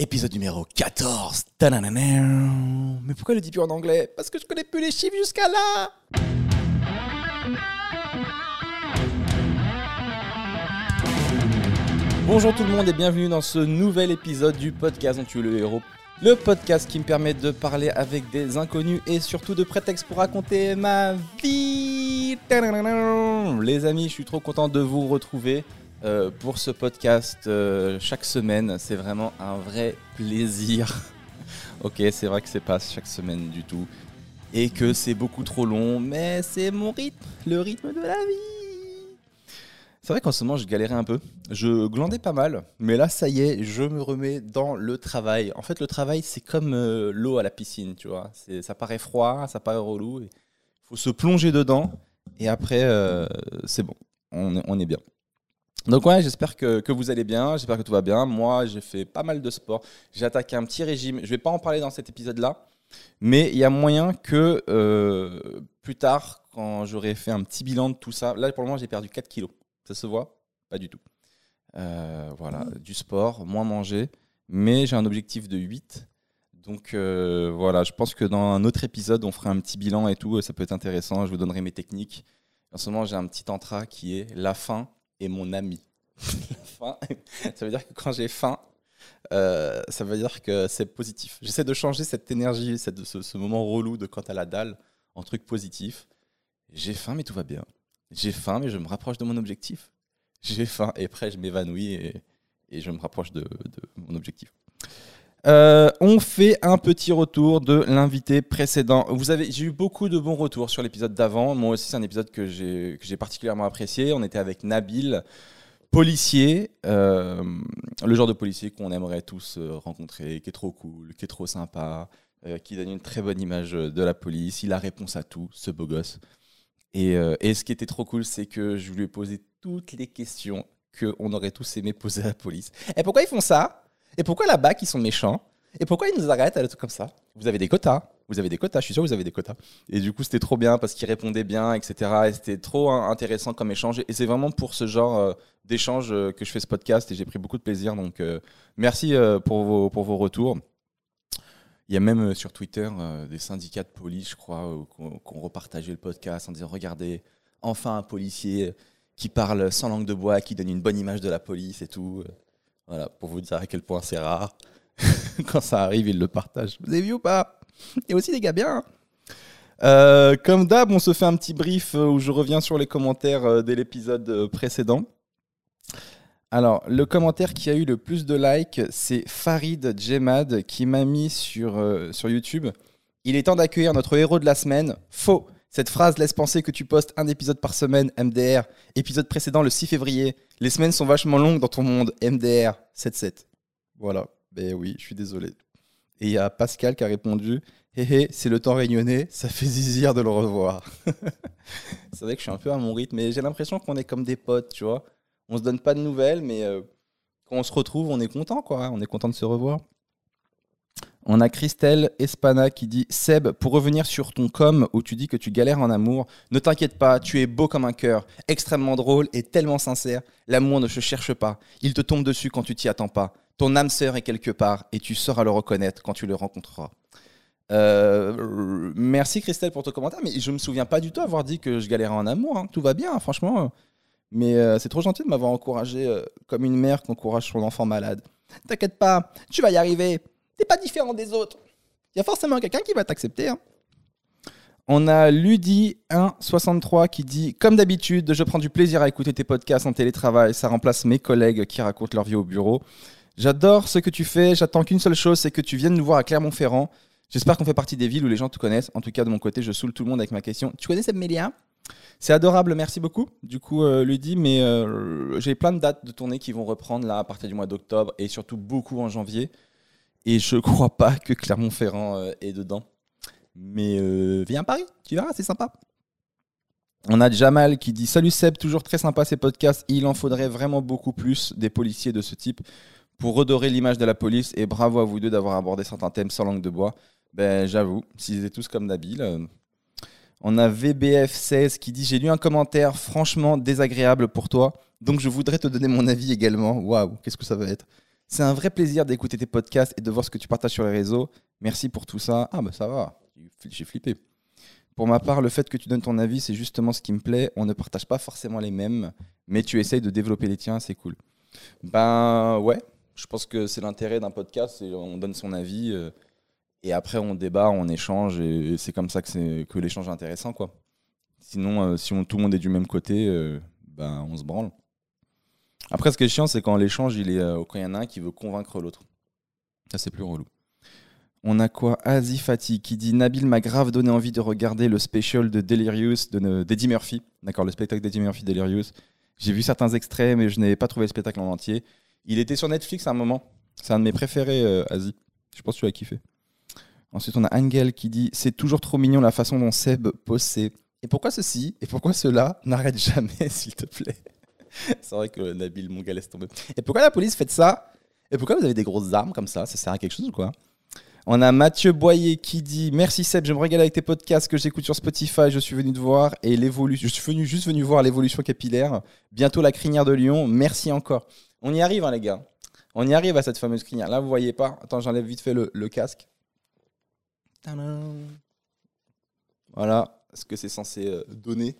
Épisode numéro 14. Tananana. Mais pourquoi le dis plus en anglais? Parce que je connais plus les chiffres jusqu'à là. Bonjour tout le monde et bienvenue dans ce nouvel épisode du podcast dont tu es le héros. Le podcast qui me permet de parler avec des inconnus et surtout de prétextes pour raconter ma vie. Les amis, je suis trop content de vous retrouver. Euh, pour ce podcast euh, chaque semaine. C'est vraiment un vrai plaisir. ok, c'est vrai que c'est pas chaque semaine du tout et que c'est beaucoup trop long, mais c'est mon rythme, le rythme de la vie. C'est vrai qu'en ce moment, je galérais un peu. Je glandais pas mal, mais là, ça y est, je me remets dans le travail. En fait, le travail, c'est comme euh, l'eau à la piscine, tu vois. Ça paraît froid, ça paraît relou. Il faut se plonger dedans, et après, c'est bon. On est bien. Donc ouais, j'espère que, que vous allez bien, j'espère que tout va bien. Moi, j'ai fait pas mal de sport. J'ai attaqué un petit régime. Je vais pas en parler dans cet épisode-là, mais il y a moyen que euh, plus tard, quand j'aurai fait un petit bilan de tout ça, là pour le moment, j'ai perdu 4 kilos. Ça se voit? Pas du tout. Euh, voilà, du sport, moins manger, mais j'ai un objectif de 8. Donc euh, voilà, je pense que dans un autre épisode, on fera un petit bilan et tout, ça peut être intéressant. Je vous donnerai mes techniques. En ce moment, j'ai un petit tantra qui est la faim est mon ami. Ça veut dire que quand j'ai faim, euh, ça veut dire que c'est positif. J'essaie de changer cette énergie, cette, ce, moment relou de quand à la dalle en truc positif. J'ai faim, mais tout va bien. J'ai faim, mais je me rapproche de mon objectif. J'ai faim, et après, je m'évanouis et, je me rapproche de mon objectif. Euh, on fait un petit retour de l'invité précédent. Vous avez, j'ai eu beaucoup de bons retours sur l'épisode d'avant. Moi aussi, c'est un épisode que j'ai particulièrement apprécié. On était avec Nabil, policier, euh, le genre de policier qu'on aimerait tous euh, rencontrer, qui est trop cool, qui est trop sympa, qui donne une très bonne image de la police. Il a réponse à tout, ce beau gosse. Et, et ce qui était trop cool, c'est que je lui ai posé toutes les questions qu'on aurait tous aimé poser à la police. Et pourquoi ils font ça? Et pourquoi là-bas ils sont méchants? Et pourquoi ils nous arrêtent à des trucs comme ça? Vous avez des quotas Vous avez des quotas Je suis sûr que vous avez des quotas. Et du coup, c'était trop bien parce qu'il répondait bien, etc. Et c'était trop intéressant comme échange. Et c'est vraiment pour ce genre euh, d'échange euh, que je fais ce podcast et j'ai pris beaucoup de plaisir. Donc, euh, merci pour, vos, pour vos retours. Il y a même sur Twitter des syndicats de police, je crois, qu'on qu'on repartageait le podcast en disant Regardez, enfin un policier qui parle sans langue de bois, qui donne une bonne image de la police et tout. Voilà, pour vous dire à quel point c'est rare. Quand ça arrive, ils le partagent. Vous avez vu ou pas? A aussi des gars bien. hein. Euh, comme d'hab, on se fait un petit brief euh, où je reviens sur les commentaires euh, dès l'épisode précédent. Alors, le commentaire qui a eu le plus de likes, c'est Farid Djemad qui m'a mis sur, sur YouTube. Il est temps d'accueillir notre héros de la semaine. Faux. Cette phrase laisse penser que tu postes un épisode par semaine, MDR. Épisode précédent le 6 février. Les semaines sont vachement longues dans ton monde, MDR 77. Voilà. Ben oui, je suis désolé. Et il y a Pascal qui a répondu Hé hé, c'est le temps réunionnais, ça fait zizir de le revoir. c'est vrai que je suis un peu à mon rythme, mais j'ai l'impression qu'on est comme des potes, tu vois. On se donne pas de nouvelles, mais euh, quand on se retrouve, on est content, quoi. On est content de se revoir. On a Christelle Espana qui dit Seb, pour revenir sur ton com où tu dis que tu galères en amour, ne t'inquiète pas, tu es beau comme un cœur, extrêmement drôle et tellement sincère. L'amour ne se cherche pas, il te tombe dessus quand tu t'y attends pas. Ton âme sœur est quelque part et tu sauras le reconnaître quand tu le rencontreras. Euh, merci Christelle pour ton commentaire, mais je me souviens pas du tout avoir dit que je galérais en amour. hein. Tout va bien, hein, franchement. Mais euh, c'est trop gentil de m'avoir encouragé euh, comme une mère qui encourage son enfant malade. T'inquiète pas, tu vas y arriver. T'es pas différent des autres. Il y a forcément quelqu'un qui va t'accepter. hein. On a Ludi163 qui dit Comme d'habitude, je prends du plaisir à écouter tes podcasts en télétravail. Ça remplace mes collègues qui racontent leur vie au bureau. J'adore ce que tu fais. J'attends qu'une seule chose c'est que tu viennes nous voir à Clermont-Ferrand. J'espère qu'on fait partie des villes où les gens te connaissent. En tout cas, de mon côté, je saoule tout le monde avec ma question. Tu connais Seb Mélia C'est adorable, merci beaucoup. Du coup, euh, mais euh, j'ai plein de dates de tournée qui vont reprendre là à partir du mois d'octobre et surtout beaucoup en janvier. Et je crois pas que Clermont-Ferrand euh, est dedans. Mais euh, viens à Paris, tu verras, c'est sympa. On a Jamal qui dit Salut Seb, toujours très sympa ces podcasts. Il en faudrait vraiment beaucoup plus des policiers de ce type pour redorer l'image de la police. Et bravo à vous deux d'avoir abordé certains thèmes sans langue de bois. Ben, j'avoue, s'ils étaient tous comme Nabil. euh. On a VBF16 qui dit J'ai lu un commentaire franchement désagréable pour toi, donc je voudrais te donner mon avis également. Waouh, qu'est-ce que ça va être? C'est un vrai plaisir d'écouter tes podcasts et de voir ce que tu partages sur les réseaux. Merci pour tout ça. Ah bah ça va, j'ai flippé. Pour ma part, le fait que tu donnes ton avis, c'est justement ce qui me plaît. On ne partage pas forcément les mêmes, mais tu essayes de développer les tiens, c'est cool. Ben ouais, je pense que c'est l'intérêt d'un podcast, on donne son avis euh, et après on débat, on échange et c'est comme ça que, l'échange est intéressant quoi. Sinon, euh, si tout le monde est du même côté, euh, ben on se branle. Après, ce qui est chiant, c'est quand l'échange, il est quand il y en a un qui veut convaincre l'autre. Ça, c'est plus relou. On a quoi? Azifati qui dit Nabil m'a grave donné envie de regarder le special de Delirious d'Eddie Murphy. D'accord, le spectacle d'Eddie Murphy Delirious. J'ai vu certains extraits, mais je n'avais pas trouvé le spectacle en entier. Il était sur Netflix à un moment. C'est un de mes préférés, euh, Asie. Je pense que tu vas kiffer. Ensuite, on a Angel qui dit C'est toujours trop mignon la façon dont Seb possède. Et pourquoi ceci? Et pourquoi cela? N'arrête jamais, s'il te plaît. C'est vrai que Nabil, mon gars, laisse tomber. Et pourquoi la police fait ça? Et pourquoi vous avez des grosses armes comme ça? Ça sert à quelque chose ou quoi? On a Mathieu Boyer qui dit Merci Seb, je me régale avec tes podcasts que j'écoute sur Spotify. Je suis venu te voir et l'évolution. Je suis venu, juste venu voir l'évolution capillaire. Bientôt la crinière de Lyon. Merci encore. On y arrive, hein, les gars. On y arrive à cette fameuse crinière. Là, vous voyez pas. Attends, j'enlève vite fait le, casque. Voilà ce que c'est censé euh, donner.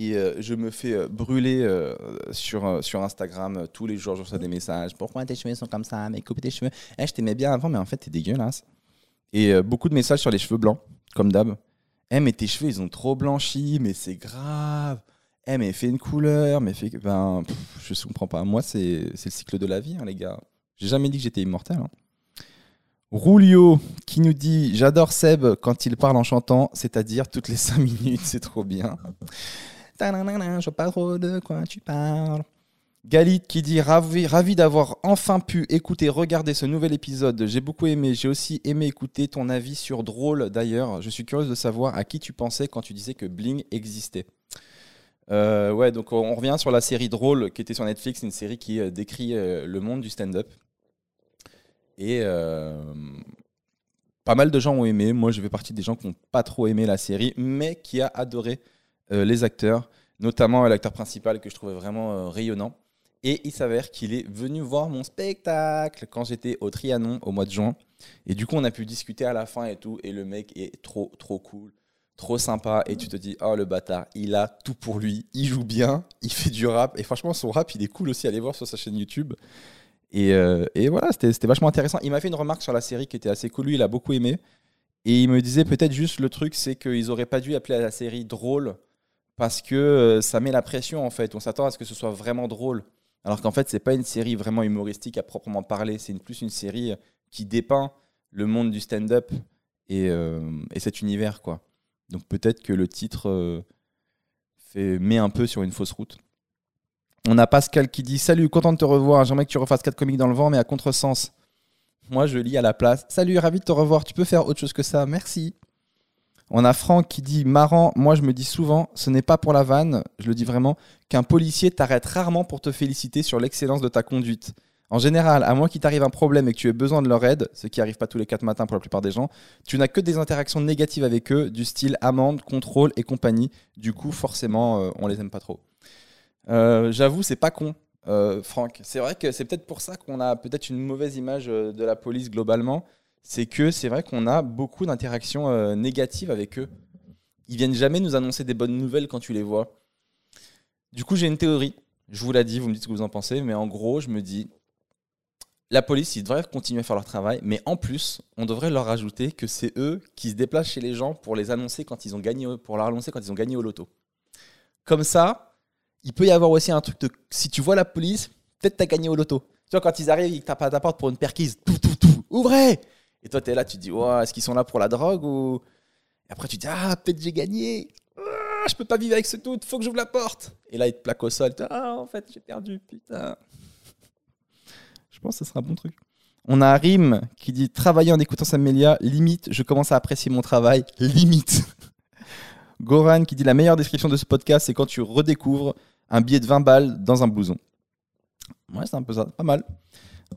Et euh, je me fais euh, brûler euh, sur, Instagram tous les jours. Je reçois des messages. Pourquoi tes cheveux sont comme ça? Mais coupe tes cheveux. Eh, je t'aimais bien avant, mais en fait, t'es dégueulasse. Et beaucoup de messages sur les cheveux blancs, comme d'hab. Eh, mais tes cheveux, ils ont trop blanchi, mais c'est grave. Eh, mais fais une couleur, mais fais. Ben, je ne comprends pas. Moi, c'est le cycle de la vie, hein, les gars. J'ai jamais dit que j'étais immortel. Hein. Roulio qui nous dit J'adore Seb quand il parle en chantant, c'est-à-dire toutes les 5 minutes, c'est trop bien. Je sais pas trop de quoi tu parles. Galit qui dit ravi, ravi d'avoir enfin pu écouter, regarder ce nouvel épisode. J'ai beaucoup aimé. J'ai aussi aimé écouter ton avis sur Drôle d'ailleurs. Je suis curieuse de savoir à qui tu pensais quand tu disais que Bling existait. Euh, ouais, donc on revient sur la série Drôle qui était sur Netflix, une série qui euh, décrit euh, le monde du stand-up. Et pas mal de gens ont aimé. Moi, je fais partie des gens qui n'ont pas trop aimé la série, mais qui a adoré les acteurs, notamment l'acteur principal que je trouvais vraiment euh, rayonnant. Et il s'avère qu'il est venu voir mon spectacle quand j'étais au Trianon au mois de juin. Et du coup, on a pu discuter à la fin et tout. Et le mec est trop, trop cool, trop sympa. Et tu te dis, oh le bâtard, il a tout pour lui. Il joue bien, il fait du rap. Et franchement, son rap, il est cool aussi. Allez voir sur sa chaîne YouTube. Et, euh, et voilà, c'était vachement intéressant. Il m'a fait une remarque sur la série qui était assez cool. Lui, il a beaucoup aimé. Et il me disait peut-être juste le truc, c'est qu'ils n'auraient pas dû appeler la série drôle parce que euh, ça met la pression en fait. On s'attend à ce que ce soit vraiment drôle. Alors qu'en fait, c'est pas une série vraiment humoristique à proprement parler. C'est plus une série qui dépeint le monde du stand-up et, euh, cet univers quoi. Donc peut-être que le titre euh, fait, met un peu sur une fausse route. On a Pascal qui dit Salut, content de te revoir. J'aimerais que tu refasses 4 comiques dans le vent, mais à contresens. Moi, je lis à la place Salut, ravi de te revoir. Tu peux faire autre chose que ça. Merci. On a Franck qui dit marrant, moi je me dis souvent, ce n'est pas pour la vanne, je le dis vraiment, qu'un policier t'arrête rarement pour te féliciter sur l'excellence de ta conduite. En général, à moins qu'il t'arrive un problème et que tu aies besoin de leur aide, ce qui arrive pas tous les quatre matins pour la plupart des gens, tu n'as que des interactions négatives avec eux, du style amende, contrôle et compagnie. Du coup, forcément, euh, on les aime pas trop. Euh, j'avoue, c'est pas con, euh, Franck. C'est vrai que c'est peut-être pour ça qu'on a peut-être une mauvaise image de la police globalement c'est que c'est vrai qu'on a beaucoup d'interactions euh, négatives avec eux. Ils viennent jamais nous annoncer des bonnes nouvelles quand tu les vois. Du coup, j'ai une théorie. Je vous l'ai dit, vous me dites ce que vous en pensez, mais en gros, je me dis, la police, ils devraient continuer à faire leur travail, mais en plus, on devrait leur rajouter que c'est eux qui se déplacent chez les gens pour les annoncer quand ils ont gagné, pour leur annoncer quand ils ont gagné au loto. Comme ça, il peut y avoir aussi un truc de, si tu vois la police, peut-être t'as gagné au loto. Tu vois, quand ils arrivent, ils tapent à ta porte pour une perquise, tout, tout, tout, ouvrez et toi, tu es là, tu te dis, est-ce qu'ils sont là pour la drogue ou? Et après, tu te dis, ah, peut-être j'ai gagné. Ah, je peux pas vivre avec ce tout, faut que j'ouvre la porte. Et là, il te plaque au sol. Ah, en fait, j'ai perdu, putain. Je pense que ce sera un bon truc. On a Rim qui dit Travailler en écoutant Samélia, limite, je commence à apprécier mon travail, limite. Goran qui dit La meilleure description de ce podcast, c'est quand tu redécouvres un billet de 20 balles dans un blouson. Ouais, c'est un peu ça, pas mal.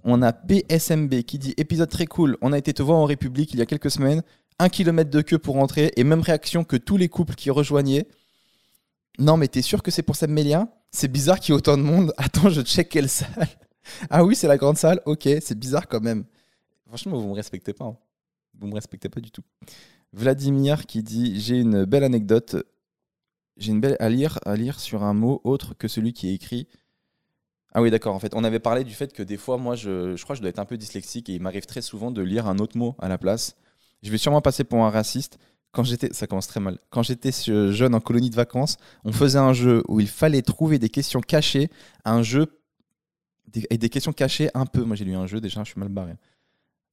On a PSMB qui dit épisode très cool. On a été te voir en République il y a quelques semaines. Un kilomètre de queue pour rentrer et même réaction que tous les couples qui rejoignaient. Non, mais t'es sûr que c'est pour Seb C'est bizarre qu'il y ait autant de monde. Attends, je check quelle salle. ah oui, c'est la grande salle. Ok, c'est bizarre quand même. Franchement, vous me respectez pas. Hein. Vous me respectez pas du tout. Vladimir qui dit J'ai une belle anecdote. J'ai une belle à lire, à lire sur un mot autre que celui qui est écrit. Ah oui, d'accord. En fait, on avait parlé du fait que des fois, moi, je, je crois que je dois être un peu dyslexique et il m'arrive très souvent de lire un autre mot à la place. Je vais sûrement passer pour un raciste. Quand j'étais, ça commence très mal. Quand j'étais jeune en colonie de vacances, on faisait un jeu où il fallait trouver des questions cachées, un jeu et des questions cachées un peu. Moi, j'ai lu un jeu déjà, je suis mal barré.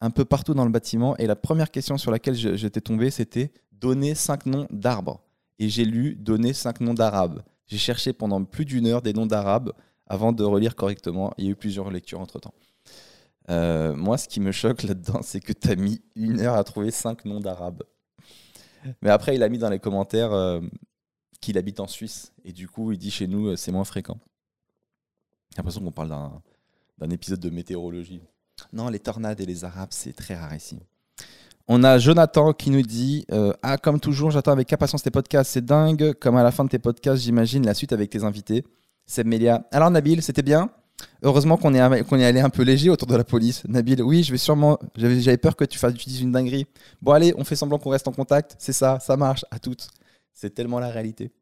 Un peu partout dans le bâtiment. Et la première question sur laquelle j'étais tombé, c'était donner cinq noms d'arbres. Et j'ai lu donner cinq noms d'arabes. J'ai cherché pendant plus d'une heure des noms d'arabes avant de relire correctement. Il y a eu plusieurs lectures entre temps. Euh, moi, ce qui me choque là-dedans, c'est que tu as mis une heure à trouver cinq noms d'arabes. Mais après, il a mis dans les commentaires euh, qu'il habite en Suisse. Et du coup, il dit chez nous, euh, c'est moins fréquent. J'ai l'impression qu'on parle d'un épisode de météorologie. Non, les tornades et les arabes, c'est très rare ici. On a Jonathan qui nous dit Ah, comme toujours, j'attends avec impatience tes podcasts, c'est dingue. Comme à la fin de tes podcasts, j'imagine la suite avec tes invités. C'est Mélia. Alors, Nabil, c'était bien? Heureusement qu'on est, allé un peu léger autour de la police. Nabil, oui, je vais sûrement. J'avais peur que tu fasses dises une dinguerie. Bon, allez, on fait semblant qu'on reste en contact. C'est ça, ça marche, à toutes. C'est tellement la réalité.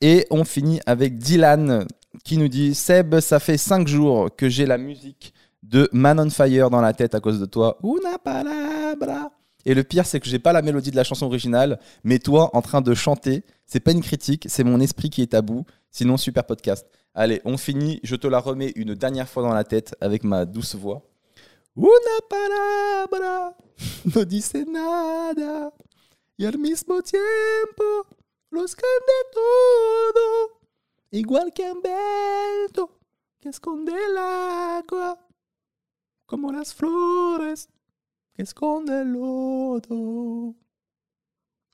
Et on finit avec Dylan qui nous dit Seb, ça fait 5 jours que j'ai la musique de Man on Fire dans la tête à cause de toi. Una palabra. Et le pire, c'est que j'ai pas la mélodie de la chanson originale, mais toi en train de chanter, c'est pas une critique, c'est mon esprit qui est à bout. Sinon, super podcast. Allez, on finit. Je te la remets une dernière fois dans la tête avec ma douce voix. Una palabra no dice nada. Y al mismo tiempo lo esconde todo. Igual que un vento que esconde el agua. Como las flores que esconde el lodo.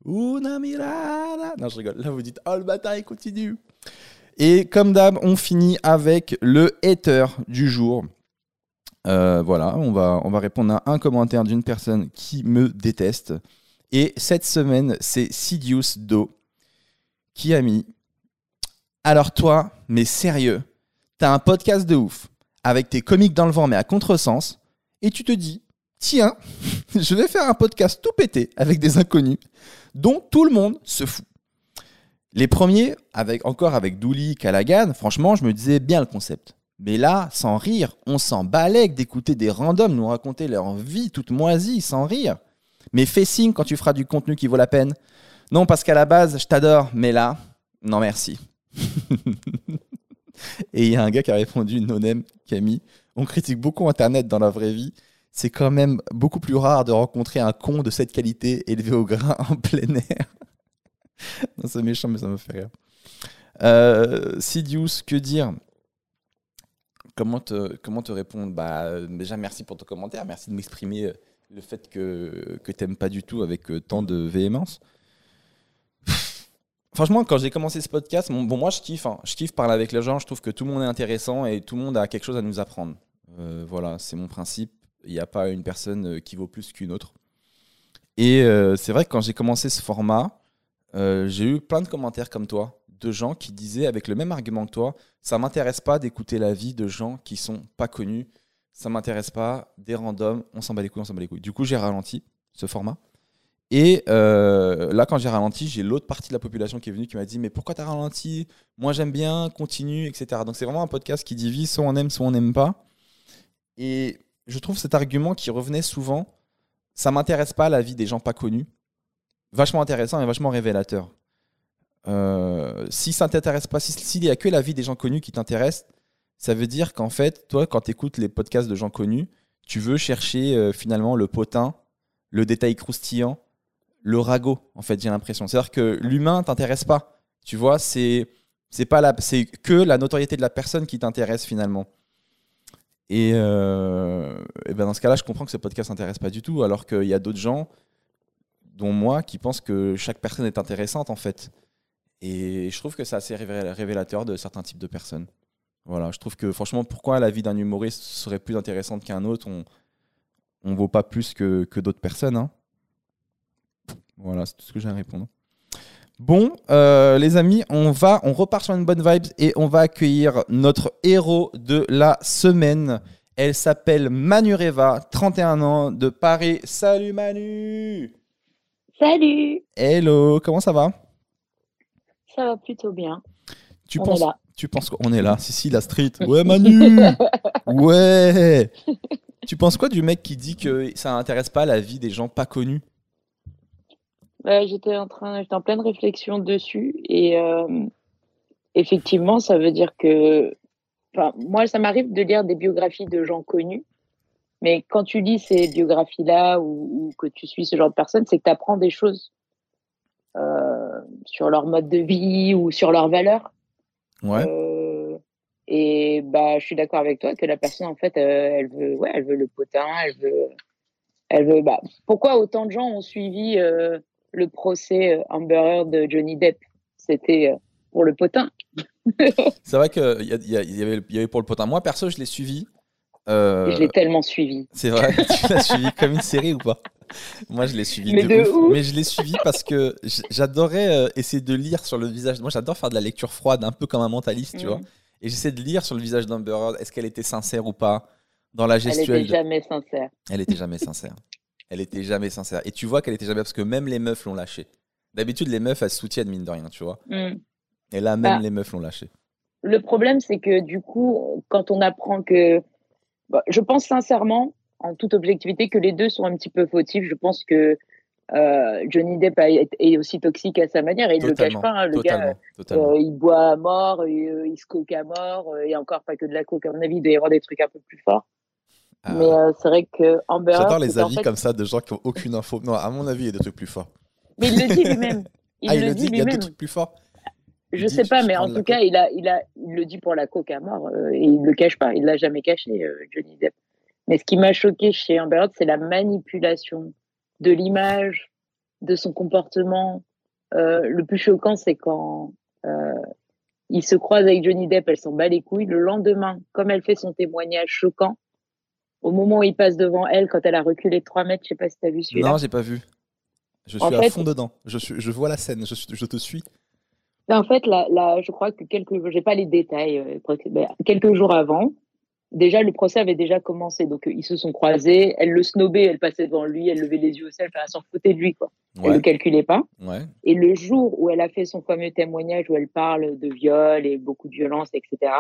Una mirada. Non, je rigole. Là, vous dites, oh le bâtard, il continue. Et comme d'hab, on finit avec le hater du jour. Euh, voilà, on va, on va répondre à un commentaire d'une personne qui me déteste. Et cette semaine, c'est Sidious Do qui a mis Alors, toi, mais sérieux, t'as un podcast de ouf avec tes comiques dans le vent, mais à contresens, et tu te dis Tiens, je vais faire un podcast tout pété avec des inconnus dont tout le monde se fout. Les premiers, encore avec Douli, Callaghan, franchement, je me disais bien le concept. Mais là, sans rire, on s'en balèque d'écouter des randoms nous raconter leur vie toute moisie, sans rire. Mais fais signe quand tu feras du contenu qui vaut la peine. Non, parce qu'à la base, je t'adore, mais là, non merci. Et il y a un gars qui a répondu, Nonem, Camille, on critique beaucoup Internet dans la vraie vie. C'est quand même beaucoup plus rare de rencontrer un con de cette qualité élevé au grain en plein air. c'est méchant, mais ça me fait rire. Euh, Sidious, que dire? Comment te, comment te répondre? Bah, Déjà, merci pour ton commentaire. Merci de m'exprimer euh, le fait que, que tu n'aimes pas du tout avec euh, tant de véhémence. Franchement, quand j'ai commencé ce podcast, bon, moi je kiffe, hein. je kiffe parler avec les gens, je trouve que tout le monde est intéressant et tout le monde a quelque chose à nous apprendre. voilà, c'est mon principe. Il n'y a pas une personne qui vaut plus qu'une autre. Et c'est vrai que quand j'ai commencé ce format, euh, j'ai eu plein de commentaires comme toi, de gens qui disaient avec le même argument que toi, ça m'intéresse pas d'écouter la vie de gens qui sont pas connus, ça m'intéresse pas des randoms, on s'en bat les couilles, on s'en bat les couilles. Du coup, j'ai ralenti ce format. Et euh, là, quand j'ai ralenti, j'ai l'autre partie de la population qui est venue qui m'a dit Mais pourquoi tu as ralenti? Moi, j'aime bien, continue, etc. Donc, c'est vraiment un podcast qui divise soit on aime, soit on n'aime pas. Et je trouve cet argument qui revenait souvent ça m'intéresse pas la vie des gens pas connus vachement intéressant et vachement révélateur. Euh, si ça t'intéresse pas, s'il n'y a que la vie des gens connus qui t'intéresse, ça veut dire qu'en fait, toi, quand tu écoutes les podcasts de gens connus, tu veux chercher euh, finalement le potin, le détail croustillant, le ragot, en fait, j'ai l'impression. C'est-à-dire que l'humain t'intéresse pas. Tu vois, c'est c'est pas la, c'est que la notoriété de la personne qui t'intéresse finalement. Et, euh, ben dans ce cas-là, je comprends que ce podcast n'intéresse pas du tout, alors qu'il y a d'autres gens dont moi, qui pense que chaque personne est intéressante en fait. Et je trouve que c'est assez révélateur de certains types de personnes. Voilà, je trouve que franchement, pourquoi la vie d'un humoriste serait plus intéressante qu'un autre On ne vaut pas plus que, d'autres personnes. Hein. Voilà, c'est tout ce que j'ai à répondre. Bon, euh, les amis, on va, on repart sur une bonne vibe et on va accueillir notre héros de la semaine. Elle s'appelle Manureva, 31 ans, de Paris. Salut Manu Salut. Hello, comment ça va? Ça va plutôt bien. Tu On penses, est là. Tu penses qu'on est là? Si, si, la street. Ouais, Manu. Ouais. Tu penses quoi du mec qui dit que ça n'intéresse pas la vie des gens pas connus? J'étais en train, j'étais en pleine réflexion dessus et euh, effectivement, ça veut dire que, enfin, moi, ça m'arrive de lire des biographies de gens connus, mais quand tu lis ces biographies-là ou, ou que tu suis ce genre de personnes, c'est que tu apprends des choses euh, sur leur mode de vie ou sur leurs valeurs. Ouais. Euh, et bah, je suis d'accord avec toi que la personne, en fait, euh, elle veut, ouais, elle veut le potin, elle veut, elle veut. Bah, pourquoi autant de gens ont suivi le procès Amber Heard de Johnny Depp? C'était pour le potin. C'est vrai qu'il y, y avait pour le potin. Moi, perso, je l'ai suivi. Euh, Je l'ai tellement suivi. C'est vrai, tu l'as suivi comme une série ou pas? Moi, je l'ai suivi Mais de, de ouf. Mais je l'ai suivi parce que j'adorais euh, essayer de lire sur le visage. Moi, j'adore faire de la lecture froide, un peu comme un mentaliste, tu Mm. vois. Et j'essaie de lire sur le visage d'Amber Heard, est-ce qu'elle était sincère ou pas dans la Elle gestuelle. était de- jamais sincère. Elle était jamais sincère. Elle était jamais sincère. Et tu vois qu'elle était jamais parce que même les meufs l'ont lâché. D'habitude, les meufs, elles soutiennent mine de rien, tu vois. Mm. Et là, même Bah. les meufs l'ont lâché. Le problème, c'est que du coup, quand on apprend que. Bah, je pense sincèrement, en toute objectivité, que les deux sont un petit peu fautifs. Je pense que euh, Johnny Depp a- est, aussi toxique à sa manière et il ne le cache pas. hein. le totalement. gars, totalement. euh, il boit à mort, et, euh, il se coque à mort, et encore pas que de la coke. À mon avis, il doit y avoir des trucs un peu plus forts. Ah. Mais c'est vrai que Amber J'adore les en avis fait- comme ça de gens qui ont aucune info. Non, à mon avis, il y a des trucs plus forts. Mais il le dit lui-même. Il ah, il le dit dit, il y a des lui-même. trucs plus forts. Je sais pas, mais en tout cas, il, a, il, a, il le dit pour la coke à mort euh, et il le cache pas. Il l'a jamais caché, euh, Johnny Depp. Mais ce qui m'a choqué chez Amber Heard, c'est la manipulation de l'image, de son comportement. Euh, le plus choquant, c'est quand il se croise avec Johnny Depp, elle s'en bat les couilles. Le lendemain, comme elle fait son témoignage choquant, au moment où il passe devant elle, quand elle a reculé de 3 mètres, je sais pas si tu as vu celui-là. Non, j'ai pas vu. Je suis En à fait- fond dedans. Je, suis, je vois la scène. Je, je te suis. Ben, en fait, là, là, je crois que quelques, j'ai pas les détails, euh, ben, quelques jours avant, déjà le procès avait déjà commencé, donc euh, ils se sont croisés. Elle le snobait, elle passait devant lui, elle levait les yeux au ciel, elle s'en foutait de lui, quoi. Elle Ouais. le calculait pas. ouais. Et le jour où elle a fait son fameux témoignage où elle parle de viol et beaucoup de violence, etc.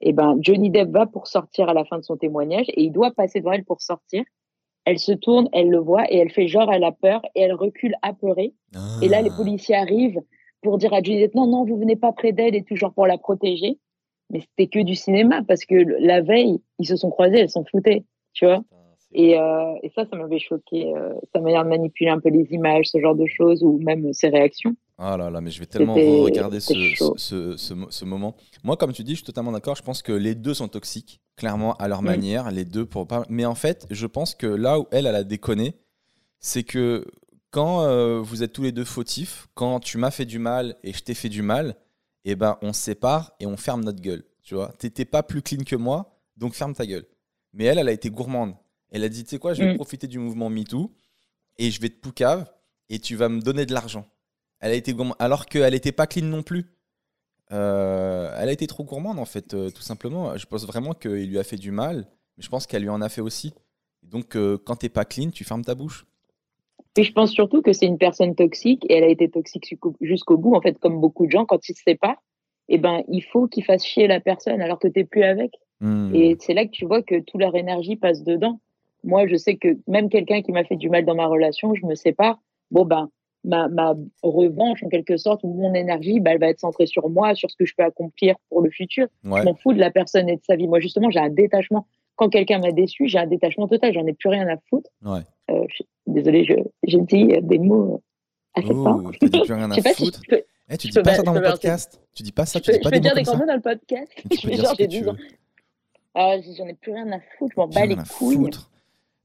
Et ben Johnny Depp va pour sortir à la fin de son témoignage et il doit passer devant elle pour sortir. Elle se tourne, elle le voit et elle fait genre elle a peur et elle recule apeurée. Et là, les Ah. policiers arrivent pour dire à Depp, non, non, vous venez pas près d'elle et tout, genre pour la protéger. Mais c'était que du cinéma parce que la veille, ils se sont croisés, elles s'en foutaient, tu vois. Et, euh, et ça, ça m'avait choqué, euh, sa manière de manipuler un peu les images, ce genre de choses, ou même ses réactions. Ah là là, mais je vais tellement regarder ce, ce, ce moment. Moi, comme tu dis, je suis totalement d'accord. Je pense que les deux sont toxiques, clairement, à leur Mm. manière. Les deux pour pas. Mais en fait, je pense que là où elle, elle a déconné, c'est que quand euh, vous êtes tous les deux fautifs, quand tu m'as fait du mal et je t'ai fait du mal, eh ben, on se sépare et on ferme notre gueule. Tu vois, t'étais pas plus clean que moi, donc ferme ta gueule. Mais elle, elle a été gourmande. Elle a dit, tu sais quoi, je vais Mm. profiter du mouvement MeToo et je vais te poucave et tu vas me donner de l'argent. Elle a été gourmande, alors qu'elle n'était pas clean non plus. Euh, elle a été trop gourmande en fait, euh, tout simplement. Je pense vraiment qu'il lui a fait du mal, mais je pense qu'elle lui en a fait aussi. Donc euh, quand t'es pas clean, tu fermes ta bouche. Et je pense surtout que c'est une personne toxique et elle a été toxique jusqu'au- bout. En fait, comme beaucoup de gens, quand ils se séparent, eh ben, il faut qu'ils fassent chier la personne alors que tu plus avec. Hmm. Et c'est là que tu vois que toute leur énergie passe dedans. Moi, je sais que même quelqu'un qui m'a fait du mal dans ma relation, je me sépare. Bon, ben, ma, ma revanche, en quelque sorte, ou mon énergie, ben, elle va être centrée sur moi, sur ce que je peux accomplir pour le futur. Ouais. Je m'en fous de la personne et de sa vie. Moi, justement, j'ai un détachement. Quand quelqu'un m'a déçu, j'ai un détachement total. J'en ai plus rien à foutre. Ouais. Euh, je- désolée, je- j'ai dit euh, des mots assez forts. Oh, t'as dit plus rien à si foutre. je peux, Eh, tu dis pas ça dans mon podcast. Tu dis pas ça, tu peux, dis pas je peux des dire des grands mots dans le podcast. Tu peux Mais dire genre, ce que j'ai tu 12 ans. veux. Ah, j'en ai plus rien à foutre. Je m'en bats les à couilles.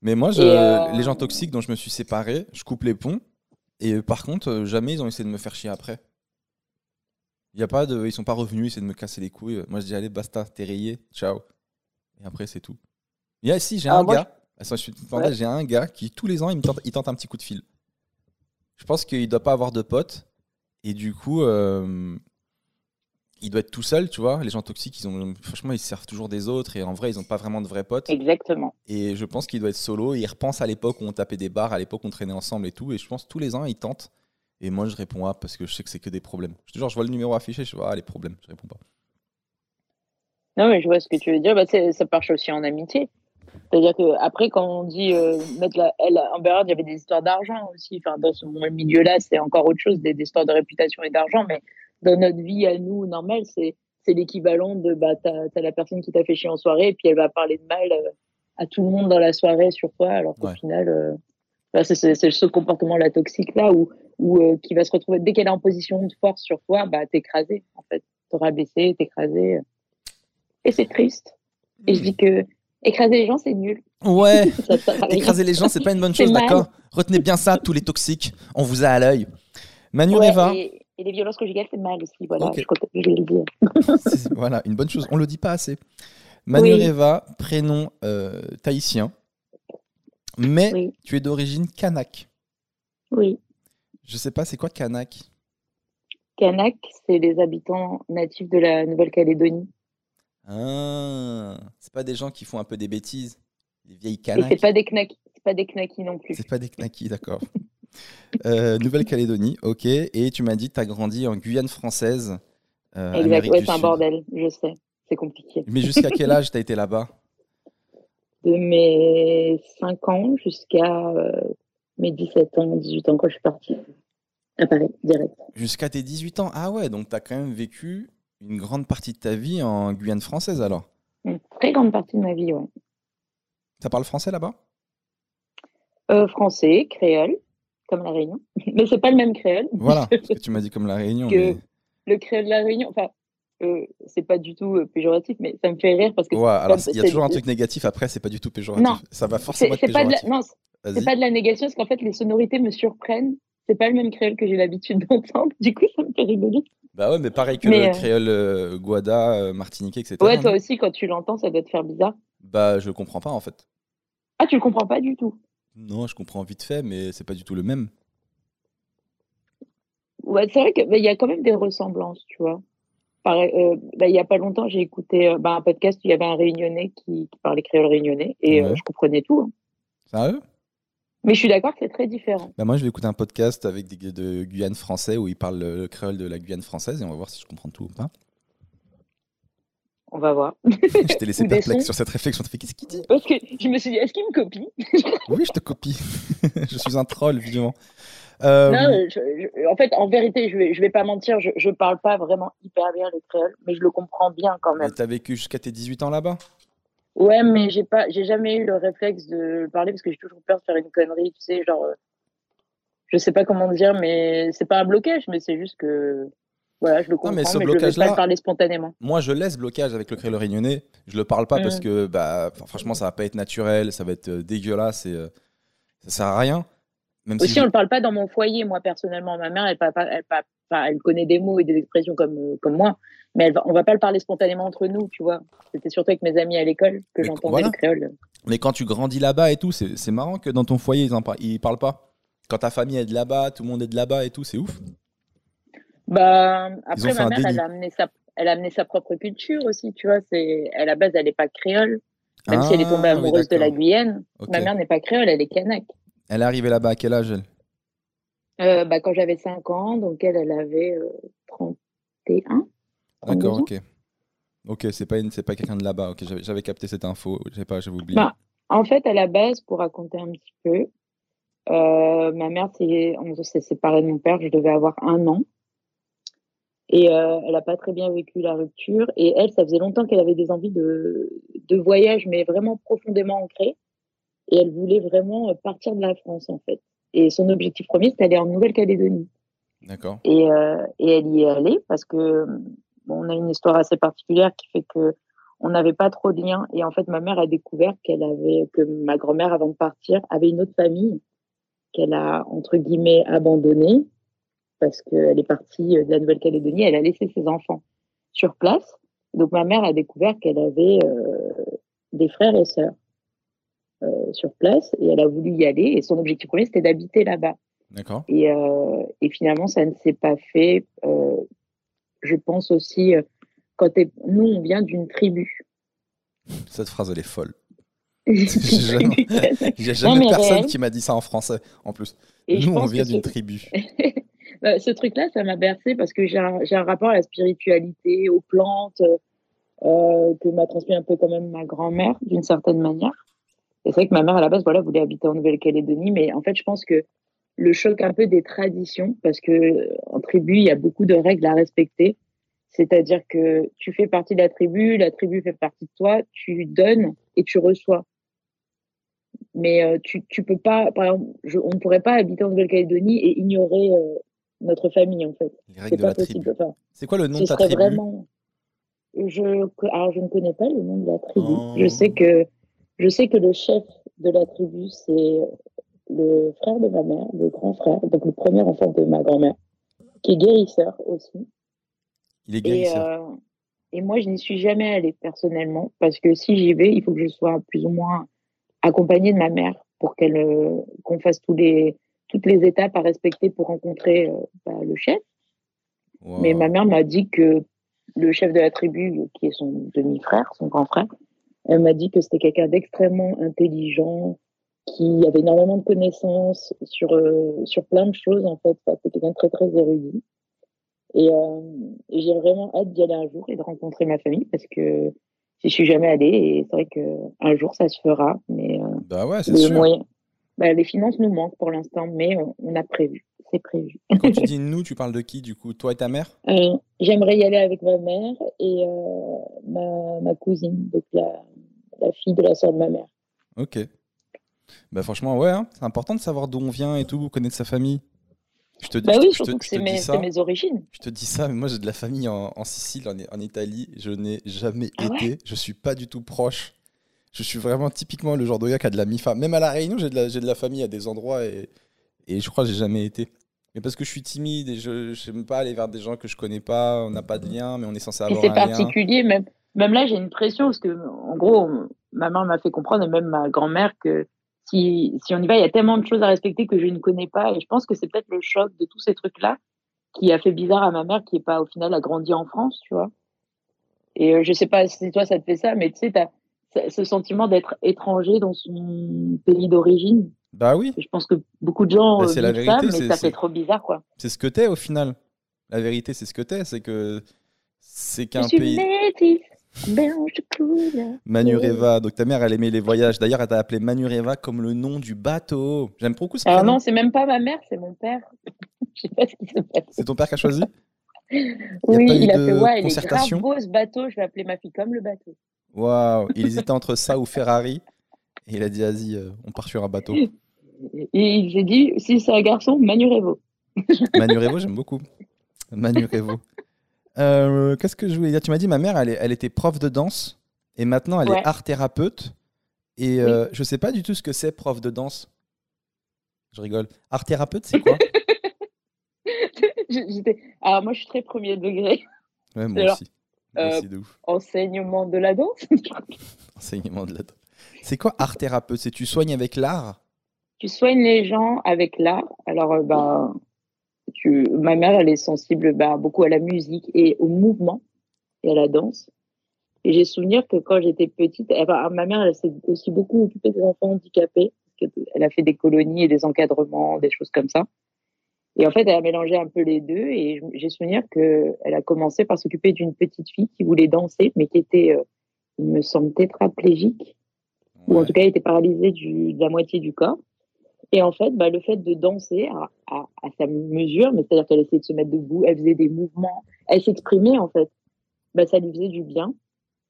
Mais moi, je, euh, les gens toxiques dont je me suis séparé, je coupe les ponts. Et euh, par contre, euh, jamais ils ont essayé de me faire chier après. Y a pas de, ils sont pas revenus essayer de me casser les couilles. Moi, je dis allez, basta, t'es rayé, ciao. Et après, c'est tout. Il y a si, j'ai Ah, un moi, gars. Je Ouais. J'ai un gars qui tous les ans, il me tente, il tente un petit coup de fil. Je pense qu'il doit pas avoir de potes Et du coup, euh, il doit être tout seul, tu vois. Les gens toxiques, ils ont, franchement, ils se servent toujours des autres et en vrai, ils n'ont pas vraiment de vrais potes. Exactement. Et je pense qu'il doit être solo. Il repense à l'époque où on tapait des bars, à l'époque où on traînait ensemble et tout. Et je pense tous les ans, il tente. Et moi, je réponds à parce que je sais que c'est que des problèmes. Je, genre, je vois le numéro affiché, je vois ah, les problèmes, je réponds pas. Non, mais je vois ce que tu veux dire. Bah, ça marche aussi en amitié. C'est-à-dire que après, quand on dit euh, mettre la, elle, Amber il y avait des histoires d'argent aussi. Enfin, dans ce milieu-là, c'est encore autre chose, des, histoires de réputation et d'argent. Mais dans notre vie à nous, normale, c'est c'est l'équivalent de bah t'as as la personne qui t'a fait chier en soirée et puis elle va parler de mal euh, à tout le monde dans la soirée sur toi, alors qu'au final, euh, bah, c'est ce comportement-là toxique là où, où qui va se retrouver dès qu'elle est en position de force sur toi, bah t'écraser en fait, te rabaisser, t'écraser. Et c'est triste. Et je dis que Écraser les gens, c'est nul. Ouais. Écraser les gens, c'est pas une bonne chose, d'accord? Retenez bien ça, tous les toxiques. On vous a à l'œil. Manu Reva. Et, les violences conjugales, c'est mal aussi. Voilà, je, je vais le dire. voilà, une bonne chose. On le dit pas assez. Manu Reva, prénom euh, tahitien. Mais tu es d'origine kanak. Oui. Je sais pas, c'est quoi kanak? Kanak, c'est les habitants natifs de la Nouvelle-Calédonie. Ah, c'est pas des gens qui font un peu des bêtises, des vieilles canaks. c'est pas des knackis, c'est pas des knackis non plus. C'est pas des knackis, d'accord. Euh, Nouvelle-Calédonie, ok. Et tu m'as dit que tu as grandi en Guyane française. Euh, exact, ouais, c'est un bordel, je sais. C'est compliqué. Mais jusqu'à quel âge tu as été là-bas? De mes 5 ans jusqu'à euh, mes 17 ans, 18 ans quand je suis partie à Paris, direct. Jusqu'à tes 18 ans Ah ouais, donc tu as quand même vécu une grande partie de ta vie en Guyane française alors? Une très grande partie de ma vie, oui. Ça parle français là-bas? Euh, Français, créole, comme la Réunion. Mais c'est pas le même créole. Voilà, parce que tu m'as dit comme la Réunion. Le créole de la Réunion, enfin, euh, c'est pas du tout euh, péjoratif, mais ça me fait rire parce que. Ouais, alors il y a toujours un truc négatif, après, c'est pas du tout péjoratif. Non, ça va forcément être péjoratif. Pas non, c'est pas de la négation, parce qu'en fait, les sonorités me surprennent. C'est pas le même créole que j'ai l'habitude d'entendre. Du coup, ça me fait rigoler. Bah ouais, mais pareil que le euh, créole euh, Guada, euh, Martinique, etc. Ouais, toi aussi, quand tu l'entends, ça doit te faire bizarre. Bah, je comprends pas en fait. Ah, tu le comprends pas du tout Non, je comprends vite fait, mais c'est pas du tout le même. Ouais, c'est vrai qu'il bah, y a quand même des ressemblances, tu vois. Bah, il y a pas longtemps, j'ai écouté bah, un podcast où il y avait un réunionnais qui, parlait créole réunionnais et je comprenais tout. Hein. Sérieux? Mais je suis d'accord que c'est très différent. Bah moi, je vais écouter un podcast avec des de Guyane français où ils parlent le, créole de la Guyane française et on va voir si je comprends tout ou pas. On va voir. je t'ai laissé perplexe sur cette réflexion. qu'est-ce qu'il dit? Parce que je me suis dit, est-ce qu'il me copie? Oui, je te copie. je suis un troll, évidemment. Euh... Non, en fait, en vérité, je vais, je vais pas mentir, je, je parle pas vraiment hyper bien le créole, mais je le comprends bien quand même. Tu as vécu jusqu'à tes 18 ans là-bas? Ouais, mais j'ai pas, j'ai jamais eu le réflexe de parler parce que j'ai toujours peur de faire une connerie, tu sais, genre, euh, je sais pas comment dire, mais c'est pas un blocage, mais c'est juste que, voilà, je le comprends, mais, ce blocage je vais pas parler spontanément. Moi, je laisse blocage avec le créole réunionnais. Je le parle pas parce mm. que, bah, franchement, ça va pas être naturel, ça va être euh, dégueulasse et euh, ça sert à rien. Même Aussi, on le parle pas dans mon foyer, moi personnellement. Ma mère, elle, elle, elle, elle connaît des mots et des expressions comme, comme moi mais elle va, on va pas le parler spontanément entre nous, tu vois. C'était surtout avec mes amis à l'école que j'entendais le créole. Mais quand tu grandis là-bas et tout, c'est marrant que dans ton foyer, ils, en ils parlent pas. Quand ta famille est de là-bas, tout le monde est de là-bas et tout, c'est ouf. Bah, après, ma mère, elle a, amené sa, elle a amené sa propre culture aussi, tu vois. À la base, elle n'est pas créole. Même si elle est tombée ah, amoureuse de la Guyane, ma mère n'est pas créole, elle est kanak. Elle est arrivée là-bas à quel âge, elle? Euh, bah, Quand j'avais 5 ans, donc elle, elle avait 31. Euh, D'accord, ok. Ok, c'est pas, pas quelqu'un de là-bas. Ok, j'avais, capté cette info. J'ai pas, j'avais oublié. Bah, en fait, à la base, pour raconter un petit peu, euh, ma mère s'est, on s'est séparé de mon père. Je devais avoir un an. Et euh, elle n'a pas très bien vécu la rupture. Et elle, ça faisait longtemps qu'elle avait des envies de, de voyage, mais vraiment profondément ancrées. Et elle voulait vraiment partir de la France, en fait. Et son objectif premier, c'était d'aller en Nouvelle-Calédonie. D'accord. Et, euh, et elle y est allée parce que on a une histoire assez particulière qui fait que on n'avait pas trop de liens. Et en fait, ma mère a découvert qu'elle avait, que ma grand-mère, avant de partir, avait une autre famille qu'elle a, entre guillemets, abandonnée parce qu'elle est partie de la Nouvelle-Calédonie. Elle a laissé ses enfants sur place. Donc, ma mère a découvert qu'elle avait euh, des frères et sœurs sur place et elle a voulu y aller. Et son objectif premier, c'était d'habiter là-bas. D'accord. Et, euh, et finalement, ça ne s'est pas fait. Euh, je pense aussi, euh, quand nous, on vient d'une tribu. Cette phrase, elle est folle. D'une jamais- tribu kazakh. Il n'y a jamais mais personne réel. qui m'a dit ça en français, en plus. Et Nous, on vient d'une tribu. Bah, ce truc-là, ça m'a bercé parce que j'ai un, j'ai un rapport à la spiritualité, aux plantes, euh, que m'a transmis un peu quand même ma grand-mère, d'une certaine manière. Et c'est vrai que ma mère, à la base, voilà, voulait habiter en Nouvelle-Calédonie, mais en fait, je pense que le choc un peu des traditions, parce que euh, en tribu, il y a beaucoup de règles à respecter. C'est-à-dire que tu fais partie de la tribu, la tribu fait partie de toi, tu donnes et tu reçois. Mais euh, tu, tu peux pas, par exemple, je- on ne pourrait pas habiter en Nouvelle-Calédonie et ignorer euh, notre famille, en fait. Les C'est règles de pas la tribu. possible. Enfin, C'est quoi le nom ce de ta tribu? vraiment. Je, alors, je ne connais pas le nom de la tribu. Oh. Je sais que je sais que le chef de la tribu, c'est le frère de ma mère, le grand frère, donc le premier enfant de ma grand-mère, qui est guérisseur aussi. Il est Et, guérisseur. euh, et moi, je n'y suis jamais allée personnellement, parce que si j'y vais, il faut que je sois plus ou moins accompagnée de ma mère pour qu'elle euh, qu'on fasse tous les, toutes les étapes à respecter pour rencontrer euh, bah, le chef. Wow. Mais ma mère m'a dit que le chef de la tribu, qui est son demi-frère, son grand frère, elle m'a dit que c'était quelqu'un d'extrêmement intelligent, qui avait énormément de connaissances sur, euh, sur plein de choses, en fait. Enfin, c'était quelqu'un de très, très érudit. Et, euh, et j'ai vraiment hâte d'y aller un jour et de rencontrer ma famille parce que j'y suis jamais allée et c'est vrai qu'un jour ça se fera. Mais euh, Bah ouais, c'est les sûr. moyens, bah, les finances nous manquent pour l'instant, mais on, on a prévu. C'est prévu. Quand tu dis nous, tu parles de qui, du coup Toi et ta mère? Euh, J'aimerais y aller avec ma mère et euh, ma, ma cousine, donc la, la fille de la sœur de ma mère. Ok. Bah franchement, ouais, hein, c'est important de savoir d'où on vient et tout, connaître sa famille. Je te, Bah je te- oui, je te- surtout que te c'est dis mes, c'est mes origines. Je te dis ça, mais moi j'ai de la famille en, en Sicile, en, en Italie. Je n'ai jamais Ah ouais été. Je suis pas du tout proche. Je suis vraiment typiquement le genre de gars qui a de la MIFA. Même à La Réunion, j'ai de, la- j'ai de la famille à des endroits et, et je crois que j'ai jamais été. Mais parce que je suis timide et je n'aime pas aller vers des gens que je connais pas, on n'a pas de lien, mais on est censé Et avoir c'est un lien. particulier, même, même là j'ai une pression parce que, en gros, ma mère m'a fait comprendre et même ma grand-mère que si, si on y va, il y a tellement de choses à respecter que je ne connais pas. Et je pense que c'est peut-être le choc de tous ces trucs-là qui a fait bizarre à ma mère qui est pas, au final, a grandi en France, tu vois. Et euh, je sais pas si toi ça te fait ça, mais tu sais, t'as ce- sentiment d'être étranger dans son pays d'origine. Bah oui, Je pense que beaucoup de gens Bah, c'est la vivent ça, vérité, mais ça fait trop bizarre, quoi. c'est ce que t'es au final. La vérité, c'est ce que t'es. C'est que c'est qu'un pays. métisse. Manureva. Donc ta mère, elle aimait les voyages. D'ailleurs, elle t'a appelé Manureva comme le nom du bateau. J'aime beaucoup ce Alors prénom. non, c'est même pas ma mère, c'est mon père. Je sais pas ce qui se passe. C'est ton père qui a choisi? Oui, pas eu il a de fait ouais, il est concertation? grave beau ce bateau, je vais appeler ma fille comme le bateau. Waouh Il hésitait entre ça ou Ferrari. Et il a dit, vas-y, euh, on part sur un bateau. Et il s'est dit, si c'est un garçon, Manurevo. Manurevo, j'aime beaucoup. Manurevo. Euh, Qu'est-ce que je voulais dire? Tu m'as dit, ma mère, elle, est- elle était prof de danse. Et maintenant, elle Ouais. est art thérapeute. Et euh, je sais pas du tout ce que c'est, prof de danse. Je rigole. Art thérapeute, c'est quoi? Alors moi, je suis très premier degré. Ouais, moi Alors, aussi. Moi euh, aussi, de ouf. Enseignement de la danse. Enseignement de la danse. C'est quoi art thérapeute? C'est tu soignes avec l'art? Tu soignes les gens avec l'art. Alors, euh, bah, ma mère, elle est sensible bah, beaucoup à la musique et au mouvement et à la danse. Et j'ai souvenir que quand j'étais petite, enfin, ma mère, elle s'est aussi beaucoup occupée des enfants handicapés. Elle a fait des colonies et des encadrements, des choses comme ça. Et en fait, elle a mélangé un peu les deux. Et j'ai souvenir qu'elle a commencé par s'occuper d'une petite fille qui voulait danser, mais qui était, euh, il me semble, tétraplégique ou en tout cas elle était paralysée du, de la moitié du corps. Et en fait, bah, le fait de danser à, à, à sa mesure, mais c'est-à-dire qu'elle essayait de se mettre debout, elle faisait des mouvements, elle s'exprimait en fait, bah, ça lui faisait du bien.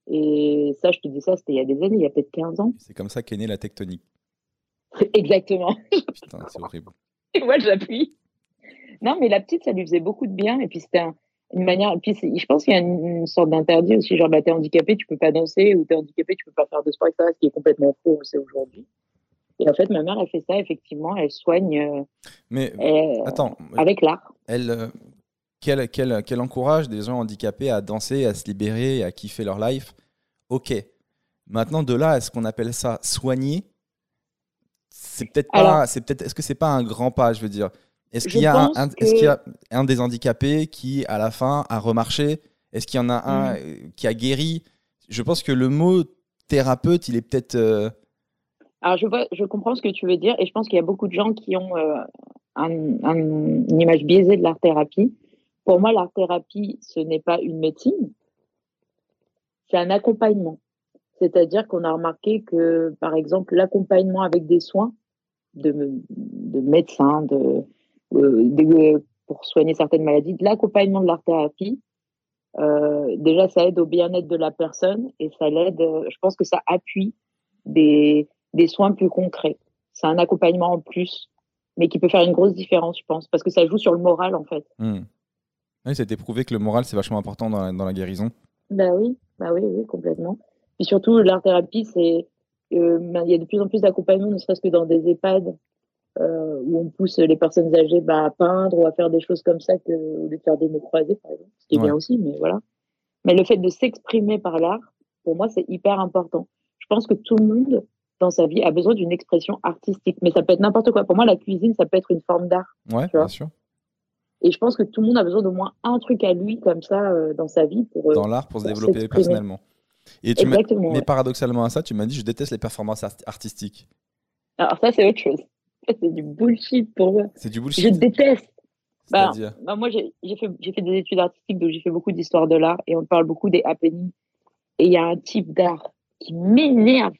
Et ça, je te dis ça, c'était il y a des années, il y a peut-être 15 ans. C'est comme ça qu'est née la tectonique. Exactement. Putain, c'est horrible. Et moi, j'appuie. Non, mais la petite, ça lui faisait beaucoup de bien. Et puis, c'était un- une manière. Et puis, je pense qu'il y a une, une sorte d'interdit aussi. Genre, bah, t'es handicapé, tu peux pas danser, ou t'es handicapé, tu peux pas faire de sport, etc. Ce qui est complètement faux, on le sait aujourd'hui. Et en fait, ma mère, elle fait ça, effectivement. Elle soigne euh, Mais euh, attends, avec l'art. elle, euh, qu'elle, qu'elle- qu'elle encourage des gens handicapés à danser, à se libérer, à kiffer leur life? Ok. Maintenant, de là à ce qu'on appelle ça soigner, c'est peut-être pas. C'est peut-être. Est-ce que c'est pas un grand pas Je veux dire, Est-ce qu'il y, a un- pense un- que- est-ce qu'il y a un des handicapés qui, à la fin, a remarché? Est-ce qu'il y en a un Mm. euh, qui a guéri? Je pense que le mot thérapeute, il est peut-être. euh, Alors, je, vois, je comprends ce que tu veux dire et je pense qu'il y a beaucoup de gens qui ont euh, un- un- une image biaisée de l'art-thérapie. Pour moi, l'art-thérapie, ce n'est pas une médecine, c'est un accompagnement. C'est-à-dire qu'on a remarqué que, par exemple, l'accompagnement avec des soins de, de médecins, de, euh, pour soigner certaines maladies, l'accompagnement de l'art-thérapie, euh, déjà, ça aide au bien-être de la personne et ça l'aide, je pense que ça appuie des, des soins plus concrets. C'est un accompagnement en plus, mais qui peut faire une grosse différence, je pense, parce que ça joue sur le moral, en fait. hmm. Oui, c'était prouvé que le moral, c'est vachement important dans la, dans la guérison. Bah oui, bah oui, oui, complètement. Puis surtout, l'art-thérapie, c'est, euh, ben, il y a de plus en plus d'accompagnement, ne serait-ce que dans des EHPAD, euh, où on pousse les personnes âgées bah, à peindre ou à faire des choses comme ça que au lieu de faire des mots croisés, par exemple, ce qui est Ouais. bien aussi, mais voilà. Mais le fait de s'exprimer par l'art, pour moi, c'est hyper important. Je pense que tout le monde, dans sa vie, a besoin d'une expression artistique, mais ça peut être n'importe quoi. Pour moi, la cuisine, ça peut être une forme d'art. Ouais, bien sûr. Et je pense que tout le monde a besoin d'au moins un truc à lui, comme ça, euh, dans sa vie, pour... euh, Dans l'art, pour se développer personnellement. Et tu m'as- exactement. mais ouais. paradoxalement à ça, tu m'as dit je déteste les performances art- artistiques. Alors ça, c'est autre chose. C'est du bullshit pour moi. C'est du Je bullshit. déteste. Bah, bah, moi, j'ai fait, j'ai fait des études artistiques, donc j'ai fait beaucoup d'histoire de l'art et on parle beaucoup des happenings. Et il y a un type d'art qui m'énerve,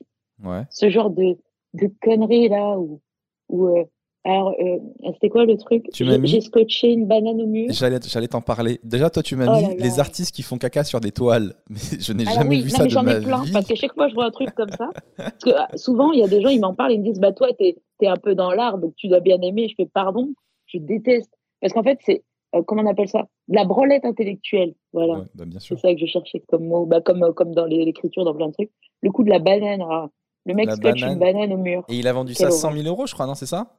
Ouais. ce genre de, de conneries là où, où euh, alors, euh, c'était quoi le truc? J'ai scotché une banane au mur. J'allais t'en parler. Déjà, toi, tu m'as Oh mis les artistes qui font caca sur des toiles. Mais je n'ai Alors jamais oui, vu non, ça mais de j'en ma ai plein, vie. parce que chaque fois je vois un truc comme ça, parce que euh, souvent il y a des gens, ils m'en parlent, ils me disent, bah toi, t'es es un peu dans l'art, donc tu dois bien aimer. Je fais, pardon, je déteste. Parce qu'en fait, c'est, euh, comment on appelle ça? De la branlette intellectuelle. Voilà. Ouais, bah. C'est ça que je cherchais comme mot, bah, comme, euh, comme dans l'écriture, dans plein de trucs. Le coup de la banane, alors, le mec La scotche banane. une banane au mur. Et il a vendu Quelle ça 100 horreur. 000 euros, je crois, non C'est ça?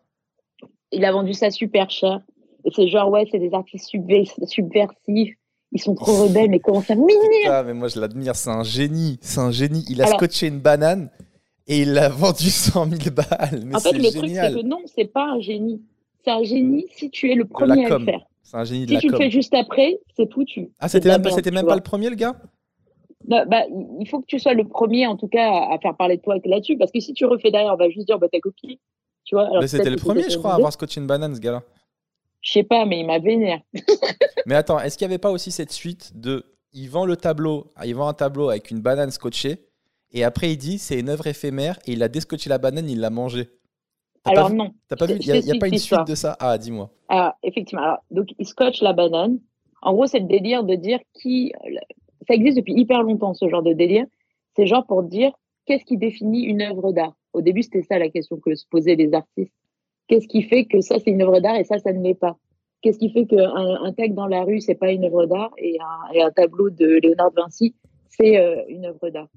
Il a vendu ça super cher. Et c'est genre, ouais, c'est des artistes subve- subversifs. Ils sont trop rebelles, mais comment ça m'énerve Ah, mais moi, je l'admire. C'est un génie. C'est un génie. Il a Alors- scotché une banane et il l'a vendu 100 000 balles. Mais En fait, le truc, c'est que non, c'est pas un génie. C'est un génie si tu es le premier à le faire. C'est un génie de Si la tu le fais juste après, c'est foutu. Ah, c'était même, merde, c'était pas le premier, le gars? Bah, bah, il faut que tu sois le premier, en tout cas, à faire parler de toi là-dessus. Parce que si tu refais derrière, on va juste dire, bah, t'as copié. Tu vois, alors C'était le premier, je crois, à avoir scotché une banane, ce gars-là. Je sais pas, mais il m'a vénère. Mais attends, est-ce qu'il n'y avait pas aussi cette suite de. Il vend le tableau, il vend un tableau avec une banane scotchée, et après il dit c'est une œuvre éphémère, et il a déscotché la banane, il l'a mangée. Pas Alors non. T'as pas vu Il n'y a, y a t'explique pas une suite de ça? Ah, dis-moi. Ah, effectivement. Alors, donc, il scotche la banane. En gros, c'est le délire de dire qui. Ça existe depuis hyper longtemps, ce genre de délire. C'est genre pour dire qu'est-ce qui définit une œuvre d'art? Au début, c'était ça la question que se posaient les artistes. Qu'est-ce qui fait que ça, c'est une œuvre d'art et ça, ça ne l'est pas? Qu'est-ce qui fait qu'un un tag dans la rue, c'est pas une œuvre d'art et un, tableau de Léonard de Vinci, c'est euh, une œuvre d'art?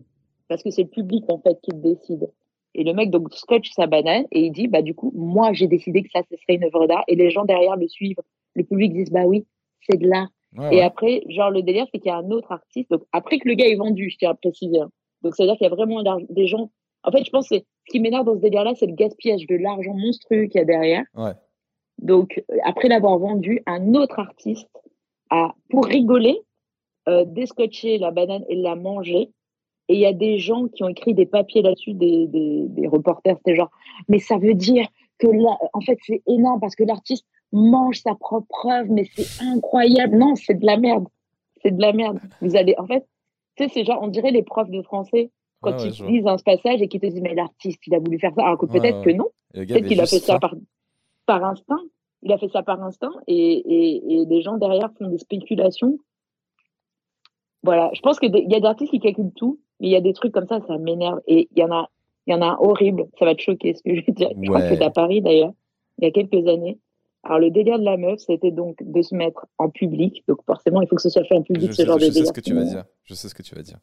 Parce que c'est le public, en fait, qui le décide. Et le mec, donc, scotche sa banane et il dit, bah, du coup, moi, j'ai décidé que ça, ce serait une œuvre d'art et les gens derrière le suivent. Le public dit, bah oui, c'est de l'art. Ouais, Et ouais. après, genre, le délire, c'est qu'il y a un autre artiste. Donc, après que le gars est vendu, je tiens à préciser. hein. Donc, c'est-à-dire qu'il y a vraiment des gens. En fait, je pense que ce qui m'énerve dans ce délire-là, c'est le gaspillage de l'argent monstrueux qu'il y a derrière. Ouais. Donc, euh, après l'avoir vendu, un autre artiste a, pour rigoler, euh, descotché la banane et l'a mangée. Et il y a des gens qui ont écrit des papiers là-dessus, des, des, des reporters, c'était genre, mais ça veut dire que là, en fait, c'est énorme parce que l'artiste mange sa propre œuvre, mais c'est incroyable. Non, c'est de la merde. C'est de la merde. Vous allez, en fait, tu sais, c'est genre, on dirait les profs de français quand ouais, ils lisent un passage et qu'ils te disent, mais l'artiste, il a voulu faire ça. Alors que peut-être ouais. que non. Peut-être qu'il a fait ça par, par instinct. Il a fait ça par instinct et, et, et les gens derrière font des spéculations. Voilà, je pense qu'il y a des artistes qui calculent tout, mais il y a des trucs comme ça, ça m'énerve. Et il y en a, il y en a un horrible, ça va te choquer ce que je vais dire. Je crois que c'est à Paris d'ailleurs, il y a quelques années. Alors le délire de la meuf, c'était donc de se mettre en public. Donc forcément, il faut que ce soit fait en public, Je ce sais, genre je de sais délire. ce que tu vas dire. Je sais ce que tu vas dire.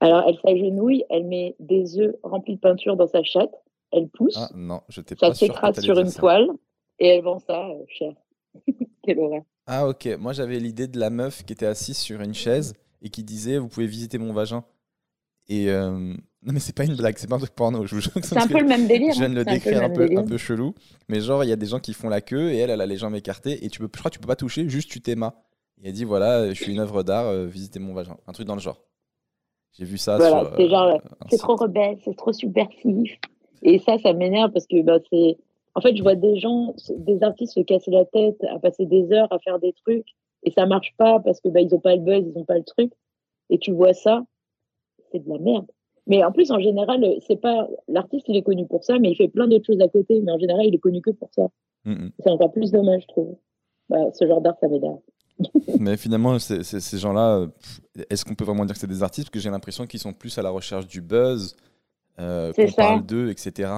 Alors elle s'agenouille, elle met des œufs remplis de peinture dans sa chatte, elle pousse. Ah non, je t'ai pas s'écrase sur une ça. toile et elle vend ça euh, cher. Quelle horreur. Ah ok, moi j'avais l'idée de la meuf qui était assise sur une chaise et qui disait vous pouvez visiter mon vagin. Et euh, non, mais c'est pas une blague, c'est pas un truc porno. Je vous jure que C'est un peu le même délire. Je viens de le c'est un peu décrire un peu, un peu chelou. Mais genre, il y a des gens qui font la queue et elle, elle a les jambes écartées. Et tu peux, je crois que tu peux pas toucher, juste tu t'aimas. Et elle dit voilà, je suis une œuvre d'art, euh, visitez mon vagin. Un truc dans le genre. J'ai vu ça Voilà, sur. c'est genre, un C'est trop rebelle, c'est trop subversif. Et ça, ça m'énerve parce que bah, c'est. En fait, je vois des gens, des artistes se casser la tête à passer des heures à faire des trucs et ça marche pas parce que bah, ils ont pas le buzz, ils ont pas le truc. Et tu vois ça, c'est de la merde. Mais en plus, en général, c'est pas l'artiste, il est connu pour ça, mais il fait plein d'autres choses à côté. Mais en général, il est connu que pour ça. Mm, mm. C'est encore plus dommage, je trouve. Bah, ce genre d'art, ça m'énerve. Mais finalement, ces gens-là, euh, est-ce qu'on peut vraiment dire que c'est des artistes? Parce que j'ai l'impression qu'ils sont plus à la recherche du buzz, euh, qu'on parle d'eux, etc.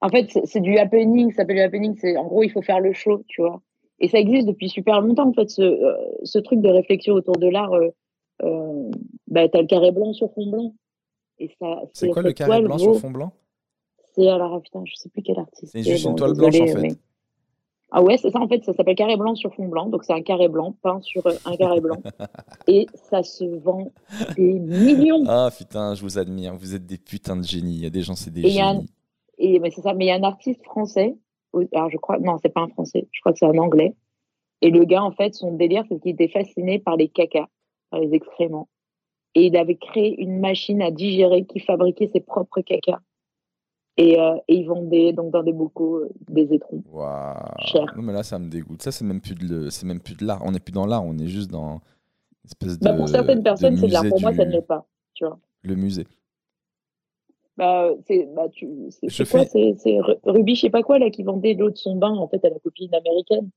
En fait, c'est- du happening, ça s'appelle du happening. C'est en gros, il faut faire le show, tu vois. Et ça existe depuis super longtemps, en fait, ce, euh, ce truc de réflexion autour de l'art. Euh, euh, bah, t'as le carré blanc sur fond blanc. Et ça, C'est quoi le carré toile blanc sur fond blanc? C'est alors, ah, putain, je sais plus quel artiste. C'est juste une toile blanche, en fait. mais- Ah ouais, c'est ça, en fait, ça s'appelle carré blanc sur fond blanc. Donc, c'est un carré blanc peint sur euh, un carré blanc. Et ça se vend des millions. Ah putain, je vous admire. Vous êtes des putains de génies. Il y a des gens, c'est des Et un- génies. Et mais c'est ça, mais il y a un artiste français. Alors je crois, non, c'est pas un français. Je crois que c'est un anglais. Et le gars, en fait, son délire, c'est qu'il était fasciné par les cacas, par les excréments. Et il avait créé une machine à digérer qui fabriquait ses propres cacas. Et, euh, et il vendait donc dans des bocaux euh, des étrons. Waouh. Non mais là, ça me dégoûte. Ça, c'est même plus de, c'est même plus de l'art. On n'est plus dans l'art. On est juste dans une espèce de. Bah, pour certaines personnes, c'est de l'art. Pour moi, ça ne l'est pas. Tu vois. Le musée. Bah, c'est, bah, tu, c'est, quoi fais- C'est, c'est Ru- Ruby, je sais pas quoi, là, qui vendait l'eau de son bain, en fait, à la copine américaine.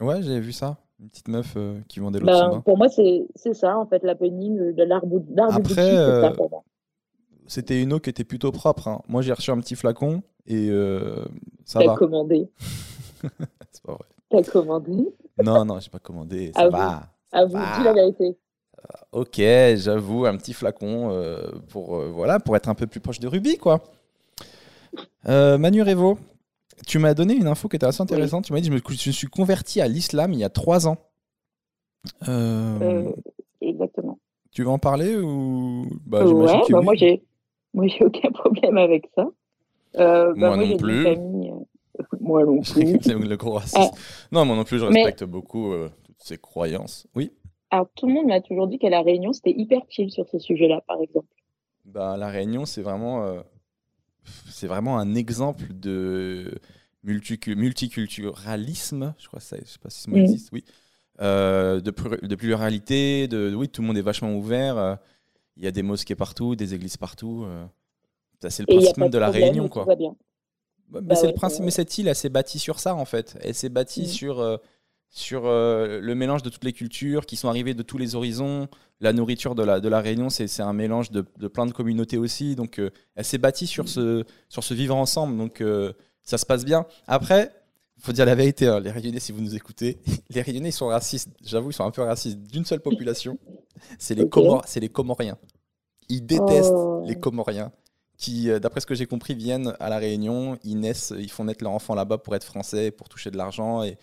Ouais, j'avais vu ça. Une petite meuf euh, qui vendait l'eau bain. pour moi, c'est ça, en fait, l'happening de l'art du Après, boutique, c'est ça euh, pour moi. C'était une eau qui était plutôt propre. hein. Moi, j'ai reçu un petit flacon et euh, ça T'as va. commandé. C'est pas vrai. T'as commandé. Non, non, j'ai pas commandé. Ça Ah va. À vous, dis la vérité. Ok, j'avoue, un petit flacon euh, pour, euh, voilà, pour être un peu plus proche de Ruby, quoi. Euh, Manu Revo, tu m'as donné une info qui était assez intéressante. Tu m'as dit je me, je me suis converti à l'islam il y a trois ans. Euh, Euh, exactement. Tu veux en parler ou? Bah, ouais, bah, moi, j'ai moi, j'ai aucun problème avec ça. Euh, bah, Moi non plus. famille, moi non plus. C'est le gros raciste. Non, moi non plus, je Mais- respecte beaucoup toutes ces croyances. Oui. Alors, tout le monde m'a toujours dit qu'à La Réunion, c'était hyper chill sur ce sujet-là, par exemple. Bah, la Réunion, c'est vraiment, c'est vraiment un exemple de multicu- multiculturalisme. Je crois que ça, je sais pas si ce mot existe. Oui. Euh, de, plur- de pluralité, de oui, tout le monde est vachement ouvert. euh, Il y a des mosquées partout, des églises partout. euh. C'est le principe même de, de la problème, Réunion, quoi. va bien. Ouais, mais Bah c'est ouais, le principe. ouais. Mais cette île, elle s'est bâtie sur ça, en fait. Elle s'est bâtie Mhm. sur, sur euh, le mélange de toutes les cultures qui sont arrivées de tous les horizons. La nourriture de la, de la Réunion, c'est un mélange de, de plein de communautés aussi. Donc, euh, elle s'est bâtie sur ce, sur ce vivre ensemble. Donc, euh, ça se passe bien. Après, faut dire la vérité, hein, les Réunionnais, si vous nous écoutez, les Réunionnais, ils sont racistes. J'avoue, ils sont un peu racistes d'une seule population. C'est les, Ok. Comor- c'est les Comoriens. Ils détestent Oh. les Comoriens qui, d'après ce que j'ai compris, viennent à La Réunion, ils naissent, ils font naître leur enfant là-bas pour être français, pour toucher de l'argent, et,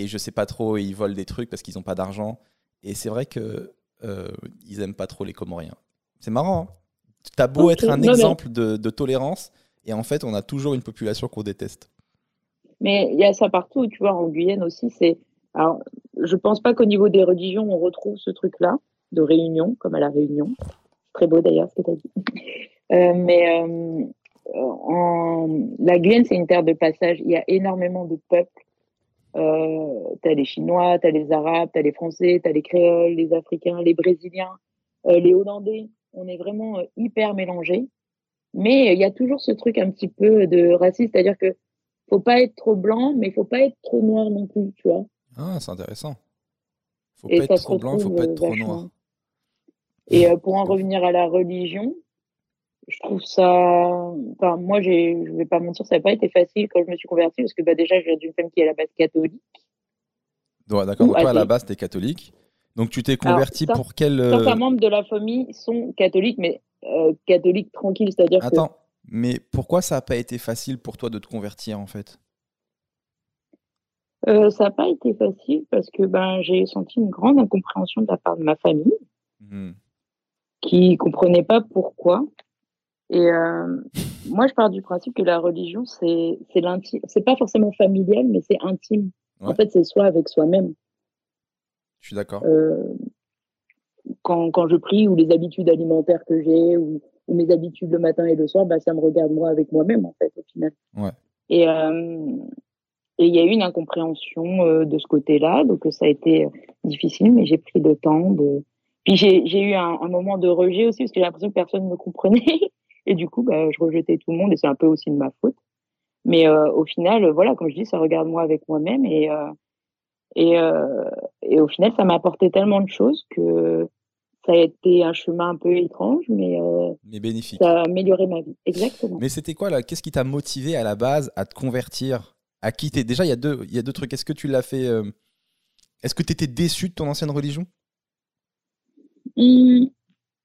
et je sais pas trop, ils volent des trucs parce qu'ils n'ont pas d'argent. Et c'est vrai que euh, ils aiment pas trop les Comoriens. C'est marrant. Hein T'as beau être un Non, mais- exemple de, de tolérance, et en fait, on a toujours une population qu'on déteste. Mais il y a ça partout, tu vois, en Guyane aussi, c'est. Alors, je pense pas qu'au niveau des religions, on retrouve ce truc-là, de réunion, comme à la Réunion. Très beau d'ailleurs, ce que tu as dit. Euh, mais euh, en... la Guyane, c'est une terre de passage. Il y a énormément de peuples. Euh, tu as les Chinois, tu as les Arabes, tu as les Français, tu as les Créoles, les Africains, les Brésiliens, euh, les Hollandais. On est vraiment euh, hyper mélangés. Mais il y a toujours ce truc un petit peu de raciste, c'est-à-dire que faut pas être trop blanc, mais il faut pas être trop noir non plus, tu vois. Ah, c'est intéressant. Faut Et pas être trop blanc, il faut pas euh, être trop noir. Et euh, pour en revenir à la religion, je trouve ça. Enfin, moi, je vais pas mentir, ça n'a pas été facile quand je me suis convertie, parce que bah, déjà, je viens d'une famille qui est à la base catholique. Ouais, D'accord, donc toi à la base, t'es catholique. Donc tu t'es Alors, converti ça- pour quel. euh, Certains membres de la famille sont catholiques, mais euh, catholiques tranquilles, c'est-à-dire que Attends, mais pourquoi ça n'a pas été facile pour toi de te convertir en fait? Euh, ça n'a pas été facile parce que ben, j'ai senti une grande incompréhension de la part de ma famille. Hmm. qui comprenaient pas pourquoi. Et euh, moi, je pars du principe que la religion, c'est c'est l'intime. C'est pas forcément familial, mais c'est intime. En fait, c'est soi avec soi-même. Je suis d'accord. Euh, quand, quand je prie, ou les habitudes alimentaires que j'ai, ou, ou, mes habitudes le matin et le soir, bah, ça me regarde moi avec moi-même, en fait, au final. Ouais. Et euh, et il y a eu une incompréhension euh, de ce côté-là, donc ça a été difficile, mais j'ai pris le temps de. Puis j'ai eu un, un, moment de rejet aussi, parce que j'ai l'impression que personne ne me comprenait. Et du coup, bah, je rejetais tout le monde et c'est un peu aussi de ma faute. Mais euh, au final, voilà, comme je dis, ça regarde moi avec moi-même et euh, et, euh, et au final, ça m'a apporté tellement de choses que ça a été un chemin un peu étrange, mais, mais bénéfique. Ça a amélioré ma vie. Exactement. Mais c'était quoi là Qu'est-ce qui t'a motivé à la base à te convertir, à quitter? Déjà, il y a deux, il y a deux trucs. Est-ce que tu l'as fait Est-ce que tu étais déçu de ton ancienne religion? Mmh.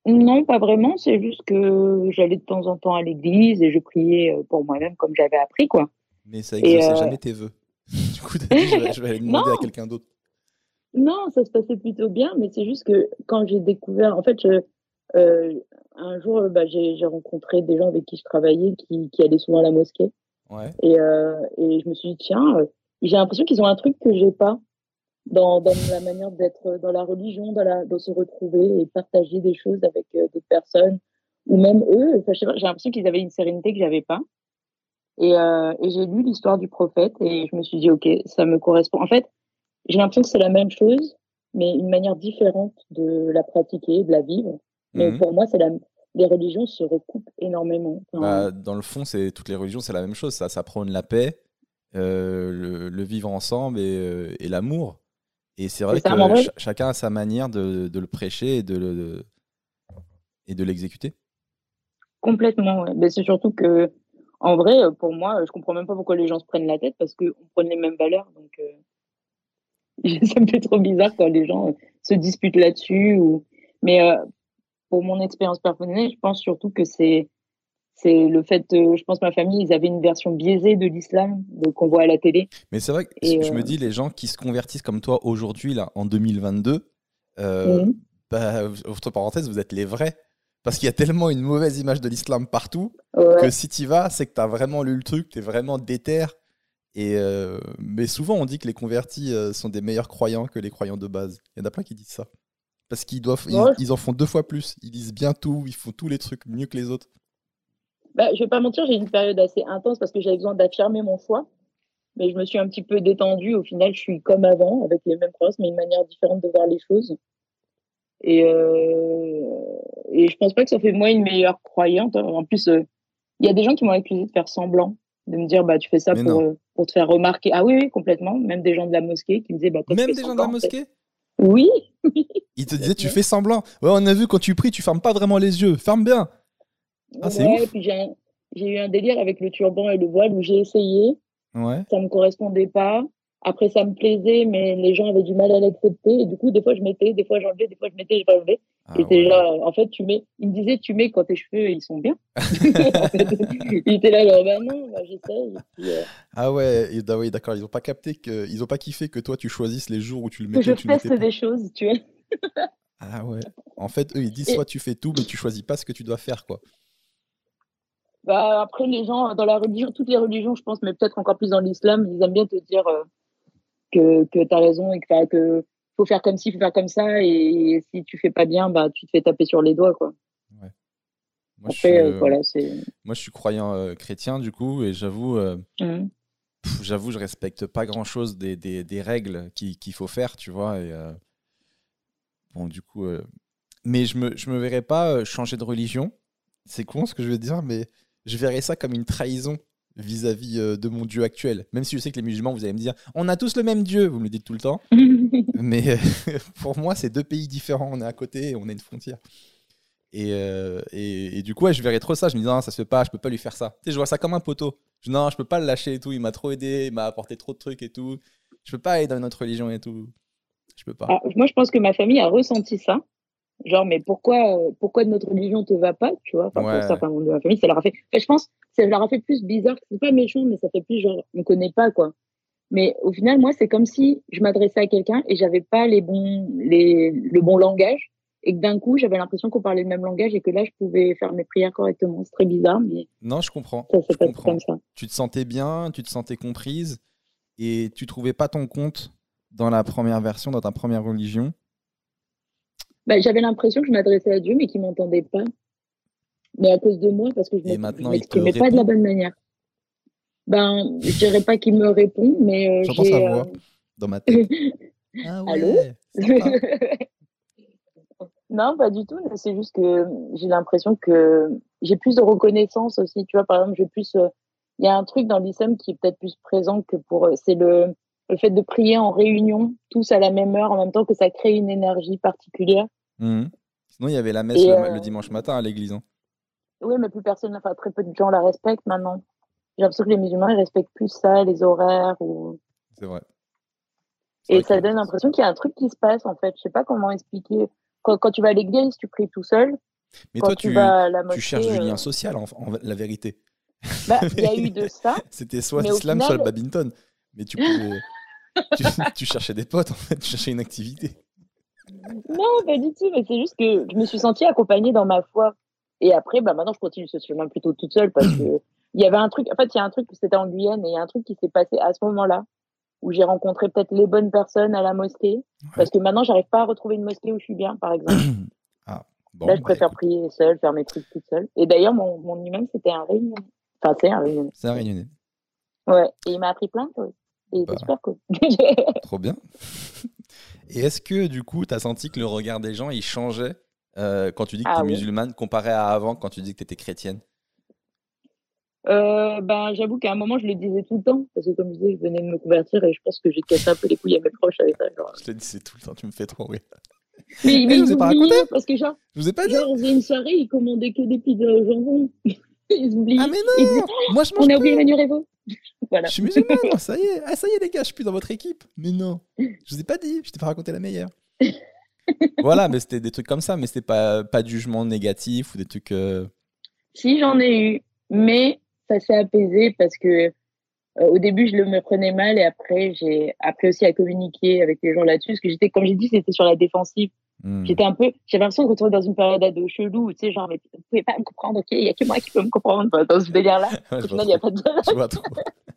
Non, pas vraiment. C'est juste que j'allais de temps en temps à l'église et je priais euh, pour moi-même comme j'avais appris, quoi. Mais ça n'exauçait euh... jamais tes vœux. du coup, je, vais, aller demander à quelqu'un d'autre. Non, ça se passait plutôt bien, mais c'est juste que quand j'ai découvert, en fait, je, euh, un jour, bah, j'ai rencontré des gens avec qui je travaillais qui, qui allaient souvent à la mosquée. Ouais. Et, euh, et je me suis dit, tiens, j'ai l'impression qu'ils ont un truc que j'ai pas dans, dans la manière d'être dans la religion, dans la, de se retrouver et partager des choses avec euh, d'autres personnes, ou même eux. Enfin, j'ai l'impression qu'ils avaient une sérénité que j'avais pas. Et, euh, et j'ai lu l'histoire du prophète et je me suis dit, ok, ça me correspond. En fait, j'ai l'impression que c'est la même chose, mais une manière différente de la pratiquer, de la vivre. Mais Mhm. pour moi, c'est la, les religions se recoupent énormément. Bah, dans le fond, c'est toutes les religions, c'est la même chose. Ça, ça prône la paix, euh, le, le vivre ensemble et, euh, et l'amour. Et c'est vrai que ch- chacun a sa manière de, de le prêcher et de le- et de l'exécuter. Complètement, ouais. Mais c'est surtout que, en vrai, euh, pour moi, je comprends même pas pourquoi les gens se prennent la tête parce qu'on prend les mêmes valeurs. Donc, euh, ça me fait trop bizarre quand les gens euh, se disputent là-dessus. Ou... Mais euh, pour mon expérience personnelle, je pense surtout que c'est c'est le fait, euh, je pense ma famille, ils avaient une version biaisée de l'islam qu'on voit à la télé. Mais c'est vrai que Et, je me euh, dis, les gens qui se convertissent comme toi aujourd'hui, là, en 2022, euh, Mhm. bah, entre parenthèses, vous êtes les vrais. Parce qu'il y a tellement une mauvaise image de l'islam partout Ouais. que si tu vas, c'est que tu as vraiment lu le truc, tu es vraiment déter. Et euh, mais souvent, on dit que les convertis sont des meilleurs croyants que les croyants de base. Il y en a plein qui disent ça. Parce qu'ils doivent, ils- Ouais. ils, en font deux fois plus. Ils lisent bien tout, ils font tous les trucs mieux que les autres. Bah, je vais pas mentir, j'ai eu une période assez intense parce que j'avais besoin d'affirmer mon choix. Mais je me suis un petit peu détendue. Au final, je suis comme avant, avec les mêmes croyances, mais une manière différente de voir les choses. Et, euh, et je pense pas que ça fait moi une meilleure croyante. En plus, euh, il y a des gens qui m'ont accusé de faire semblant, de me dire bah tu fais ça Mais pour, euh, pour te faire remarquer. Ah oui, oui, complètement. Même des gens de la mosquée qui me disaient bah Même des gens de la mosquée? Oui. Ils te disaient, tu fais semblant. Ouais, on a vu quand tu pries, tu fermes pas vraiment les yeux. Ferme bien. Ah, c'est ouais, puis j'ai eu un délire avec le turban et le voile où j'ai essayé. Ouais. ça me correspondait pas. Après, ça me plaisait, mais les gens avaient du mal à l'accepter. Et du coup, des fois, je mettais, des fois, j'enlevais, des fois, je mettais, je enlevais. Ah, et ouais. là, en fait, tu mets, il me disait, tu mets quand tes cheveux, ils sont bien. En fait, il était là, genre, bah non, bah, j'essaye. Euh, Ah ouais, oui, d'accord, ils ont pas capté que, ils ont pas kiffé que toi tu choisisses les jours où tu le que mettais je tu teste des choses, tu vois. Ah ouais. En fait, eux ils disent Et- soit tu fais tout, mais tu choisis pas ce que tu dois faire quoi. Bah, après, les gens, dans la religion, toutes les religions, je pense, mais peut-être encore plus dans l'islam, ils aiment bien te dire euh, que, que tu as raison et que, que faut faire comme ci, faut faire comme ça. Et, si tu fais pas bien, bah, tu te fais taper sur les doigts, quoi. Moi, je suis, Après, euh, voilà, moi, je suis croyant euh, chrétien du coup, et j'avoue, pff, j'avoue, je respecte pas grand chose des, des, des règles qui- qu'il faut faire, tu vois. Et, bon, du coup, mais je me, je me verrais pas changer de religion. C'est con ce que je veux dire, mais je verrais ça comme une trahison vis-à-vis euh, de mon Dieu actuel. Même si je sais que les musulmans, vous allez me dire, on a tous le même Dieu, vous me le dites tout le temps. Mais euh, pour moi, c'est deux pays différents. On est à côté et on a une frontière. Et, euh, et, et du coup, ouais, je verrais trop ça. Je me dis, non, ça se fait pas, je peux pas lui faire ça. Tu sais, je vois ça comme un poteau. Je dis, non, je peux pas le lâcher et tout. Il m'a trop aidé, il m'a apporté trop de trucs et tout. Je peux pas aller dans une autre religion et tout. Je peux pas. Ah, moi, je pense que ma famille a ressenti ça. Genre, mais pourquoi, euh, pourquoi notre religion te va pas, tu vois? Enfin, Ouais. pour certains membres de ma famille, ça leur a fait. Enfin, je pense, ça leur a fait plus bizarre. C'est pas méchant, mais ça fait plus genre, on connaît pas, quoi. Mais au final, moi, c'est comme si je m'adressais à quelqu'un et j'avais pas les bons, les, le bon langage. et que d'un coup, j'avais l'impression qu'on parlait le même langage et que là, je pouvais faire mes prières correctement. C'est très bizarre, mais. Non, je comprends. Ça s'est passé comme ça. Tu te sentais bien, tu te sentais comprise et tu trouvais pas ton compte dans la première version, dans ta première religion bah, J'avais l'impression que je m'adressais à Dieu, mais qu'il ne m'entendait pas. Mais à cause de moi, parce que je ne m'exprimais pas de la bonne manière. Ben, je dirais pas qu'il me répond, mais. Euh, J'entends sa voix euh, dans ma tête. ah ouais, Allô Non, pas du tout. C'est juste que j'ai l'impression que j'ai plus de reconnaissance aussi. Tu vois, par exemple, j'ai plus. Euh, il y a un truc dans l'islam qui est peut-être plus présent que pour. C'est le, le fait de prier en réunion, tous à la même heure, en même temps que ça crée une énergie particulière. Mmh. Sinon, il y avait la messe le, dimanche matin à l'église. Hein. Oui, mais plus personne, enfin très peu de gens la respectent maintenant. J'ai l'impression que les musulmans, ils respectent plus ça, les horaires. Ou... C'est vrai. Et ça donne l'impression qu'il y a un truc qui se passe, en fait. Je sais pas comment expliquer. Quand, tu vas à l'église, tu pries tout seul. Mais toi, tu, tu cherches du lien euh, social, en, la vérité. Bah, il y a eu de ça. C'était soit l'islam, soit le badminton. Mais tu pouvais. tu, cherchais des potes, en fait. Tu cherchais une activité. Non, pas du tout. Mais c'est juste que je me suis sentie accompagnée dans ma foi. Et après, bah, maintenant, je continue ce chemin plutôt toute seule parce que il y avait un truc, en fait, il y a un truc, c'était en Guyane, et il y a un truc qui s'est passé à ce moment-là, où j'ai rencontré peut-être les bonnes personnes à la mosquée, parce que maintenant, j'arrive pas à retrouver une mosquée où je suis bien, par exemple. ah, bon, Là, je bah, préfère prier seule, faire mes trucs toute seule. Et d'ailleurs, mon, mon imam, c'était un réunion. Enfin, c'est un réunion. C'est un réunion. Ouais, et il m'a appris plein de choses. Et c'est bah, super cool. trop bien. Et est-ce que, du coup, tu as senti que le regard des gens, il changeait euh, quand tu dis que tu es ah musulmane comparé à avant, quand tu dis que tu étais chrétienne? Euh, ben, j'avoue qu'à un moment, je le disais tout le temps, parce que comme je disais, je venais de me convertir et je pense que j'ai cassé un peu les couilles à mes proches avec ça. Genre. Je le disais tout le temps, tu me fais trop rire. Mais, mais, je vous ai pas raconté Parce que genre, je vous ai pas dit. Genre, on faisait une soirée, ils commandaient que des pizzas au jambon. ils oublient. Ah mais non Moi je mange On a oublié Manu Revo. voilà. Je suis musulmane, ça y est. Ah ça y est les gars, je suis plus dans votre équipe. Mais non, je vous ai pas dit, je t'ai pas raconté la meilleure. voilà, mais c'était des trucs comme ça, mais c'était pas, pas de jugement négatif ou des trucs... Euh, si, j'en ai eu, mais ça s'est apaisé parce que euh, au début, je le me prenais mal et après, j'ai appris aussi à communiquer avec les gens là-dessus. Parce que j'étais, comme j'ai dit, c'était sur la défensive. Hmm. J'étais un peu, j'avais l'impression de retrouver dans une période ado chelou, tu sais, genre, mais vous pouvez pas me comprendre, ok, il y a que moi qui peux me comprendre dans ce délire-là. Au final, il n'y a pas de je vois trop.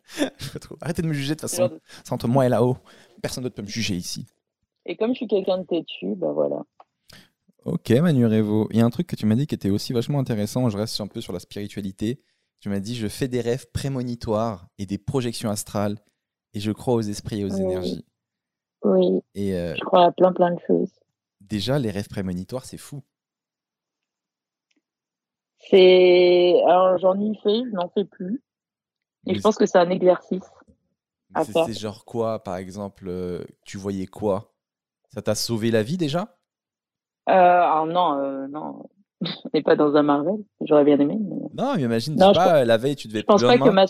je vois trop. Arrêtez de me juger de toute façon. C'est entre moi et là-haut. Personne d'autre peut me juger ici. Et comme je suis quelqu'un de têtu, ben voilà. Ok, Manu Revo. Il y a un truc que tu m'as dit qui était aussi vachement intéressant. Je reste un peu sur la spiritualité. Tu m'as dit, je fais des rêves prémonitoires et des projections astrales et je crois aux esprits et aux énergies. Oui. Et euh, je crois à plein, plein de choses. Déjà, les rêves prémonitoires, c'est fou. C'est. Alors, j'en ai fait, je n'en fais plus. Et je pense que c'est un exercice. C'est genre quoi, par exemple euh, Tu voyais quoi? Ça t'a sauvé la vie déjà? Euh, ah non, euh, non. On n'est pas dans un Marvel. J'aurais bien aimé. Non, mais imagine, pas, la veille, tu devais, je pense pas que ma,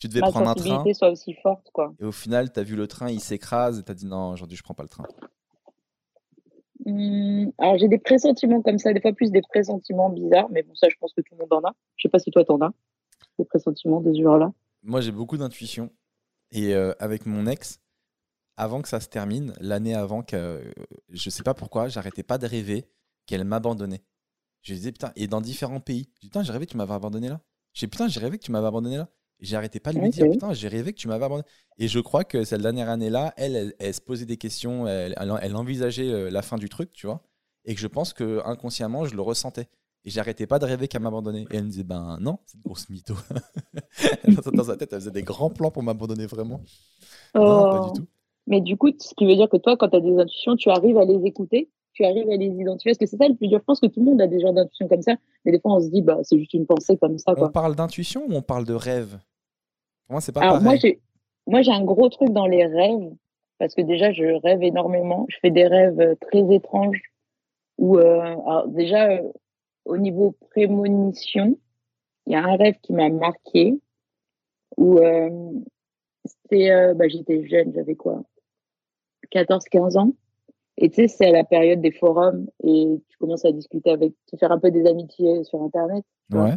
tu devais prendre un train. soit aussi forte. Quoi. Et au final, tu as vu le train, il s'écrase et tu as dit non, aujourd'hui, je prends pas le train. Mmh, alors, j'ai des pressentiments comme ça, des fois plus des pressentiments bizarres, mais bon, ça, je pense que tout le monde en a. Je sais pas si toi, t'en as, des pressentiments de ce genre-là. Moi, j'ai beaucoup d'intuition. Et euh, avec mon ex, avant que ça se termine, l'année avant, que, euh, je sais pas pourquoi, j'arrêtais pas de rêver qu'elle m'abandonnait. Je disais, putain, et dans différents pays. Putain, j'ai rêvé que tu m'avais abandonné là. J'ai putain, j'ai rêvé que tu m'avais abandonné là. Arrêté pas de lui dire, putain, j'ai rêvé que tu m'avais abandonné. Et je crois que cette dernière année-là, elle, elle, se posait des questions, elle, elle, envisageait euh, la fin du truc, tu vois. Et que je pense que inconsciemment, je le ressentais. Et j'arrêtais pas de rêver qu'elle m'abandonnait. Et elle me disait, ben non, c'est une grosse mytho. dans sa tête, elle faisait des grands plans pour m'abandonner vraiment. Non, pas du oh. tout. Mais du coup, ce qui veut dire que toi, quand tu as des intuitions, tu arrives à les écouter tu arrives à les identifier Est-ce que c'est ça le plus dur. Je pense que tout le monde a des genres d'intuitions comme ça, mais des fois on se dit, bah, c'est juste une pensée comme ça. On parle d'intuition ou on parle de rêve? Pour moi, c'est pas alors, pareil. Moi, j'ai un gros truc dans les rêves, parce que déjà, je rêve énormément. Je fais des rêves euh, très étranges, où, euh, alors déjà, euh, au niveau prémonition, il y a un rêve qui m'a marqué, où c'était, bah, j'étais jeune, j'avais quoi 14-15 ans. Et tu sais, c'est la période des forums et tu commences à discuter avec, tu faire un peu des amitiés sur Internet. Ouais.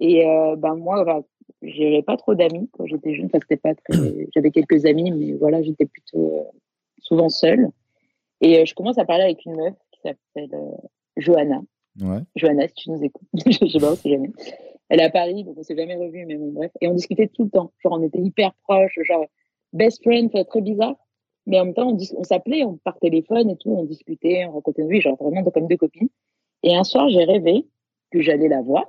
Et euh, ben moi, bah, j'avais pas trop d'amis quand j'étais jeune. Enfin, c'était pas très. J'avais quelques amis, mais voilà, j'étais plutôt euh, souvent seule. Et euh, je commence à parler avec une meuf qui s'appelle euh, Johanna. Ouais. Johanna, si tu nous écoutes, je sais pas, on sait jamais. Elle est à Paris, donc on s'est jamais revus, mais bon, bref. Et on discutait tout le temps. Genre, on était hyper proches, genre, best friend, très bizarre. Mais en même temps, on, dis- on s'appelait on, par téléphone et tout, on discutait, on racontait nos vies, genre vraiment comme deux copines. Et un soir, j'ai rêvé que j'allais la voir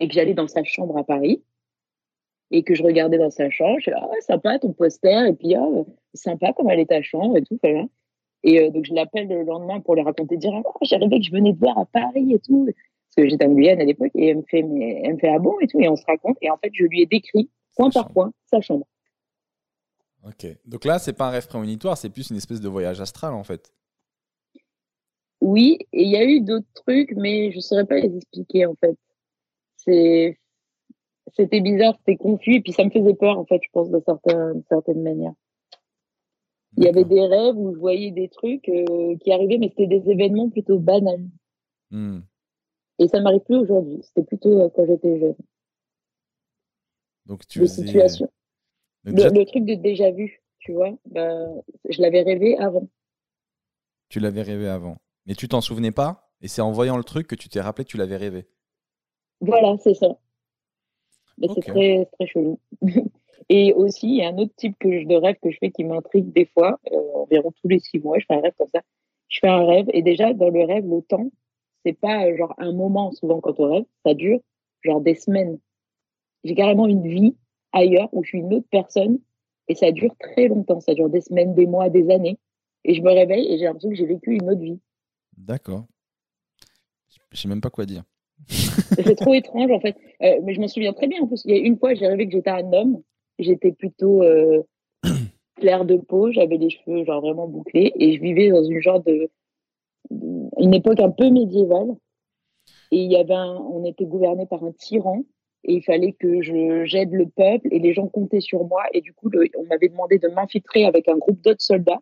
et que j'allais dans sa chambre à Paris et que je regardais dans sa chambre. Je disais, ah, ouais, sympa ton poster. Et puis, ah, sympa comme elle est ta chambre et tout. voilà. Et euh, donc, je l'appelle le lendemain pour lui raconter, dire, ah, j'ai rêvé que je venais te voir à Paris et tout. Parce que j'étais en Guyane à l'époque et elle me fait, mais elle me fait, ah bon et tout. Et on se raconte. Et en fait, je lui ai décrit, point par point, sa chambre. Ok. Donc là, c'est pas un rêve prémonitoire, c'est plus une espèce de voyage astral en fait. Oui, et il y a eu d'autres trucs, mais je ne saurais pas les expliquer en fait. C'est, c'était bizarre, c'était confus, et puis ça me faisait peur en fait, je pense, de certaines, certaines manières. Il y avait des rêves où je voyais des trucs euh, qui arrivaient, mais c'était des événements plutôt banals. Hmm. Et ça m'arrive plus aujourd'hui. C'était plutôt euh, quand j'étais jeune. Donc tu Des faisais- situations. Donc Le, truc de déjà vu, tu vois, bah, je l'avais rêvé avant. tu l'avais rêvé avant. Mais tu t'en souvenais pas Et c'est en voyant le truc que tu t'es rappelé que tu l'avais rêvé. Voilà, c'est ça. Mais Ok. c'est très, très chelou. Et aussi, il y a un autre type que je, de rêve que je fais qui m'intrigue des fois, euh, environ tous les six mois, je fais un rêve comme ça. Je fais un rêve, et déjà, dans le rêve, le temps, c'est pas euh, genre un moment, souvent quand on rêve, ça dure genre des semaines. J'ai carrément une vie ailleurs où je suis une autre personne, et ça dure très longtemps. Ça dure des semaines, des mois, des années. Et je me réveille et j'ai l'impression que j'ai vécu une autre vie. D'accord. Je sais même pas quoi dire. C'est trop étrange en fait. Euh, mais je m'en souviens très bien. En plus, il y a une fois, j'ai rêvé que j'étais un homme. J'étais plutôt euh, clair de peau. J'avais les cheveux genre vraiment bouclés et je vivais dans une genre de une époque un peu médiévale. Et il y avait un, on était gouverné par un tyran et il fallait que je j'aide le peuple et les gens comptaient sur moi et du coup on m'avait demandé de m'infiltrer avec un groupe d'autres soldats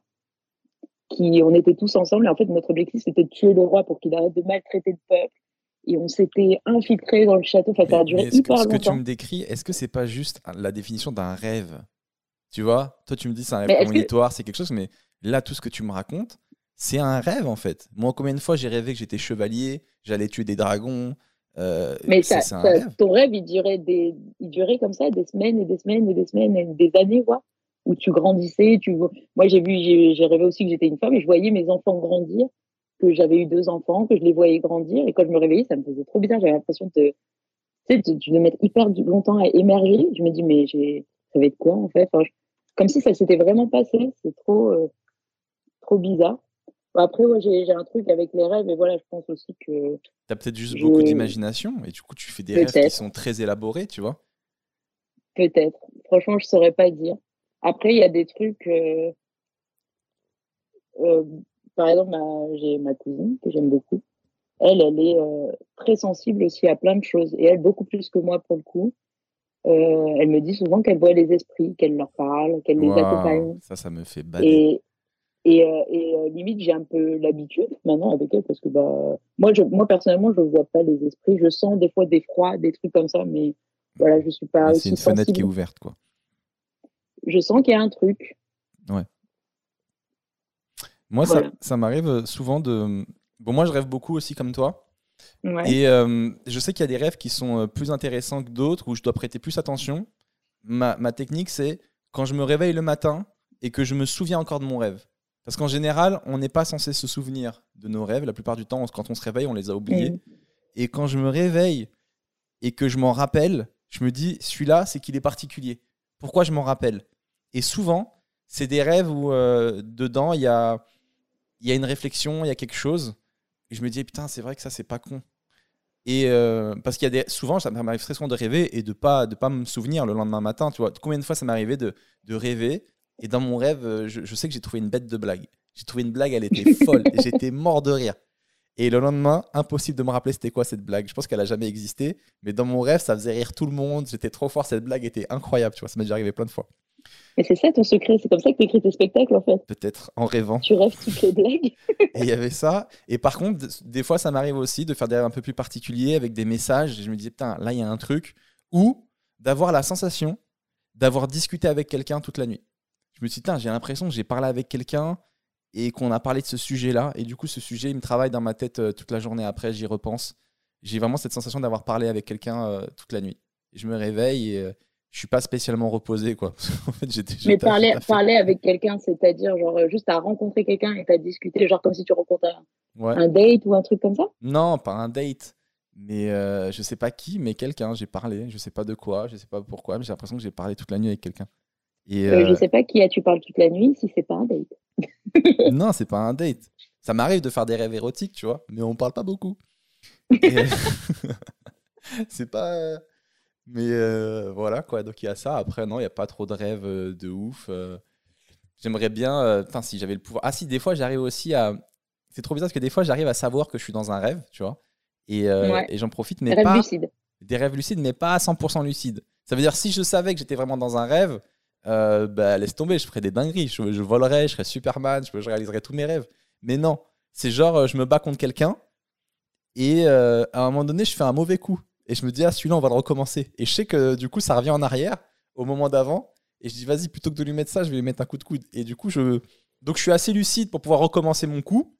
qui on était tous ensemble et en fait notre objectif c'était de tuer le roi pour qu'il arrête de maltraiter le peuple et on s'était infiltré dans le château. Enfin, ça a duré est-ce que, hyper ce que tu longtemps. me décris, est-ce que c'est pas juste la définition d'un rêve? Tu vois Toi, tu me dis c'est un rêve est-ce que- prémonitoire, c'est quelque chose, mais là, tout ce que tu me racontes, c'est un rêve en fait. Moi, combien de fois j'ai rêvé que j'étais chevalier, j'allais tuer des dragons euh, Mais ça, rêve. ton rêve, il durait, des, il durait comme ça des semaines et des semaines et des semaines et des années, quoi, où tu grandissais. Tu... Moi, j'ai vu, j'ai j'ai rêvé aussi que j'étais une femme et je voyais mes enfants grandir, que j'avais eu deux enfants, que je les voyais grandir. Et quand je me réveillais, ça me faisait trop bizarre. J'avais l'impression de, tu sais, de, de mettre hyper longtemps à émerger. Je me dis, mais j'ai rêvé de quoi, en fait? Enfin, je- Comme si ça s'était vraiment passé. C'est trop, euh, trop bizarre. Bon, après, ouais, j'ai un truc avec les rêves et voilà, je pense aussi que T'as peut-être juste Je- beaucoup d'imagination et du coup, tu fais des rêves qui sont très élaborés, tu vois Peut-être. Franchement, je saurais pas dire. Après, il y a des trucs. euh, euh, par exemple, ma- j'ai ma cousine que j'aime beaucoup. Elle, elle est euh, très sensible aussi à plein de choses. Et elle, beaucoup plus que moi pour le coup. Euh, elle me dit souvent qu'elle voit les esprits, qu'elle leur parle, qu'elle les accompagne. Ça, ça me fait bader. Et, et, euh, et euh, limite, j'ai un peu l'habitude maintenant avec elle parce que bah, moi, je, moi, personnellement, je vois pas les esprits. Je sens des fois des froids, des trucs comme ça, mais voilà, je suis pas c'est une fenêtre qui est ouverte, quoi. Je sens qu'il y a un truc. Moi, ça, Voilà. ça m'arrive euh, souvent de. Bon, moi, je rêve beaucoup aussi comme toi. Ouais. Et euh, je sais qu'il y a des rêves qui sont euh, plus intéressants que d'autres, où je dois prêter plus attention. Ma, ma technique, c'est quand je me réveille le matin et que je me souviens encore de mon rêve. Parce qu'en général, on n'est pas censé se souvenir de nos rêves. La plupart du temps, quand on se réveille, on les a oubliés. Mm. Et quand je me réveille et que je m'en rappelle, je me dis, celui-là, c'est qu'il est particulier. Pourquoi je m'en rappelle? Et souvent, c'est des rêves où euh, dedans, il y a, il y a une réflexion, il y a quelque chose. Et je me dis, putain, c'est vrai que ça, c'est pas con. Et euh, parce qu'il y a des, souvent, ça m'arrive très souvent de rêver et de pas, de pas me souvenir le lendemain matin. Tu vois, combien de fois ça m'est arrivé de, de rêver et dans mon rêve, euh, je, je sais que j'ai trouvé une bête de blague. J'ai trouvé une blague, elle était folle. J'étais mort de rire. Et le lendemain, impossible de me rappeler c'était quoi cette blague. Je pense qu'elle a jamais existé, mais dans mon rêve, ça faisait rire tout le monde. J'étais trop fort, cette blague était incroyable. Tu vois, ça m'est déjà arrivé plein de fois. Mais c'est ça ton secret, c'est comme ça que tu écris tes spectacles en fait. Peut-être en rêvant. Tu rêves toutes les blagues. Et il y avait ça. Et par contre, des fois, ça m'arrive aussi de faire des rêves un peu plus particuliers avec des messages. Et je me disais, putain, là, il y a un truc. Ou d'avoir la sensation d'avoir discuté avec quelqu'un toute la nuit. Je me suis dit, putain, j'ai l'impression que j'ai parlé avec quelqu'un et qu'on a parlé de ce sujet-là. Et du coup, ce sujet, il me travaille dans ma tête euh, toute la journée après, j'y repense. J'ai vraiment cette sensation d'avoir parlé avec quelqu'un euh, toute la nuit. Je me réveille et euh, je suis pas spécialement reposé, quoi. en fait, j'étais- Mais parler, parler avec quelqu'un, c'est-à-dire genre euh, juste à rencontrer quelqu'un et à discuter, genre comme si tu rencontres un, Ouais. un date ou un truc comme ça? Non, pas un date. Mais euh, je sais pas qui, mais quelqu'un. J'ai parlé. Je sais pas de quoi, je sais pas pourquoi, mais j'ai l'impression que j'ai parlé toute la nuit avec quelqu'un. Et Euh, euh, je sais pas qui à tu parles toute la nuit si c'est pas un date. non, c'est pas un date. Ça m'arrive de faire des rêves érotiques, tu vois, mais on parle pas beaucoup. Et, euh, c'est pas. Mais euh, voilà, quoi. Donc il y a ça. Après, non, il n'y a pas trop de rêves euh, de ouf. euh. J'aimerais bien. Putain, si j'avais le pouvoir. Ah, si, des fois, j'arrive aussi à. C'est trop bizarre parce que des fois, j'arrive à savoir que je suis dans un rêve, tu vois. Et, Ouais. et j'en profite, mais Rêve pas. lucide. Des rêves lucides, mais pas à 100% lucides. Ça veut dire, si je savais que j'étais vraiment dans un rêve, euh, bah, laisse tomber, je ferais des dingueries. Je, je volerais, je serais Superman, je, je réaliserais tous mes rêves. Mais non, c'est genre, je me bats contre quelqu'un et euh, à un moment donné, je fais un mauvais coup. Et je me dis, ah, celui-là, on va le recommencer. Et je sais que du coup, ça revient en arrière au moment d'avant. Et je dis, vas-y, plutôt que de lui mettre ça, je vais lui mettre un coup de coude. Et du coup, je. Donc, je suis assez lucide pour pouvoir recommencer mon coup,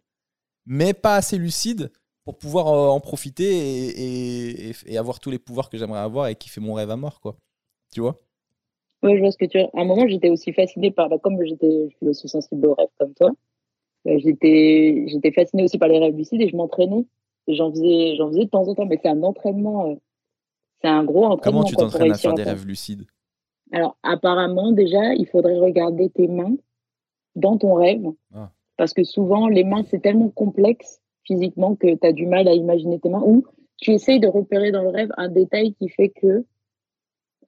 mais pas assez lucide pour pouvoir euh, en profiter et, avoir tous les pouvoirs que j'aimerais avoir et qui fait mon rêve à mort, quoi. Tu vois? Oui, je vois ce que tu veux. À un moment, j'étais aussi fascinée par, bah, comme je suis aussi sensible aux rêves comme toi, euh, j'étais, j'étais fascinée aussi par les rêves lucides et je m'entraînais. Et j'en faisais, j'en faisais de temps en temps, mais c'est un entraînement, euh, c'est un gros entraînement. Comment tu t'entraînes à faire des rêves lucides? Alors, apparemment, déjà, il faudrait regarder tes mains dans ton rêve. Ah. Parce que souvent, les mains, c'est tellement complexe physiquement que tu as du mal à imaginer tes mains. Ou tu essayes de repérer dans le rêve un détail qui fait que.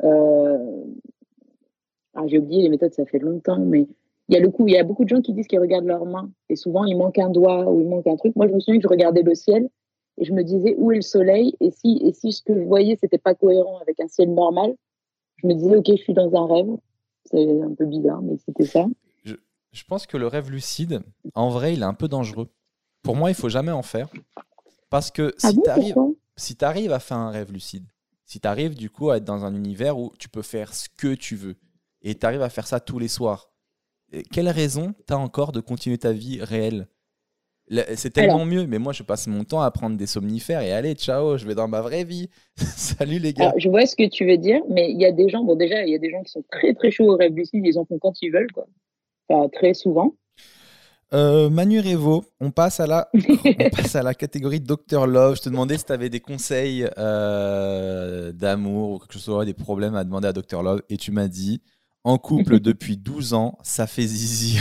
Euh... ah, J'ai oublié les méthodes, ça fait longtemps, mais il y a le coup, il y a beaucoup de gens qui disent qu'ils regardent leurs mains. Et souvent, il manque un doigt ou il manque un truc. Moi, je me souviens que je regardais le ciel et je me disais où est le soleil? Et si, et si ce que je voyais, c'était pas cohérent avec un ciel normal, je me disais, OK, je suis dans un rêve. C'est un peu bizarre, mais c'était ça. Je pense que le rêve lucide, en vrai, il est un peu dangereux. Pour moi, il faut jamais en faire. Parce que ah si bon, tu arrives si arrives à faire un rêve lucide, si tu arrives du coup à être dans un univers où tu peux faire ce que tu veux, et tu arrives à faire ça tous les soirs, quelle raison tu as encore de continuer ta vie réelle? Le- C'est tellement Alors. mieux, mais moi je passe mon temps à prendre des somnifères et allez, ciao, je vais dans ma vraie vie. Salut les gars. Alors, je vois ce que tu veux dire, mais il y a des gens, bon, déjà, il y a des gens qui sont très, très chauds au rêve lucide, ils en font quand ils veulent, quoi. Enfin, très souvent. Euh, Manu Revo, on passe à la, on passe à la catégorie Docteur Love. Je te demandais si tu avais des conseils euh, d'amour ou quelque chose, des problèmes à demander à Docteur Love. Et tu m'as dit, en couple depuis 12 ans, ça fait zizi.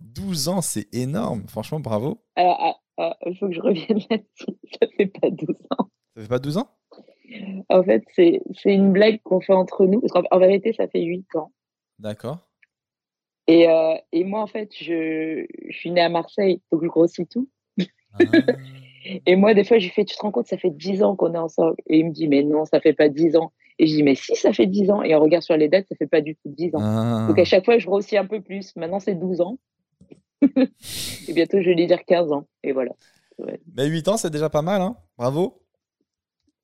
12 ans, c'est énorme. Franchement, bravo. Alors, ah, ah, il faut que je revienne là-dessus. Ça fait pas 12 ans. Ça fait pas 12 ans? En fait, c'est une blague qu'on fait entre nous, parce qu'en en vérité, ça fait 8 ans. D'accord. Et, euh, et moi, en fait, je, je suis née à Marseille, donc je grossis tout. Ah. Et moi, des fois, je lui fais, tu te rends compte, ça fait 10 ans qu'on est ensemble. Et il me dit, mais non, ça fait pas 10 ans. Et je dis, mais si, ça fait 10 ans. Et on regarde sur les dates, ça fait pas du tout 10 ans. Ah. Donc à chaque fois, je grossis un peu plus. Maintenant, c'est 12 ans. et bientôt, je vais lui dire 15 ans. Et voilà. Ouais. Mais 8 ans, c'est déjà pas mal, hein Bravo.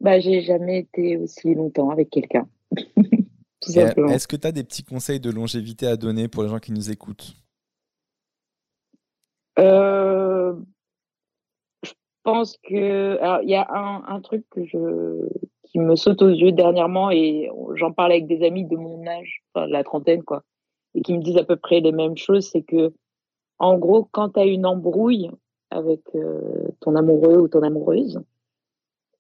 Bah, j'ai jamais été aussi longtemps avec quelqu'un. Tout Et, simplement. Est-ce que tu as des petits conseils de longévité à donner pour les gens qui nous écoutent? Euh, je pense que alors il y a un, un truc que je qui me saute aux yeux dernièrement et j'en parle avec des amis de mon âge, enfin la trentaine quoi, et qui me disent à peu près les mêmes choses, c'est que en gros quand tu as une embrouille avec euh, ton amoureux ou ton amoureuse,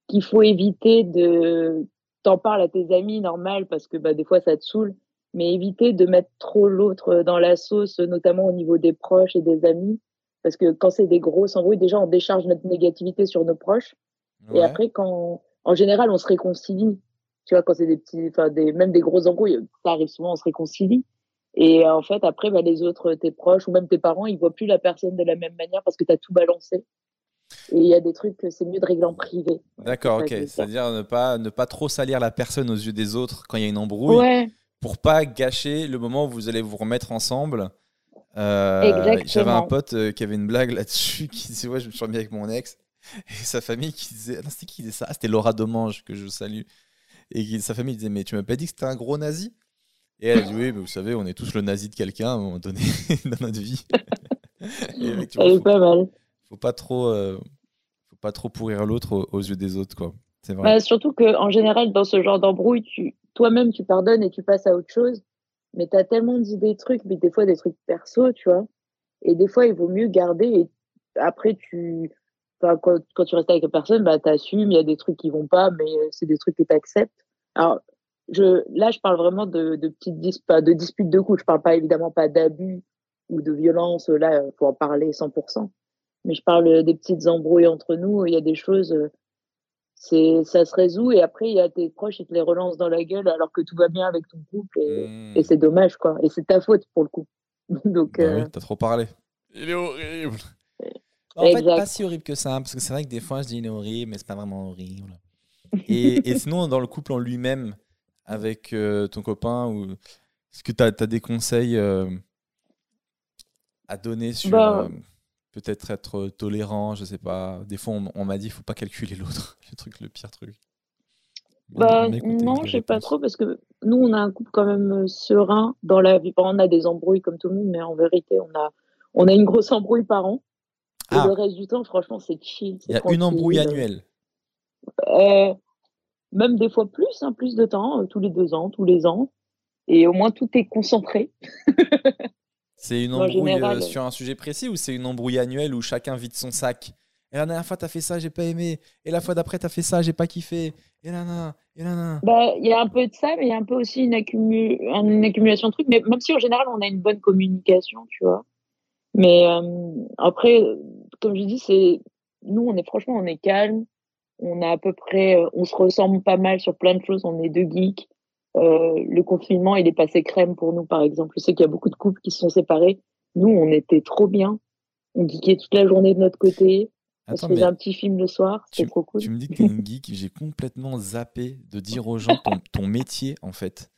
qu'il faut éviter de t'en parles à tes amis normal parce que bah des fois ça te saoule, mais éviter de mettre trop l'autre dans la sauce, notamment au niveau des proches et des amis parce que quand c'est des grosses embrouilles, déjà, on décharge notre négativité sur nos proches. Et après, quand, en général, on se réconcilie. Tu vois, quand c'est des petits, enfin, des, même des grosses embrouilles, ça arrive souvent, on se réconcilie. Et euh, en fait, après, bah, les autres, tes proches ou même tes parents, ils voient plus la personne de la même manière parce que tu as tout balancé. Et il y a des trucs que c'est mieux de régler en privé. D'accord, ok. C'est-à-dire ne pas, ne pas trop salir la personne aux yeux des autres quand il y a une embrouille, Ouais, pour pas gâcher le moment où vous allez vous remettre ensemble. Euh, Exactement. J'avais un pote euh, qui avait une blague là-dessus qui disait Ouais, je me suis remis avec mon ex. Et sa famille qui disait Non, c'était qui disait ça? Ah, C'était Laura Domange que je salue. Et qui- sa famille disait Mais tu m'as pas dit que c'était un gros nazi? Et elle a dit oui, mais vous savez, on est tous le nazi de quelqu'un à un moment donné dans notre vie. elle est pas mal. Faut pas trop, euh, faut pas trop pourrir l'autre aux, yeux des autres, quoi. C'est vrai. Bah, surtout que en général, dans ce genre d'embrouille, tu, toi-même, tu pardonnes et tu passes à autre chose. Mais tu as tellement d'idées, trucs, mais des fois des trucs perso, tu vois. Et des fois, il vaut mieux garder. Et après, tu, quand, quand, tu restes avec la personne, bah, tu assumes. Il y a des trucs qui vont pas, mais c'est des trucs que tu acceptes. Alors, je, là, je parle vraiment de, de petites de disputes de couple. Je parle pas évidemment pas d'abus ou de violence. Là, faut en parler 100%. Mais je parle des petites embrouilles entre nous. Il y a des choses, c'est, ça se résout et après, il y a tes proches qui te les relancent dans la gueule alors que tout va bien avec ton couple et, et mmh. c'est dommage, quoi. Et c'est ta faute pour le coup. Donc, bah oui, t'as trop parlé. Il est horrible. En fait, pas si horrible que ça, parce que c'est vrai que des fois, je dis il est horrible, mais c'est pas vraiment horrible. Et, et sinon, dans le couple en lui-même, avec euh, ton copain ou est-ce que tu as, des conseils euh, à donner sur bah, euh, peut-être être tolérant Je sais pas. Des fois, on, m'a dit il faut pas calculer l'autre. le truc, le pire truc. Bah, non, je sais pas trop parce que nous, on a un couple quand même serein dans la vie. On a des embrouilles comme tout le monde, mais en vérité, on a, on a une grosse embrouille par an. Et ah. le reste du temps, franchement, c'est chill. Il y a une embrouille annuelle même des fois plus, hein, plus de temps, euh, tous les deux ans, tous les ans. Et au moins, tout est concentré. c'est une embrouille euh, sur un sujet précis ou c'est une embrouille annuelle où chacun vide son sac? Et la dernière fois, tu as fait ça, j'ai pas aimé. Et la fois d'après, tu as fait ça, j'ai pas kiffé. Et là, là, et là, là. Bah, il y a un peu de ça, mais il y a un peu aussi une, une, accumulation de trucs. Mais même si en général, on a une bonne communication, tu vois. Mais euh, après, comme je dis, c'est nous, on est franchement, on est calme on a à peu près, euh, on se ressemble pas mal sur plein de choses. On est deux geeks. Euh, le confinement, il est passé crème pour nous, par exemple. Je sais qu'il y a beaucoup de couples qui se sont séparés. Nous, on était trop bien. On geekait toute la journée de notre côté. on se faisait un petit film le soir. C'était trop cool. Tu me dis que tu es une geek. J'ai complètement zappé de dire aux gens ton, métier, en fait.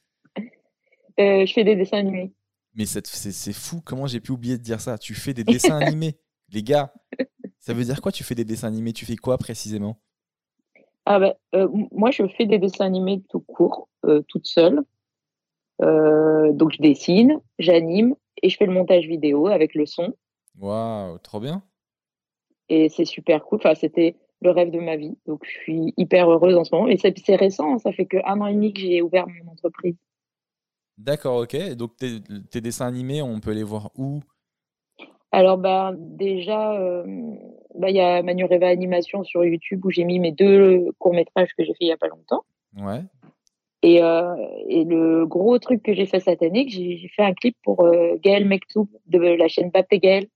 Euh, je fais des dessins animés. Mais c'est fou. Comment j'ai pu oublier de dire ça? Tu fais des dessins animés. Les gars, ça veut dire quoi Tu fais des dessins animés? Tu fais quoi précisément? Ah euh, moi, je fais des dessins animés tout court, euh, toute seule. Euh, donc, je dessine, j'anime et je fais le montage vidéo avec le son. Waouh, trop bien. Et c'est super cool. Enfin, c'était le rêve de ma vie. Donc, je suis hyper heureuse en ce moment. Et c'est récent, ça fait qu'un an et demi que j'ai ouvert mon entreprise. D'accord, ok. Donc, tes, tes, dessins animés, on peut les voir où? Alors bah, déjà, euh, bah, il y a Manureva Animation sur YouTube où j'ai mis mes deux courts-métrages que j'ai fait il n'y a pas longtemps. Ouais. Et, euh, et, le gros truc que j'ai fait cette année, j'ai fait un clip pour euh, Gaël Mektoub de la chaîne Bapté Gaël.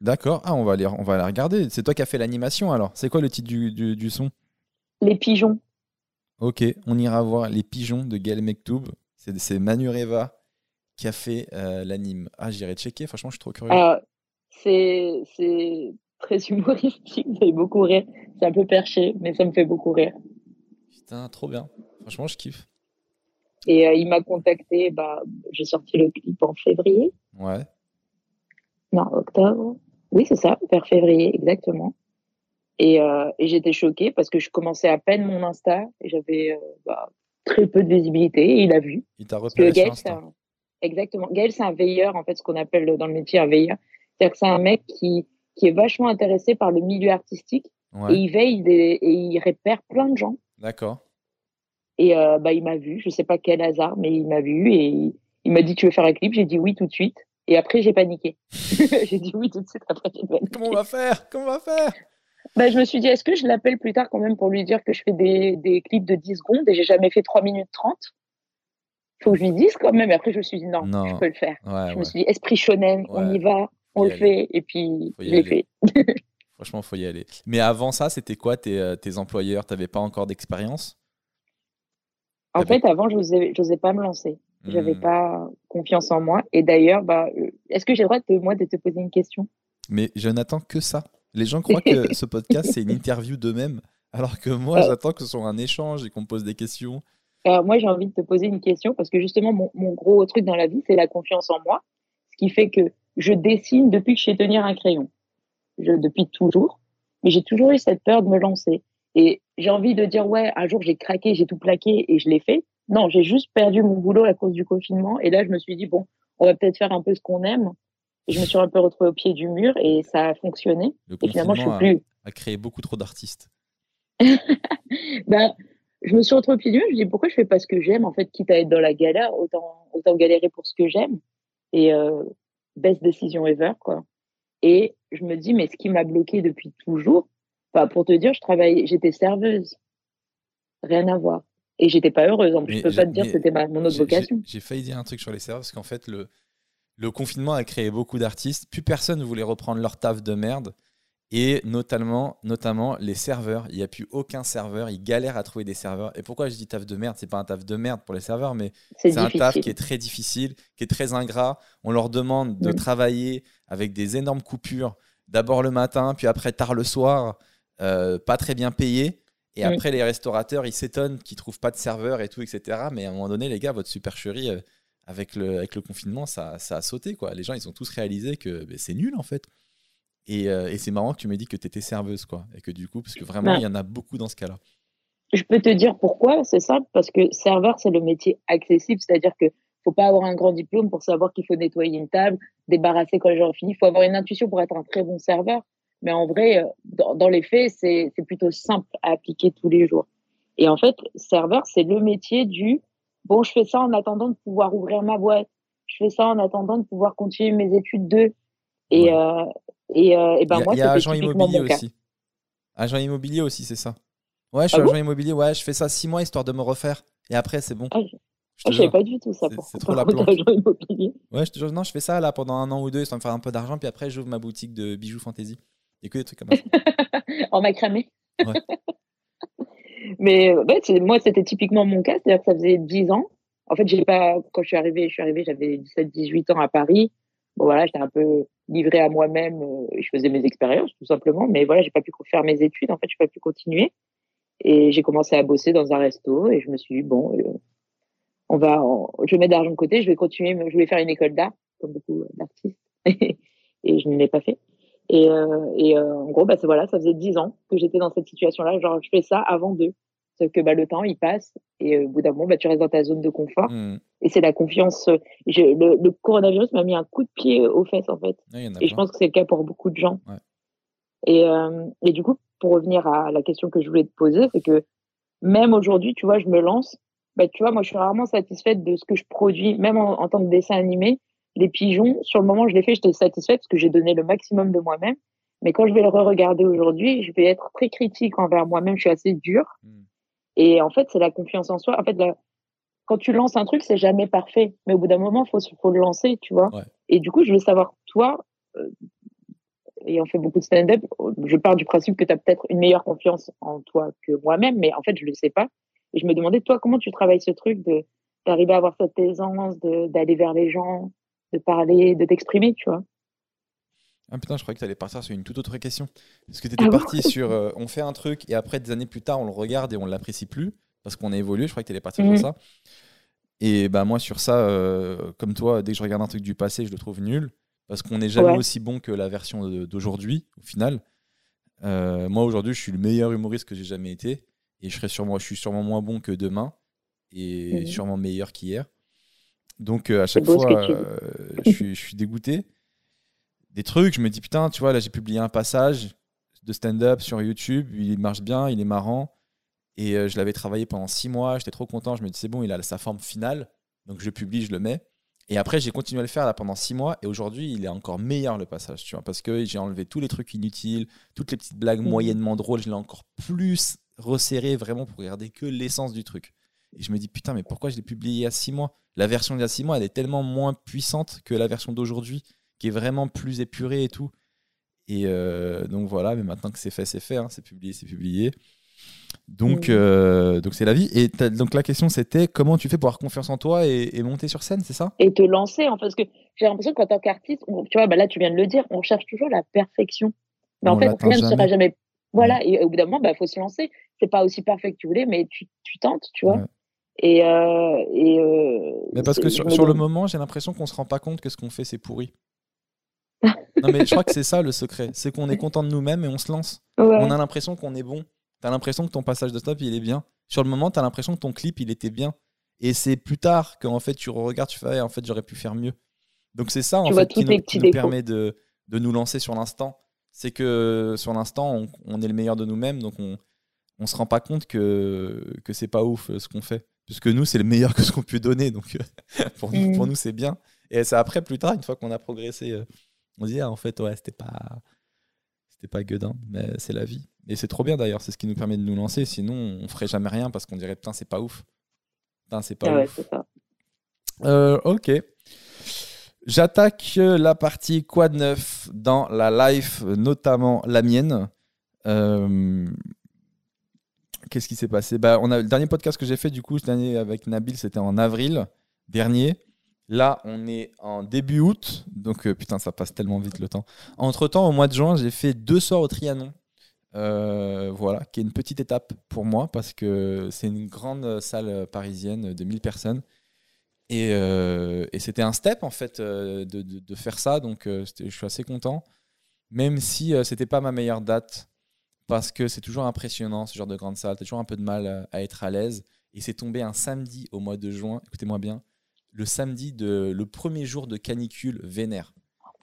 D'accord. Ah, on va, aller, on va la regarder. C'est toi qui as fait l'animation alors. C'est quoi le titre du, du, son? Les pigeons. Ok, on ira voir Les pigeons de Gaël Mektoub. C'est Manureva qui a fait l'anime. Ah, j'irai checker. Franchement, je suis trop curieux. C'est, c'est très humoristique, ça fait beaucoup rire. C'est un peu perché, mais ça me fait beaucoup rire. Putain, trop bien. Franchement, je kiffe. Et euh, il m'a contacté, bah, j'ai sorti le clip en février. Ouais. Non, octobre. Oui, c'est ça, vers février, exactement. Et, euh, et j'étais choquée parce que je commençais à peine mon Insta et j'avais euh, bah, très peu de visibilité. Et il a vu. Il t'a repéré sur Insta. Exactement. Gaël, c'est un veilleur, en fait, ce qu'on appelle dans le métier un veilleur. C'est-à-dire que c'est un mec qui, qui est vachement intéressé par le milieu artistique et il veille et il repère plein de gens. D'accord. Et euh, bah, il m'a vu, je sais pas quel hasard, mais il m'a vu et il, m'a dit Tu veux faire un clip? J'ai dit oui tout de suite. Et après, j'ai paniqué. j'ai dit oui tout de suite. Après, j'ai paniqué. Comment on va faire? Comment on va faire? Bah, je me suis dit, est-ce que je l'appelle plus tard quand même pour lui dire que je fais des, des clips de 10 secondes et j'ai jamais fait 3 minutes 30 Faut que je lui dise quand même. Et après, je me suis dit, non, je peux le faire. je me suis dit, esprit shonen, on y va on le fait et puis je l'ai fait. Franchement, faut y aller. Mais avant ça, c'était quoi tes, euh, tes employeurs? Tu n'avais pas encore d'expérience? En fait, avant, je n'osais pas me lancer. Je n'avais hmm. pas confiance en moi. Et d'ailleurs, bah, euh, est-ce que j'ai le droit de, moi de te poser une question? Mais je n'attends que ça. Les gens croient que ce podcast, c'est une interview d'eux-mêmes, alors que moi, euh. j'attends que ce soit un échange et qu'on me pose des questions. Alors, moi, j'ai envie de te poser une question parce que justement, mon, mon gros truc dans la vie, c'est la confiance en moi. Ce qui fait que je dessine depuis que je sais tenir un crayon. Je, depuis toujours. Mais j'ai toujours eu cette peur de me lancer. Et j'ai envie de dire, ouais, un jour j'ai craqué, j'ai tout plaqué et je l'ai fait. Non, j'ai juste perdu mon boulot à cause du confinement. Et là, je me suis dit, bon, on va peut-être faire un peu ce qu'on aime. Et je me suis un peu retrouvée au pied du mur et ça a fonctionné. Le et finalement, je suis plus. a créé beaucoup trop d'artistes. Ben, je me suis retrouvée au pied du mur. Je me dis, pourquoi je fais pas ce que j'aime En fait, quitte à être dans la galère, autant, autant galérer pour ce que j'aime. Et euh, best decision ever, quoi. Et je me dis, mais ce qui m'a bloqué depuis toujours, enfin, pour te dire, je travaillais, j'étais serveuse. Rien à voir. Et j'étais pas heureuse. En plus, Mais je peux pas te dire que c'était mon autre vocation. J'ai j'ai failli dire un truc sur les serveurs parce qu'en fait, le, le confinement a créé beaucoup d'artistes. Plus personne ne voulait reprendre leur taf de merde. Et notamment, notamment les serveurs. Il n'y a plus aucun serveur. Ils galèrent à trouver des serveurs. Et pourquoi je dis taf de merde? C'est pas un taf de merde pour les serveurs, mais C'est un taf qui est très difficile, qui est très ingrat. On leur demande de travailler avec des énormes coupures, d'abord le matin, puis après tard le soir, euh, pas très bien payés. Et après, les restaurateurs, ils s'étonnent qu'ils trouvent pas de serveur et tout, etc. Mais à un moment donné, les gars, votre supercherie, euh, avec, le, avec le confinement, ça, ça a sauté. Quoi. Les gens, ils ont tous réalisé que ben, c'est nul, en fait. Et, euh, et c'est marrant que tu m'aies dit que tu étais serveuse, quoi. Et que du coup, parce que vraiment, il y en a beaucoup dans ce cas-là. Je peux te dire pourquoi, c'est simple, parce que serveur, c'est le métier accessible, c'est-à-dire que faut pas avoir un grand diplôme pour savoir qu'il faut nettoyer une table, débarrasser quand les gens ont fini. Il faut avoir une intuition pour être un très bon serveur. Mais en vrai, euh, dans, dans les faits, c'est c'est plutôt simple à appliquer tous les jours. Et en fait, serveur, c'est le métier du bon, je fais ça en attendant de pouvoir ouvrir ma boîte. Je fais ça en attendant de pouvoir continuer mes études de. Et, Ouais. euh, et, euh, et ben a, moi, il y a c'était agent immobilier aussi. Agent immobilier aussi, c'est ça. Ouais, je suis Ah bon agent immobilier. Ouais, je fais ça six mois histoire de me refaire. Et après, c'est bon. Ah, je- Je Ah, savais pas du tout ça. C'est- Pour, c'est trop la planque. agent immobilier. Ouais, je te jure. Non, je fais ça là pendant un an ou deux histoire de me faire un peu d'argent. Puis après, j'ouvre ma boutique de bijoux fantasy. Il y a que des trucs comme ça. en macramé. Ouais. Mais euh, ouais, c'est- moi, c'était typiquement mon cas. C'est-à-dire que ça faisait 10 ans. En fait, j'ai pas, quand je suis arrivée, je suis arrivée, j'avais 17, 18 ans à Paris. Bon, voilà, j'étais un peu livrée à moi-même. euh, je faisais mes expériences, tout simplement. Mais voilà, j'ai pas pu faire mes études. En fait, j'ai pas pu continuer. Et j'ai commencé à bosser dans un resto. Et je me suis dit, bon, euh, on va, je vais mettre d'argent de côté. Je vais continuer. Je vais faire une école d'art, comme beaucoup d'artistes. et je ne l'ai pas fait. Et, euh, et euh, en gros, bah, voilà, ça faisait dix ans que j'étais dans cette situation-là. Genre, je fais ça avant d'eux. Sauf que bah, le temps, il passe. Et euh, au bout d'un moment, bah, tu restes dans ta zone de confort. Hmm. Et c'est la confiance. euh, je- le, le coronavirus m'a mis un coup de pied aux fesses, en fait. En Et je pense que c'est le cas pour beaucoup de gens. Ouais. Et, euh, et du coup, pour revenir à la question que je voulais te poser, c'est que même aujourd'hui, tu vois, je me lance. Bah, tu vois, moi, je suis rarement satisfaite de ce que je produis, même en, en tant que dessin animé. Les pigeons, sur le moment, je l'ai fait, j'étais satisfaite parce que j'ai donné le maximum de moi-même. Mais quand je vais le re-regarder aujourd'hui, je vais être très critique envers moi-même. Je suis assez dure. Hmm. Et en fait, c'est la confiance en soi. En fait, la- quand tu lances un truc, c'est jamais parfait. Mais au bout d'un moment, il faut, faut le lancer, tu vois. Ouais. Et du coup, je veux savoir, toi, euh, ayant fait beaucoup de stand-up, je pars du principe que tu as peut-être une meilleure confiance en toi que moi-même, mais en fait, je ne le sais pas. Et je me demandais, toi, comment tu travailles ce truc de d'arriver à avoir cette aisance, d'aller vers les gens, de parler, de t'exprimer, tu vois. Ah putain, je croyais que tu allais partir sur une toute autre question. Parce que tu étais Ah bon parti sur euh, on fait un truc et après des années plus tard on le regarde et on l'apprécie plus parce qu'on a évolué. Je croyais que tu allais partir Mhm. sur ça. Et bah moi sur ça, euh, comme toi, dès que je regarde un truc du passé, je le trouve nul parce qu'on n'est jamais Ouais. aussi bon que la version d'aujourd'hui au final. Euh, moi aujourd'hui, je suis le meilleur humoriste que j'ai jamais été et je serai sûrement, je suis sûrement moins bon que demain et Mhm. sûrement meilleur qu'hier. Donc euh, à chaque fois, euh, je, suis, je suis dégoûté. Des trucs, je me dis putain, tu vois, là j'ai publié un passage de stand-up sur YouTube, il marche bien, il est marrant. Et euh, je l'avais travaillé pendant six mois, j'étais trop content, je me dis c'est bon, il a sa forme finale, donc je publie, je le mets. Et après, j'ai continué à le faire là pendant six mois, et aujourd'hui, il est encore meilleur le passage, tu vois, parce que j'ai enlevé tous les trucs inutiles, toutes les petites blagues Mhm. moyennement drôles, je l'ai encore plus resserré vraiment pour garder que l'essence du truc. Et je me dis putain, mais pourquoi je l'ai publié il y a six mois? La version d'il y a six mois, elle est tellement moins puissante que la version d'aujourd'hui, qui est vraiment plus épurée et tout. Et euh, donc voilà, mais maintenant que c'est fait, c'est fait, hein, c'est publié, c'est publié. Donc euh, donc c'est la vie. Et donc la question c'était comment tu fais pour avoir confiance en toi et, et monter sur scène, c'est ça? Et te lancer, fait, parce que j'ai l'impression qu'en tant qu'artiste, tu vois, bah là, tu viens de le dire, on cherche toujours la perfection. Mais On en fait, rien ne sera jamais. Voilà, et au bout d'un moment, il faut se lancer. C'est pas aussi parfait que tu voulais, mais tu, tu tentes, tu vois. Ouais. Et, euh, et euh, Mais parce que sur, le moment, j'ai l'impression qu'on se rend pas compte que ce qu'on fait c'est pourri. non mais je crois que c'est ça le secret, c'est qu'on est content de nous-mêmes et on se lance. Ouais. On a l'impression qu'on est bon. T'as l'impression que ton passage de stop il est bien. Sur le moment, t'as l'impression que ton clip il était bien. Et c'est plus tard qu'en fait, tu regardes, tu fais, en fait, j'aurais pu faire mieux. Donc c'est ça, en Tu fait, qui nous, qui nous permet de, de nous lancer sur l'instant. C'est que sur l'instant, on, on est le meilleur de nous-mêmes, donc on on se rend pas compte que, que c'est pas ouf euh, ce qu'on fait. Puisque nous, c'est le meilleur que ce qu'on peut donner, donc euh, pour, nous, Mm. nous, c'est bien. Et c'est après, plus tard, une fois qu'on a progressé, euh, on se dit, ah, en fait, ouais, c'était pas, c'était pas gueudin, mais c'est la vie. Et c'est trop bien d'ailleurs, c'est ce qui nous permet de nous lancer. Sinon, on ferait jamais rien parce qu'on dirait, putain, c'est pas ouf. Putain, c'est pas Ah ouais, ouf. c'est ça. Euh, ok. J'attaque euh, la partie quad 9 dans la life, notamment la mienne. Euh, Qu'est-ce qui s'est passé? Bah, on a, Le dernier podcast que j'ai fait, du coup, année avec Nabil, c'était en avril dernier. Là, on est en début août. Donc, euh, putain, ça passe tellement vite le temps. Entre-temps, au mois de juin, j'ai fait deux sorts au Trianon. Euh, voilà, qui est une petite étape pour moi parce que c'est une grande salle parisienne de 1000 personnes. Et, euh, et c'était un step en fait de, faire ça, donc je suis assez content, même si c'était pas ma meilleure date, parce que c'est toujours impressionnant ce genre de grande salle, t'as toujours un peu de mal euh, à être à l'aise. Et c'est tombé un samedi au mois de juin, écoutez-moi bien, le samedi de le premier jour de canicule vénère.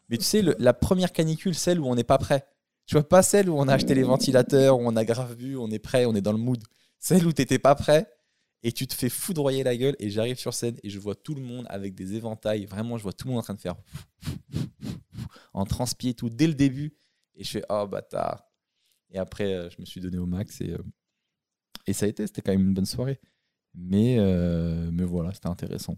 Mais tu sais, la première canicule, celle où on n'est pas prêt. Tu vois, pas celle où on a acheté les ventilateurs, où on a grave vu, on est prêt, on est dans le mood. Celle où t'étais pas prêt et tu te fais foudroyer la gueule et j'arrive sur scène et je vois tout le monde avec des éventails. Vraiment, je vois tout le monde en train de faire en transpier tout dès le début. Et je fais oh bâtard. Et après, euh, je me suis donné au max et, euh, et ça a été, c'était quand même une bonne soirée. Mais, euh, mais voilà, c'était intéressant.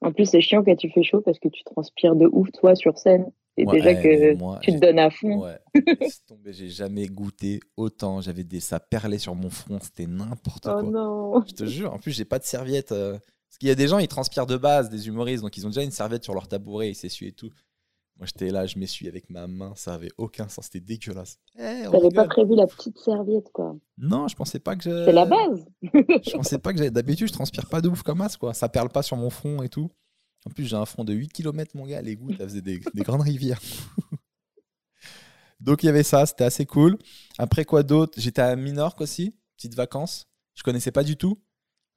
En plus, c'est chiant quand tu fais chaud parce que tu transpires de ouf, toi, sur scène. Et déjà que moi, tu te donnes à fond. Ouais, j'ai jamais goûté autant. J'avais des ça perlait sur mon front, c'était n'importe Oh quoi. non. Je te jure, en plus, j'ai pas de serviette. Parce qu'il y a des gens, ils transpirent de base, des humoristes, donc ils ont déjà une serviette sur leur tabouret, ils s'essuient et tout. Moi, j'étais là, je m'essuie avec ma main, ça avait aucun sens, c'était dégueulasse. Eh, on T'avais pas prévu la petite serviette, quoi. Non, je pensais pas que j'ai. C'est la base. Je pensais pas que j'avais. D'habitude, je transpire pas de ouf comme as, quoi. Ça perle pas sur mon front et tout. En plus, j'ai un front de 8 km, mon gars. Les gouttes, ça faisait des, des grandes rivières. Donc, il y avait ça, c'était assez cool. Après, quoi d'autre? J'étais à Minorque aussi, petite vacances. Je connaissais pas du tout.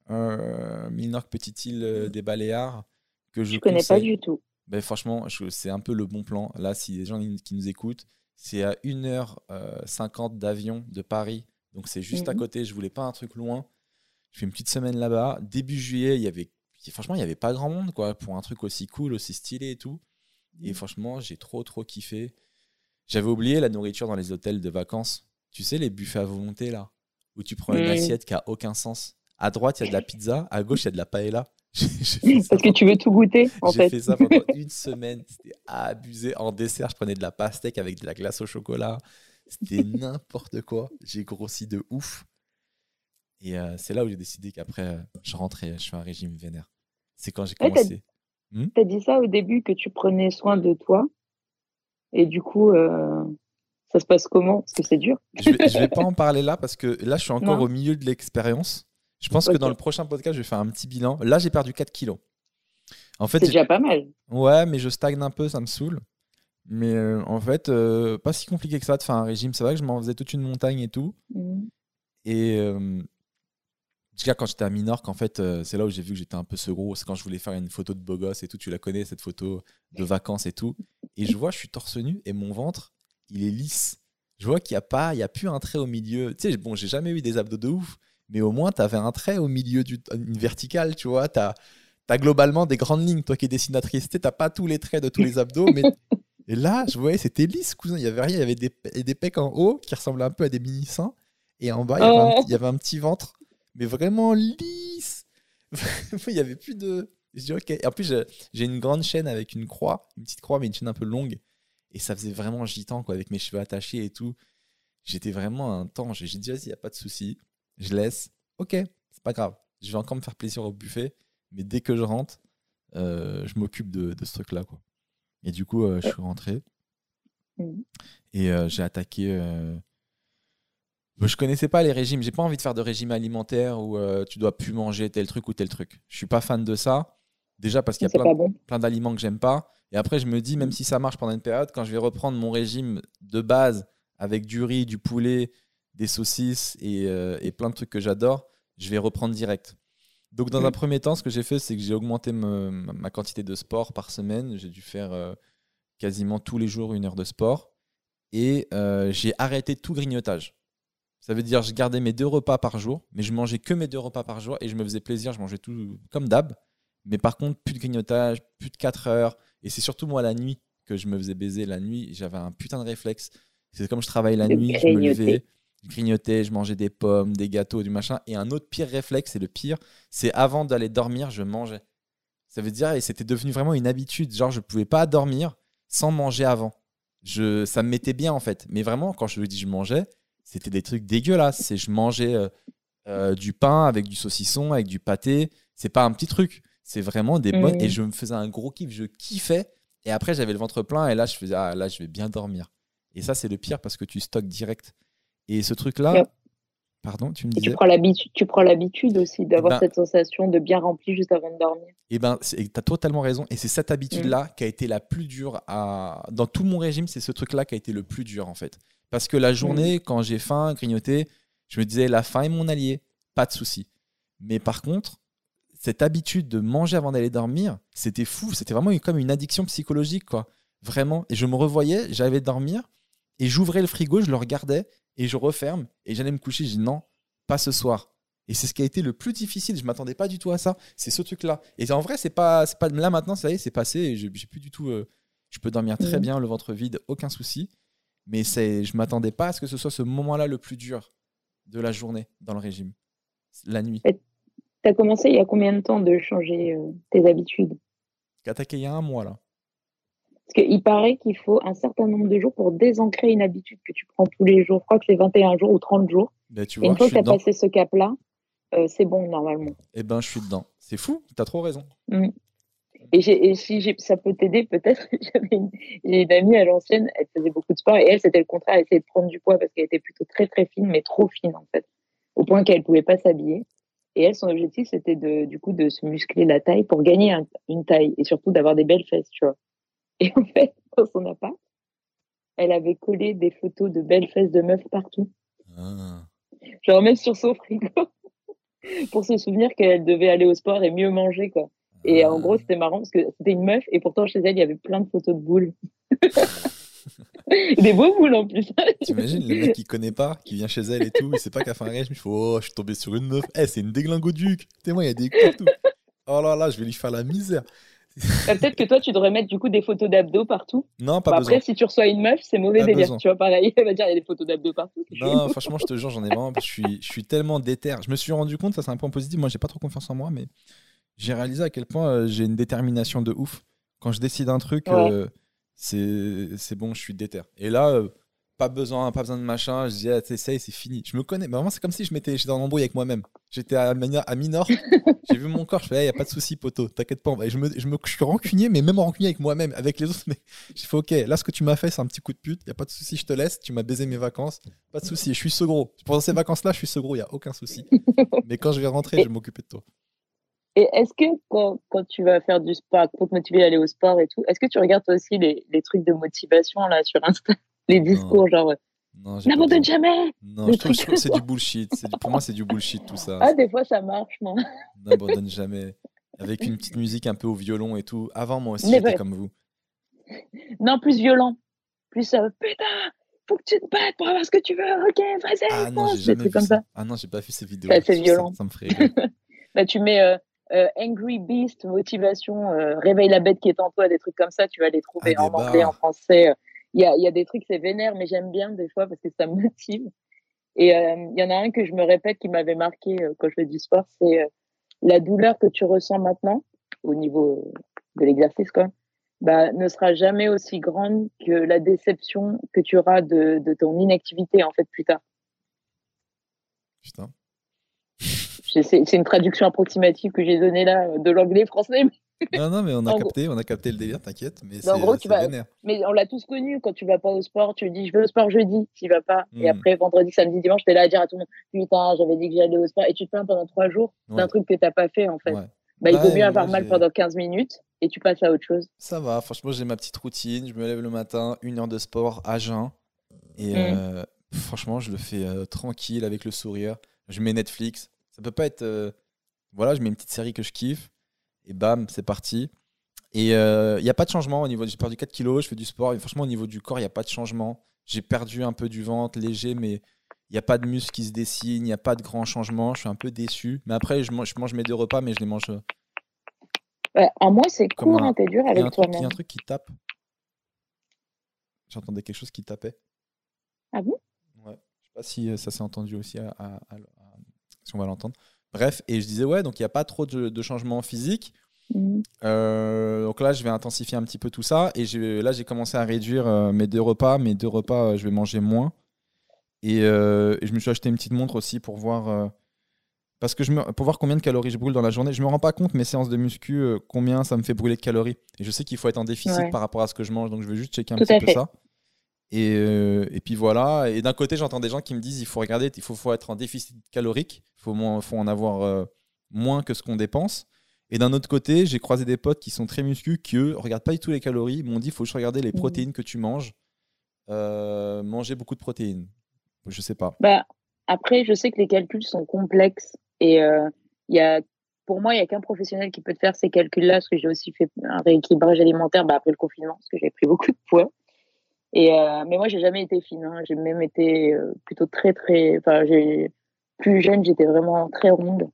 Euh, Minorque, petite île euh, des Baléares, que je, Je connais pas du tout. Ben, franchement, c'est un peu le bon plan. Là, si les gens qui nous écoutent, c'est à 1h50 d'avion de Paris. Donc, c'est juste à Mhm. côté. Je voulais pas un truc loin. Je fais une petite semaine là-bas. Début juillet, il y avait. Franchement, il n'y avait pas grand monde quoi, pour un truc aussi cool, aussi stylé et tout. Et franchement, j'ai trop, trop kiffé. J'avais oublié la nourriture dans les hôtels de vacances. Tu sais, les buffets à volonté là, où tu prends une Mhm. assiette qui a aucun sens. À droite, il y a de la pizza. À gauche, il y a de la paella. Fait Parce que tu veux tout goûter, en j'ai fait. fait ça pendant une semaine. C'était abusé. En dessert, je prenais de la pastèque avec de la glace au chocolat. C'était n'importe quoi. J'ai grossi de ouf. Et euh, c'est là où j'ai décidé qu'après, euh, je rentrais, je fais un régime vénère. C'est quand j'ai Ouais, t'as- commencé. T'as dit ça au début que tu prenais soin de toi. Et du coup, euh, ça se passe comment? Parce que c'est dur. Je vais, je vais pas en parler là parce que là, je suis encore Non. au milieu de l'expérience. Je pense que dans le prochain podcast, je vais faire un petit bilan. Là, j'ai perdu 4 kilos. En fait, C'est déjà pas mal. Ouais, mais je stagne un peu, ça me saoule. Mais euh, en fait, euh, pas si compliqué que ça de faire un régime. C'est vrai que je m'en faisais toute une montagne et tout. Mhm. Et euh, déjà, quand j'étais à Minorque, en fait, euh, c'est là où j'ai vu que j'étais un peu ce gros. C'est quand je voulais faire une photo de beau gosse et tout. Tu la connais, cette photo de vacances et tout. Et je vois, je suis torse nu et mon ventre, il est lisse. Je vois qu'il n'y a pas, il y a plus un trait au milieu. Tu sais, bon, j'ai jamais eu des abdos de ouf, mais au moins, tu avais un trait au milieu, du, une verticale, tu vois. Tu as, globalement des grandes lignes, toi qui es dessinatrice. Tu n'as pas tous les traits de tous les abdos, mais. Et là, je voyais, c'était lisse, cousin. Il y avait rien. Il y avait des, des pecs en haut qui ressemblaient un peu à des mini-seins. Et en bas, il y, avait un, Oh. petit- il y avait un petit ventre, mais vraiment lisse. il y avait plus de. Je dis, ok. En plus, j'ai- une grande chaîne avec une croix, une petite croix, mais une chaîne un peu longue. Et ça faisait vraiment gitan, quoi, avec mes cheveux attachés et tout. J'étais vraiment un temps. J'ai j'ai dit, vas-y, il n'y a pas de souci. Je laisse. Ok, c'est pas grave. Je vais encore me faire plaisir au buffet. Mais dès que je rentre, euh, je m'occupe de, de ce truc-là, quoi. Et du coup, euh, je suis rentré. Mhm. Et euh, j'ai attaqué. Je connaissais pas les régimes. J'ai pas envie de faire de régime alimentaire où tu dois plus manger tel truc ou tel truc. Je suis pas fan de ça. Déjà parce qu'il y a bon. plein d'aliments que j'aime pas. Et après, je me dis, même si ça marche pendant une période, quand je vais reprendre mon régime de base avec du riz, du poulet, des saucisses et, euh, et plein de trucs que j'adore, je vais reprendre direct. Donc, dans un premier temps, ce que j'ai fait, c'est que j'ai augmenté me- ma, quantité de sport par semaine. J'ai dû faire euh, quasiment tous les jours une heure de sport. Et euh, j'ai arrêté tout grignotage. Ça veut dire, je gardais mes deux repas par jour, mais je mangeais que mes deux repas par jour et je me faisais plaisir. Je mangeais tout comme d'hab. Mais par contre, plus de grignotage, plus de 4 heures. Et c'est surtout moi la nuit que je me faisais baiser. La nuit, j'avais un putain de réflexe. C'est comme je travaille la nuit, je me levais, je grignotais, je mangeais des pommes, des gâteaux, du machin. Et un autre pire réflexe, et le pire, c'est avant d'aller dormir, je mangeais. Ça veut dire, et c'était devenu vraiment une habitude. Genre, je pouvais pas dormir sans manger avant. Je, ça me mettait bien en fait. Mais vraiment, quand je dis je mangeais, c'était des trucs dégueulasses. C'est je mangeais euh, euh, du pain avec du saucisson, avec du pâté. C'est pas un petit truc. C'est vraiment des bonnes. Et je me faisais un gros kiff. Je kiffais. Et après, j'avais le ventre plein. Et là, je faisais, ah là, je vais bien dormir. Et ça, c'est le pire parce que tu stockes direct. Et ce truc-là, pardon, tu me Et tu prends l'habitude, tu prends l'habitude aussi d'avoir Ben- cette sensation de bien rempli juste avant de dormir. Eh ben, tu as totalement raison. Et c'est cette habitude-là qui a été la plus dure à. Dans tout mon régime, c'est ce truc-là qui a été le plus dur, en fait. Parce que la journée, quand j'ai faim, grignoter, je me disais, la faim est mon allié, pas de souci. Mais par contre, cette habitude de manger avant d'aller dormir, c'était fou. C'était vraiment comme une addiction psychologique, quoi. Vraiment. Et je me revoyais, j'allais dormir, et j'ouvrais le frigo, je le regardais, et je referme, et j'allais me coucher. Je dis, non, pas ce soir. Et c'est ce qui a été le plus difficile. Je m'attendais pas du tout à ça. C'est ce truc-là. Et en vrai, c'est pas, c'est pas là maintenant. Ça y est, c'est passé. Et je- j'ai plus du tout. euh, je peux dormir très Mhm. bien, le ventre vide, aucun souci. Mais c'est, je m'attendais pas à ce que ce soit ce moment-là le plus dur de la journée dans le régime, la nuit. Tu as commencé il y a combien de temps de changer euh, tes habitudes? Attaqué il y a un mois là. Parce qu'il paraît qu'il faut un certain nombre de jours pour désancrer une habitude que tu prends tous les jours. Je crois que c'est 21 jours ou 30 jours. Ben, tu Et vois, une je fois que tu as dedans. passé ce cap-là, euh, c'est bon normalement. Eh ben, je suis dedans. C'est fou. T'as trop raison. Et, j'ai- et si j'ai- ça peut t'aider, peut-être, j'avais une, j'ai une amie à l'ancienne, elle faisait beaucoup de sport et elle, c'était le contraire, elle essayait de prendre du poids parce qu'elle était plutôt très très fine, mais trop fine en fait, au point qu'elle pouvait pas s'habiller. Et elle, son objectif, c'était de, du coup de se muscler la taille pour gagner un- une taille et surtout d'avoir des belles fesses, tu vois. Et en fait, dans son appart, elle avait collé des photos de belles fesses de meufs partout, Ah. genre même sur son frigo, pour se souvenir qu'elle devait aller au sport et mieux manger, quoi. Et en Ah. gros, c'était marrant parce que c'était une meuf et pourtant chez elle, il y avait plein de photos de boules. Des beaux boules en plus. T'imagines le mec qui connaît pas, qui vient chez elle et tout, il sait pas qu'à fait un régime, il faut oh, je suis tombé sur une meuf, eh c'est une déglingoduc, témoin, il y a des coups partout. Oh là là, je vais lui faire la misère. Bah, Peut-être que toi, tu devrais mettre du coup des photos d'abdos partout. Non, pas Bah, besoin. après, si tu reçois une meuf, c'est mauvais Pas délire. besoin. Tu vois, pareil, elle va dire il y a des photos d'abdos partout. Non, franchement, je te jure, j'en ai vraiment. Je suis, je suis tellement déter. Je me suis rendu compte, ça c'est un point positif. Moi, j'ai pas trop confiance en moi, mais j'ai réalisé à quel point euh, j'ai une détermination de ouf. Quand je décide un truc, Ouais. euh, c'est c'est bon, je suis déter. Et là, euh, pas besoin, pas besoin de machin. Je dis, ah, t'essayes, c'est fini. Je me connais. Mais vraiment, c'est comme si je m'étais, j'étais en embrouille avec moi-même. J'étais à, à Minor. j'ai vu mon corps. Je fais, il y a pas de souci, poteau. T'inquiète pas. Et je me, je me, je suis rancunier, mais même rancunier avec moi-même, avec les autres. Mais j'ai fait, ok, là, ce que tu m'as fait, c'est un petit coup de pute. Il y a pas de souci, je te laisse. Tu m'as baisé mes vacances. Pas de souci. Je suis ce gros. Pendant ces vacances-là, je suis ce gros. Il y a aucun souci. mais quand je vais rentrer, je vais m'occuper de toi. Et est-ce que quand, quand tu vas faire du sport, pour te motiver à aller au sport et tout, est-ce que tu regardes toi aussi les, les trucs de motivation là sur Insta? Les discours genre Non, n'abandonne jamais Non, je trouve, je trucs trouve que c'est du bullshit. Du- pour moi, c'est du bullshit tout ça. Ah, des fois ça marche, moi. N'abandonne jamais. Avec une petite musique un peu au violon et tout. Avant, moi aussi, j'étais ouais. comme vous. Non, plus violent. Plus euh, putain, faut que tu te battes pour avoir ce que tu veux. Ok, vas-y, Ah non, j'ai jamais vu comme ça. ça. Ah non, j'ai pas vu ces vidéos. C'est Ça- violent. Ça, me ferait. Bah, tu mets euh, euh, Angry Beast, motivation, euh, réveille la bête qui est en toi, des trucs comme ça, tu vas les trouver Ah, en anglais, en français. Il y a, y a des trucs, c'est vénère, mais j'aime bien des fois parce que ça me motive. Et euh, il y en a un que je me répète qui m'avait marqué euh, quand je fais du sport, c'est euh, la douleur que tu ressens maintenant au niveau de l'exercice, quoi. Bah, ne sera jamais aussi grande que la déception que tu auras de, de ton inactivité en fait plus tard. Putain. C'est une traduction approximative que j'ai donnée là euh, de l'anglais français, Non, non, mais on a En gros- capté, on a capté le délire, t'inquiète. Mais Mais en c'est gros, tu vas-. Mais on l'a tous connu quand tu vas pas au sport, tu dis je vais au sport jeudi, tu vas pas. Et Mm. après vendredi, samedi, dimanche, t'es là à dire à tout le monde putain, j'avais dit que j'allais au sport et tu te plains pendant trois jours Ouais. d'un truc que t'as pas fait en fait. Ouais. Bah, il vaut Ouais, mieux avoir mal pendant 15 minutes et tu passes à autre chose. Ça va, franchement, j'ai ma petite routine. Je me lève le matin, une heure de sport à jeun. Et Mm. euh, franchement, je le fais euh, tranquille avec le sourire. Je mets Netflix. Ça peut pas être. euh, voilà, je mets une petite série que je kiffe. Et bam, c'est parti. Et il euh, n'y a pas de changement au niveau. J'ai perdu 4 kilos, je fais du sport. Et franchement, au niveau du corps, il n'y a pas de changement. J'ai perdu un peu du ventre léger, mais il n'y a pas de muscles qui se dessinent, il n'y a pas de grands changements. Je suis un peu déçu. Mais après, je mange, je mange mes deux repas, mais je les mange. Ouais, en moi, c'est court, hein, t'es dur avec toi-même. Il y a un truc qui tape. J'entendais quelque chose qui tapait. Ah bon? Ouais. Je sais pas si euh, ça s'est entendu aussi, si on va l'entendre. Bref, et je disais, ouais, donc il n'y a pas trop de, de changements physiques. Mmh. Euh, donc là, je vais intensifier un petit peu tout ça. Et là, j'ai commencé à réduire euh, mes deux repas. Mes deux repas, je vais manger moins. Et, je me suis acheté une petite montre aussi pour voir. parce que je me, pour voir combien de calories je brûle dans la journée. Je me rends pas compte, mes séances de muscu, combien ça me fait brûler de calories. Et je sais qu'il faut être en déficit par rapport à ce que je mange. Donc je vais juste checker un petit peu ça. Et, et, puis voilà. Et d'un côté, j'entends des gens qui me disent il faut regarder, il faut, faut être en déficit calorique, il faut, faut en avoir euh, moins que ce qu'on dépense. Et d'un autre côté, j'ai croisé des potes qui sont très muscu, qui eux regardent pas du tout les calories, m'ont dit il faut juste regarder les mmh. protéines que tu manges. Euh, manger beaucoup de protéines. Je sais pas. Bah, après, je sais que les calculs sont complexes et euh, il y a, pour moi, il n'y a qu'un professionnel qui peut te faire ces calculs-là, parce que j'ai aussi fait un rééquilibrage alimentaire bah, après le confinement, parce que j'ai pris beaucoup de poids. Et, euh, mais moi, j'ai jamais été fine. Hein. J'ai même été euh, plutôt très, très. Enfin, j'ai plus jeune, j'étais vraiment très ronde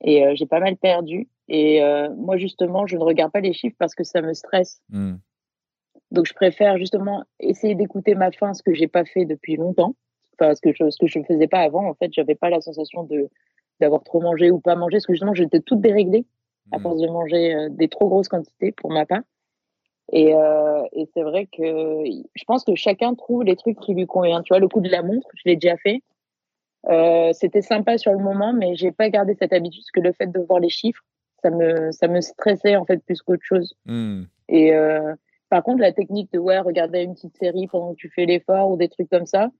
et euh, j'ai pas mal perdu. Et moi, justement, je ne regarde pas les chiffres parce que ça me stresse. Hmm. Donc, je préfère justement essayer d'écouter ma faim, ce que j'ai pas fait depuis longtemps. Enfin, ce que je, ce que je ne faisais pas avant. En fait, j'avais pas la sensation de d'avoir trop mangé ou pas mangé, parce que justement, j'étais toute déréglée à hmm. force de manger des trop grosses quantités pour ma part. Et, euh, et c'est vrai que je pense que chacun trouve les trucs qui lui conviennent. Tu vois, le coup de la montre, je l'ai déjà fait. Euh, c'était sympa sur le moment, mais j'ai pas gardé cette habitude parce que le fait de voir les chiffres, ça me, ça me stressait en fait plus qu'autre chose. Hmm. Et euh, par contre, la technique de ouais, regarder une petite série pendant que tu fais l'effort ou des trucs comme ça,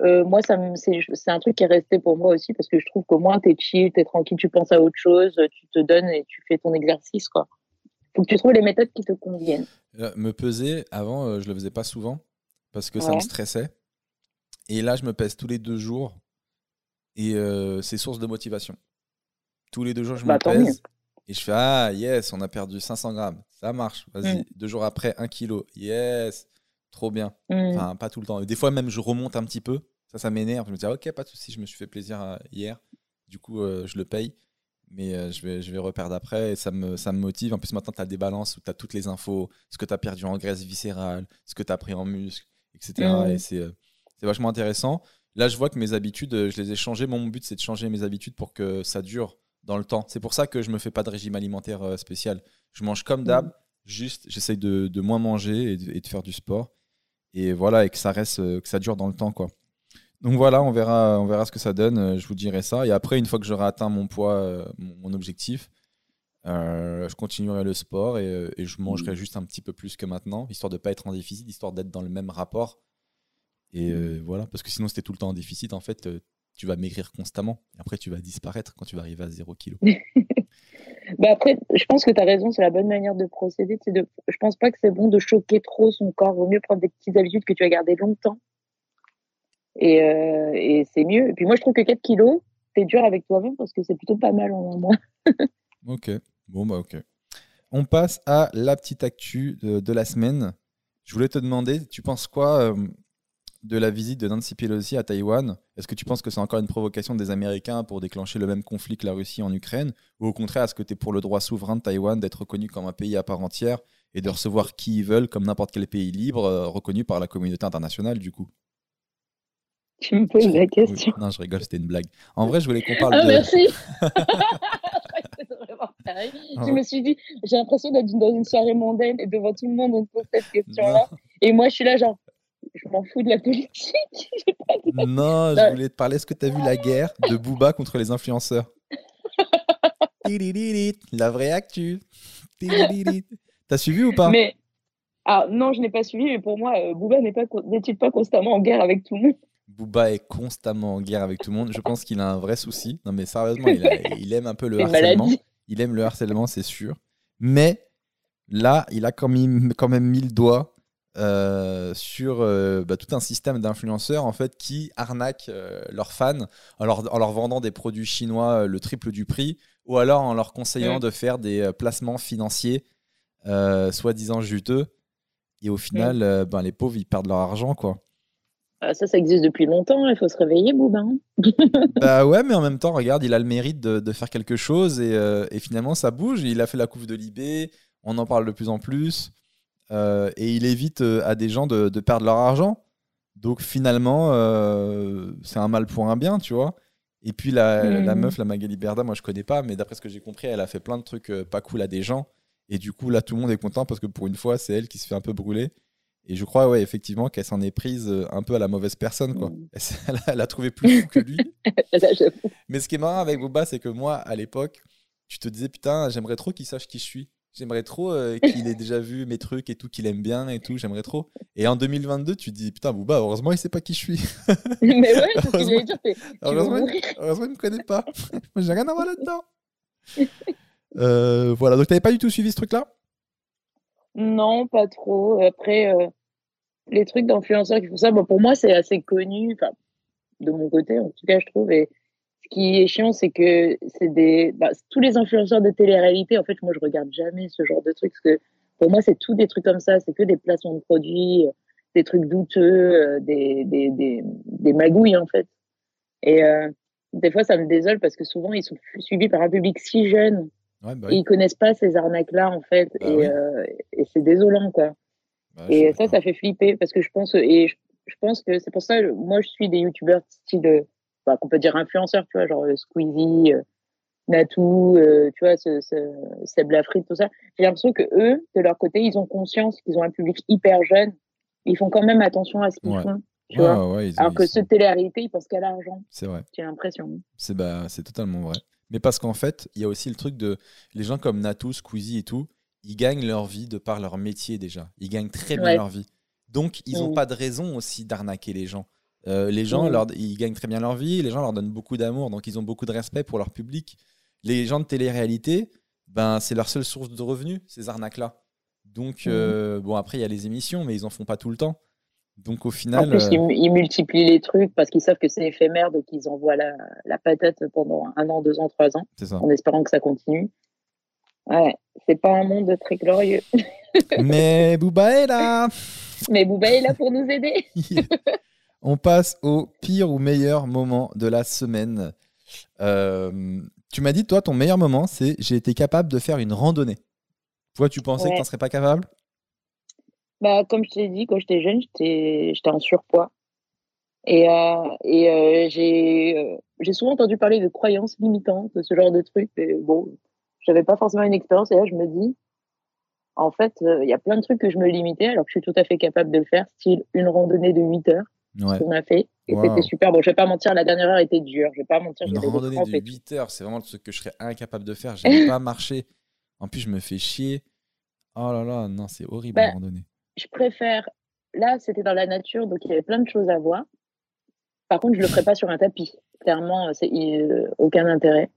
moi, ça c'est un truc qui est resté pour moi aussi parce que je trouve qu'au moins, tu es chill, tu es tranquille, tu penses à autre chose, tu te donnes et tu fais ton exercice. quoi faut que tu trouves les méthodes qui te conviennent. Euh, me peser, avant, euh, je le faisais pas souvent parce que ça me stressait. Et là, je me pèse tous les deux jours et euh, c'est source de motivation. Tous les deux jours, je bah, me pèse et je fais Ah, yes, on a perdu 500 grammes. Ça marche. Vas-y. Mm. Deux jours après, un kilo. Yes, trop bien. Mm. Enfin, pas tout le temps. Des fois, même, je remonte un petit peu. Ça, ça m'énerve. Je me dis ah, Ok, pas de souci, je me suis fait plaisir hier. Du coup, je le paye mais euh, je, vais, je vais reperdre après et ça me, ça me motive. En plus, maintenant, tu as des balances où tu as toutes les infos, ce que tu as perdu en graisse viscérale, ce que tu as pris en muscle, etc. Et euh, c'est vachement intéressant. Là, je vois que mes habitudes, euh, je les ai changées. Mon but, c'est de changer mes habitudes pour que ça dure dans le temps. C'est pour ça que je me fais pas de régime alimentaire spécial. Je mange comme d'hab, juste j'essaye de, de, moins manger et de, et de, faire du sport. Et voilà, et que ça reste, que ça dure dans le temps, quoi. Donc voilà, on verra, on verra ce que ça donne. Euh, je vous dirai ça. Et après, une fois que j'aurai atteint mon poids, euh, mon, objectif, euh, je continuerai le sport et, je mangerai juste un petit peu plus que maintenant, histoire de ne pas être en déficit, histoire d'être dans le même rapport. Et voilà, parce que sinon, c'était tout le temps en déficit, en fait, tu vas maigrir constamment. Et après, tu vas disparaître quand tu vas arriver à 0 kg. bah après, je pense que tu as raison, c'est la bonne manière de procéder. De, je pense pas que c'est bon de choquer trop son corps. Vaut mieux prendre des petites habitudes que tu vas garder longtemps et, euh, et c'est mieux. Et puis moi, je trouve que 4 kilos, c'est dur avec toi-même parce que c'est plutôt pas mal en moins. ok, bon, bah ok. On passe à la petite actu de, la semaine. Je voulais te demander, tu penses quoi euh, de la visite de Nancy Pelosi à Taïwan? Est-ce que tu penses que c'est encore une provocation des Américains pour déclencher le même conflit que la Russie en Ukraine? Ou au contraire, est-ce que tu es pour le droit souverain de Taïwan d'être reconnu comme un pays à part entière et de recevoir qui ils veulent comme n'importe quel pays libre euh, reconnu par la communauté internationale du coup? Tu me poses la question. Non, je rigole, c'était une blague. En vrai, je voulais qu'on parle ah, de. merci Je me suis dit, j'ai l'impression d'être dans une soirée mondaine et devant tout le monde, on te pose cette question-là. Et moi, je suis là, genre, je m'en fous de la politique. non, je voulais te parler. Est-ce que tu as vu la guerre de Booba contre les influenceurs? La vraie actu. T'as suivi ou pas? Mais, ah, Non, je n'ai pas suivi, mais pour moi, euh, Booba n'est-il pas constamment en guerre avec tout le monde? Booba est constamment en guerre avec tout le monde. Je pense qu'il a un vrai souci. Non, mais sérieusement, il, aime un peu le harcèlement. Il aime le harcèlement, c'est sûr. Mais là, il a quand même, quand même mis le doigt euh, sur euh, bah, tout un système d'influenceurs en fait qui arnaquent euh, leurs fans en leur, vendant des produits chinois le triple du prix ou alors en leur conseillant de faire des placements financiers soi-disant juteux. Et au final, ben, les pauvres, ils perdent leur argent, quoi. Ah, ça, ça existe depuis longtemps, il faut se réveiller, Boubin. bah ouais, mais en même temps, regarde, il a le mérite de, faire quelque chose et, et, finalement, ça bouge. Il a fait la couve de Libé, on en parle de plus en plus. Euh, et il évite euh, à des gens de, perdre leur argent. Donc finalement, euh, c'est un mal pour un bien, tu vois. Et puis la, la, hmm. meuf, la Magali Berda, moi je connais pas, mais d'après ce que j'ai compris, elle a fait plein de trucs pas cool à des gens. Et du coup, là, tout le monde est content parce que pour une fois, c'est elle qui se fait un peu brûler. Et je crois, ouais, effectivement, qu'elle s'en est prise un peu à la mauvaise personne, quoi. Hmm. Elle, a, trouvé plus fou que lui. mais ce qui est marrant avec Boba, c'est que moi, à l'époque, tu te disais, putain, j'aimerais trop qu'il sache qui je suis. J'aimerais trop euh, qu'il ait déjà vu mes trucs et tout, qu'il aime bien et tout. J'aimerais trop. Et en 2022, tu te dis putain, Bouba, heureusement, il sait pas qui je suis. Mais ouais, c'est ce que j'allais dire. Heureusement, heureusement, il me connaît pas. Moi, j'ai rien à voir là-dedans. euh, voilà, donc t'avais pas du tout suivi ce truc-là? Non, pas trop. Après, euh, les trucs d'influenceurs qui font ça, bon, pour moi, c'est assez connu. Enfin, de mon côté, en tout cas, je trouve. Et qui est chiant, c'est que c'est des bah, tous les influenceurs de télé-réalité. En fait, moi, je regarde jamais ce genre de trucs parce que pour moi, c'est tout des trucs comme ça. C'est que des placements de produits, euh, des trucs douteux, euh, des, des, des, des magouilles en fait. Et euh, des fois, ça me désole parce que souvent, ils sont suivis par un public si jeune. Ouais, bah Ils connaissent pas ces arnaques-là en fait, bah et, et c'est désolant quoi. Bah, et ça, ça fait flipper parce que je pense et je, je pense que c'est pour ça, moi, je suis des youtubeurs style bah, qu'on peut dire influenceurs, tu vois, genre euh, Squeezie, euh, Natou, euh, tu vois, ce, ce, Seb Lafrite, tout ça. J'ai l'impression que eux, de leur côté, ils ont conscience qu'ils ont un public hyper jeune. Ils font quand même attention à ce qu'ils font. Tu vois Alors que ceux de télé-réalité, ils pensent qu'à l'argent. C'est vrai. J'ai l'impression. C'est bah, totalement vrai. Mais parce qu'en fait, il y a aussi le truc de les gens comme Natou, Squeezie et tout, ils gagnent leur vie de par leur métier déjà. Ils gagnent très bien leur vie. Donc, ils n'ont mm. pas de raison aussi d'arnaquer les gens. Euh, les gens, leur, ils gagnent très bien leur vie, les gens leur donnent beaucoup d'amour, donc ils ont beaucoup de respect pour leur public. Les gens de télé-réalité, ben, c'est leur seule source de revenus, ces arnaques-là. Donc, euh, bon, après, il y a les émissions, mais ils en font pas tout le temps. Donc, au final. En plus, euh, ils, multiplient les trucs parce qu'ils savent que c'est éphémère, donc ils envoient la, la, patate pendant un an, deux ans, trois ans, en espérant que ça continue. Ouais, c'est pas un monde très glorieux. mais Bouba est là Mais Bouba est là pour nous aider On passe au pire ou meilleur moment de la semaine. Euh, tu m'as dit, toi, ton meilleur moment, c'est j'ai été capable de faire une randonnée. Toi, tu pensais que tu n'en serais pas capable? Bah, Comme je t'ai dit, quand j'étais jeune, j'étais en surpoids. Et, euh, et euh, j'ai souvent entendu parler de croyances limitantes, de ce genre de trucs. Et bon, j'avais pas forcément une expérience. Et là, je me dis, en fait, il y a plein de trucs que je me limitais alors que je suis tout à fait capable de le faire, style une randonnée de 8 heures ouais. qu'on a fait. Et c'était super. Bon, je vais pas mentir, la dernière heure était dure. Je vais pas mentir. Une randonnée de 8 heures, c'est vraiment ce que je serais incapable de faire. Je n'aime pas marcher. En plus, je me fais chier. Oh là là, non, c'est horrible bah, la randonnée. Je préfère. Là, c'était dans la nature, donc il y avait plein de choses à voir. Par contre, je le ferai pas sur un tapis. Clairement, c'est euh, aucun intérêt.